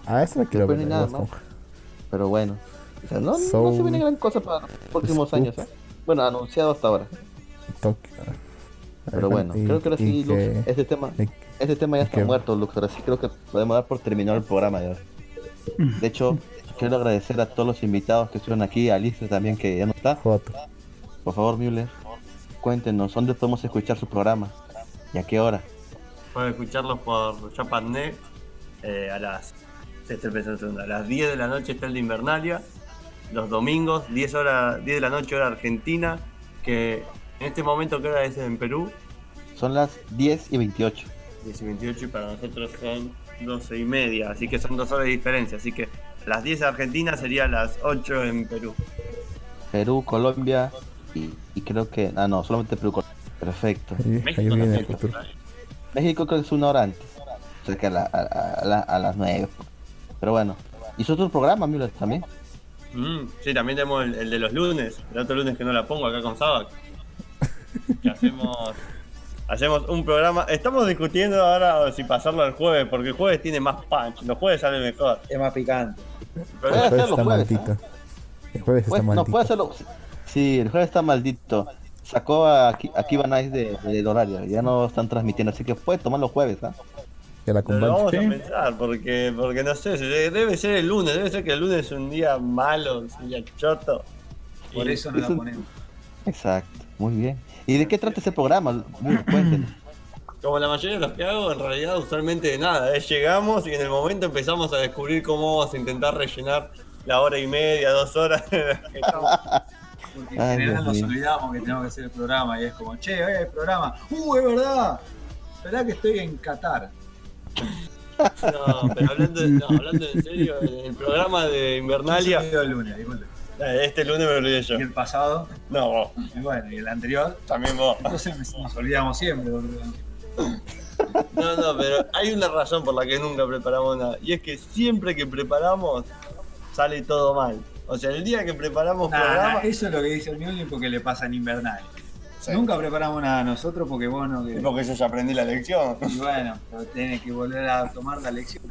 Speaker 2: Ah, esa la quiero ver.
Speaker 3: no nada
Speaker 2: Esponja.
Speaker 3: Pero bueno, o sea, no, no
Speaker 2: Soul.
Speaker 3: se viene gran cosa para los próximos
Speaker 2: Scoop.
Speaker 3: años. ¿eh? Bueno, anunciado hasta ahora.
Speaker 2: Tokio.
Speaker 3: Pero bueno,
Speaker 2: Y-
Speaker 3: creo que ahora sí, Lux,
Speaker 2: que-
Speaker 3: este tema,
Speaker 2: y-
Speaker 3: este tema ya está
Speaker 2: que-
Speaker 3: muerto, Lux. Ahora sí creo que podemos dar por terminado el programa de hoy. De hecho, quiero agradecer a todos los invitados que estuvieron aquí, a Alicia también que ya no está.
Speaker 2: Joto.
Speaker 3: Por favor, Müller, cuéntenos dónde podemos escuchar su programa y a qué hora.
Speaker 6: Pueden escucharlos por Japan.net eh, a las a las 10 de la noche está el de Invernalia. Los domingos, 10 horas, 10 de la noche hora Argentina, que en este momento que hora es en Perú,
Speaker 3: Son las 10 y 28.
Speaker 6: 10 y 28 y para nosotros son 12 y media, así que son dos horas de diferencia, así que las 10 en Argentina serían las 8 en Perú.
Speaker 3: Perú, Colombia y, y creo que... Ah, no, solamente Perú. Colombia. Perfecto.
Speaker 2: Ahí, ahí
Speaker 6: México ahí.
Speaker 3: México creo que es una hora antes. O sea que a, la- a, a- a la- a las 9. Pero bueno. Hizo otro programa, Müller, también.
Speaker 6: Mm, sí, también tenemos el, el de los lunes, el otro lunes que no la pongo acá con Sabac. (laughs) Que hacemos, hacemos un programa. Estamos discutiendo ahora si pasarlo al jueves, porque el jueves tiene más punch, los jueves sale mejor.
Speaker 7: Es más picante.
Speaker 6: Pero
Speaker 2: El jueves está
Speaker 3: jueves,
Speaker 2: maldito. El jueves está
Speaker 3: no,
Speaker 2: maldito.
Speaker 3: puede hacerlo. Sí, el jueves está maldito. Sacó a a Akiva Nice de- del horario. Ya no están transmitiendo, así que puede tomar los jueves, ¿ah?
Speaker 2: Ya la
Speaker 6: Pero vamos a pensar, porque, porque no sé, debe ser el lunes, debe ser que el lunes es un día malo, un día choto.
Speaker 7: Por
Speaker 6: Y-
Speaker 7: eso no la
Speaker 3: eso-
Speaker 7: ponemos.
Speaker 3: Exacto, muy bien. ¿Y de qué trata ese programa? Müller, cuéntenos.
Speaker 6: Como la mayoría de los que hago, en realidad usualmente de nada. Es llegamos y en el momento empezamos a descubrir cómo vamos a intentar rellenar la hora y media, dos horas. que estamos.
Speaker 7: Porque en
Speaker 3: Ay,
Speaker 7: general nos olvidamos que tenemos que hacer el programa y es como, che, hoy hay programa. ¡Uh, es verdad! ¿Verdad que estoy en Qatar? (laughs)
Speaker 6: No, pero hablando, no, hablando en serio, el programa de Invernalia,
Speaker 7: el lunes,
Speaker 6: eh, este lunes me olvidé yo.
Speaker 7: Y el pasado,
Speaker 6: No, vos,
Speaker 7: y bueno, y el anterior.
Speaker 6: también vos.
Speaker 7: Entonces nos olvidamos siempre. boludo.
Speaker 6: No, no, pero hay una razón por la que nunca preparamos nada. Y es que siempre que preparamos, sale todo mal. O sea, el día que preparamos
Speaker 7: Nah,
Speaker 6: programa.
Speaker 7: eso es lo que dice el Mioli porque le pasa en invernal.
Speaker 6: Sí.
Speaker 7: Nunca preparamos nada nosotros porque vos no. Que...
Speaker 6: Porque yo ya aprendí la lección.
Speaker 7: Y bueno, pero tenés que volver a tomar la lección.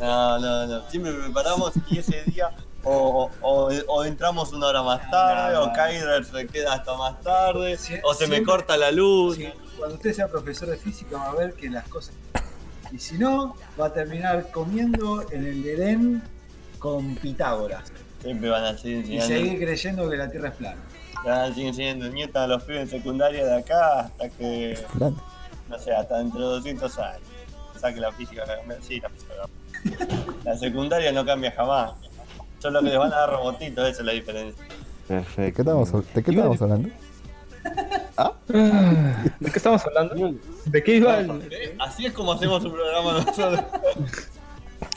Speaker 6: No, no, no. Siempre preparamos y ese día o, o, o entramos una hora más tarde, o Kyder se queda hasta más tarde,
Speaker 7: Sie-
Speaker 6: o se me corta la luz.
Speaker 7: Cuando usted sea profesor de física va a ver que las cosas. Y si no, va a terminar comiendo en el Edén con Pitágoras.
Speaker 6: Siempre van a seguir
Speaker 7: Y
Speaker 6: enseñando,
Speaker 7: seguir creyendo que la Tierra es plana.
Speaker 6: van a seguir enseñando nietas a los pibes en secundaria de acá hasta que, no sé, hasta dentro de 200 años. Pensá que la física va a cambiar. Sí, la física va a cambiar. La secundaria no cambia jamás. Solo que les van a dar robotitos, esa es la diferencia.
Speaker 2: ¿De
Speaker 3: Perfecto.
Speaker 2: qué ¿de qué estábamos hablando?
Speaker 4: ¿De qué estamos hablando? ¿De qué iba el-.
Speaker 6: Así es como hacemos un programa nosotros.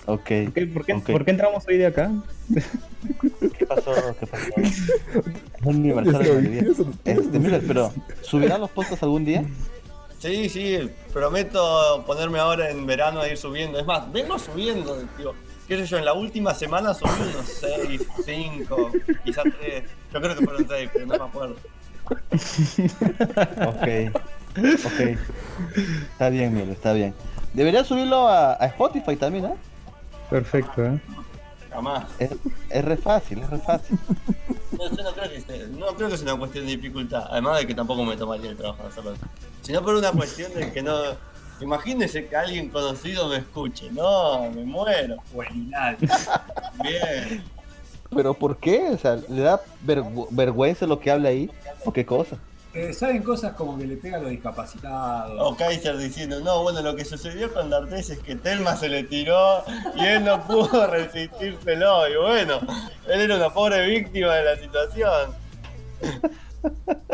Speaker 3: Ok.
Speaker 4: ¿Qué- por, qué,
Speaker 3: Ok.
Speaker 4: por qué entramos hoy de acá?
Speaker 3: ¿Qué pasó? ¿Qué pasó? Es un aniversario de mi vida. Este, Müller, pero ¿subirán los podcasts algún día?
Speaker 6: Sí, sí, prometo ponerme ahora en verano a ir subiendo. Es más, vengo subiendo, digo, qué sé yo, en la última semana subí unos 6, 5, quizás 3. Yo creo que fueron 6, pero no me acuerdo.
Speaker 3: Ok. Ok. Está bien, Müller, está bien. Debería subirlo a, a Spotify también, ¿no?
Speaker 4: Perfecto, ¿eh?
Speaker 6: Jamás.
Speaker 3: Es, es re fácil, es re fácil.
Speaker 6: No, yo no creo, que sea, no creo que sea una cuestión de dificultad. Además de que tampoco me tomaría el trabajo de hacerlo. Sino por una cuestión de que no. Imagínese que alguien conocido me escuche. No, me muero.
Speaker 7: Buenal.
Speaker 6: Bien.
Speaker 3: ¿Pero por qué? O sea, ¿le da vergü- vergüenza lo que habla ahí? ¿O qué cosa?
Speaker 7: Eh, Saben cosas como que le pega a los discapacitados.
Speaker 6: O Kaiser diciendo, no, bueno, lo que sucedió con D'Artes es que Telma se le tiró y él no pudo (laughs) resistírselo. Y bueno, él era una pobre víctima de la situación. (laughs)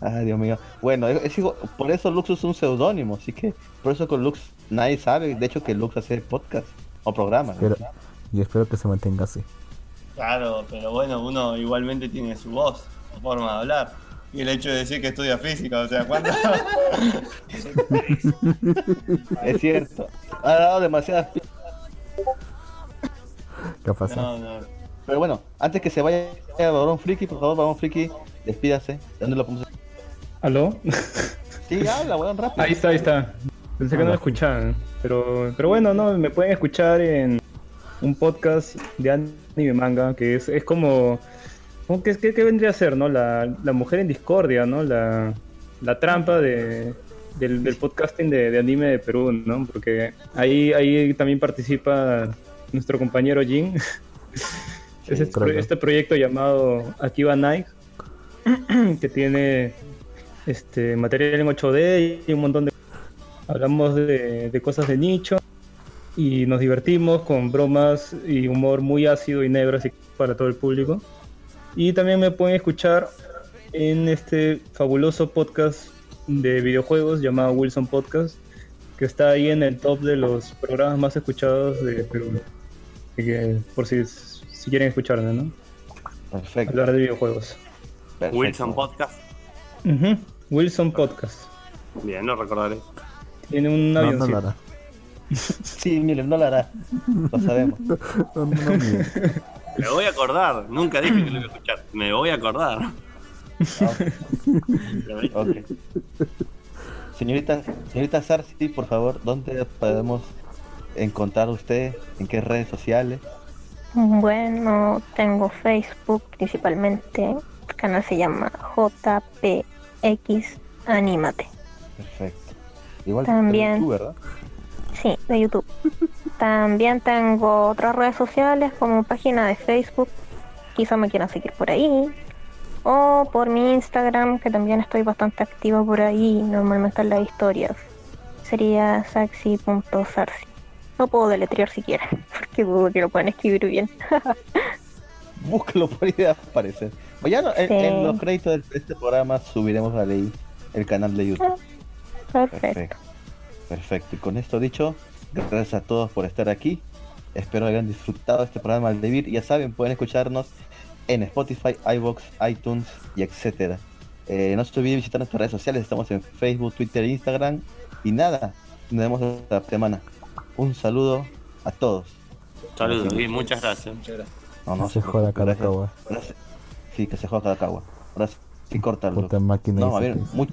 Speaker 3: Ay, Dios mío. Bueno, es, es por eso Lux es un seudónimo, así que por eso con Lux nadie sabe, de hecho, que Lux hace podcast. O programas.
Speaker 2: Pero, y espero que se mantenga así.
Speaker 6: Claro, pero bueno, uno igualmente tiene su voz, forma de hablar. Y el hecho de decir que estudia física, o sea, ¿cuánto? (laughs)
Speaker 3: Es cierto. Ha dado demasiadas
Speaker 2: ¿Qué pasa?
Speaker 6: no, no.
Speaker 3: Pero bueno, antes que se vaya Barón Friki, por favor, Barón Friki, despídase. ¿De dónde lo podemos
Speaker 4: ¿Aló?
Speaker 3: Sí, habla, weón, rápido.
Speaker 4: Ahí está, ahí está. Pensé que no me escuchaban. Pero, pero bueno, no, me pueden escuchar en un podcast de anime manga, que es, es como. Que, que- que vendría a ser, ¿no? La, la mujer en discordia, ¿no? La, la trampa de, del, del podcasting de, de anime de Perú, ¿no? Porque ahí, ahí también participa nuestro compañero Jin. (laughs) es este, este proyecto llamado Akiba Night, (clears throat) que tiene este material en 8D y un montón de hablamos de, de cosas de nicho y nos divertimos con bromas y humor muy ácido y negro así para todo el público y también me pueden escuchar en este fabuloso podcast de videojuegos llamado Wilson Podcast que está ahí en el top de los programas más escuchados de Perú Así que por si, si quieren escucharme ¿no?
Speaker 3: Perfecto.
Speaker 4: hablar de videojuegos
Speaker 3: perfecto.
Speaker 6: Wilson Podcast.
Speaker 4: Ujú, Wilson Podcast
Speaker 6: Bien, lo recordaré.
Speaker 4: tiene un
Speaker 2: No, no hará. (laughs)
Speaker 3: Sí, miren, no lo hará. Lo sabemos. (laughs)
Speaker 2: No, no, no, mire.
Speaker 6: Me voy a acordar. Nunca dije que lo iba a escuchar. Me voy a acordar.
Speaker 3: Ok. Señorita, señorita Sarsi, por favor, ¿dónde podemos encontrar usted? ¿En qué redes sociales?
Speaker 1: Bueno, tengo Facebook principalmente. El canal se llama JPX Anímate.
Speaker 3: Perfecto. Igual
Speaker 1: También.
Speaker 3: tú, ¿verdad?
Speaker 1: Sí, de YouTube. (laughs) También tengo otras redes sociales como página de Facebook. Quizá me quieran seguir por ahí. O por mi Instagram, que también estoy bastante activa por ahí, normalmente en las historias. Sería saxi.sarsi. No puedo deletrear siquiera, (laughs) porque dudo que lo puedan escribir bien. (laughs)
Speaker 3: Búscalo por ahí aparecer. Ya no- en,
Speaker 1: Sí.
Speaker 3: en los créditos de este programa subiremos a ley el canal de YouTube.
Speaker 1: Perfecto.
Speaker 3: Perfecto. Perfecto. Y con esto dicho, gracias a todos por estar aquí. Espero hayan disfrutado este programa al Debir. Ya saben, pueden escucharnos en Spotify, iBox, iTunes y etcétera. Eh, no se olviden visitar nuestras redes sociales. Estamos en Facebook, Twitter Instagram. Y nada, nos vemos la semana. Un saludo a todos.
Speaker 6: Saludos y muchas gracias.
Speaker 3: No, no
Speaker 2: se joda
Speaker 3: preocupen,
Speaker 2: cada cagua.
Speaker 3: gracias. Gracias. Sí, que se joda cada cagua. Ahora sí, córtalo.
Speaker 2: Puta máquina
Speaker 3: No, a ver,
Speaker 2: que
Speaker 3: mucho.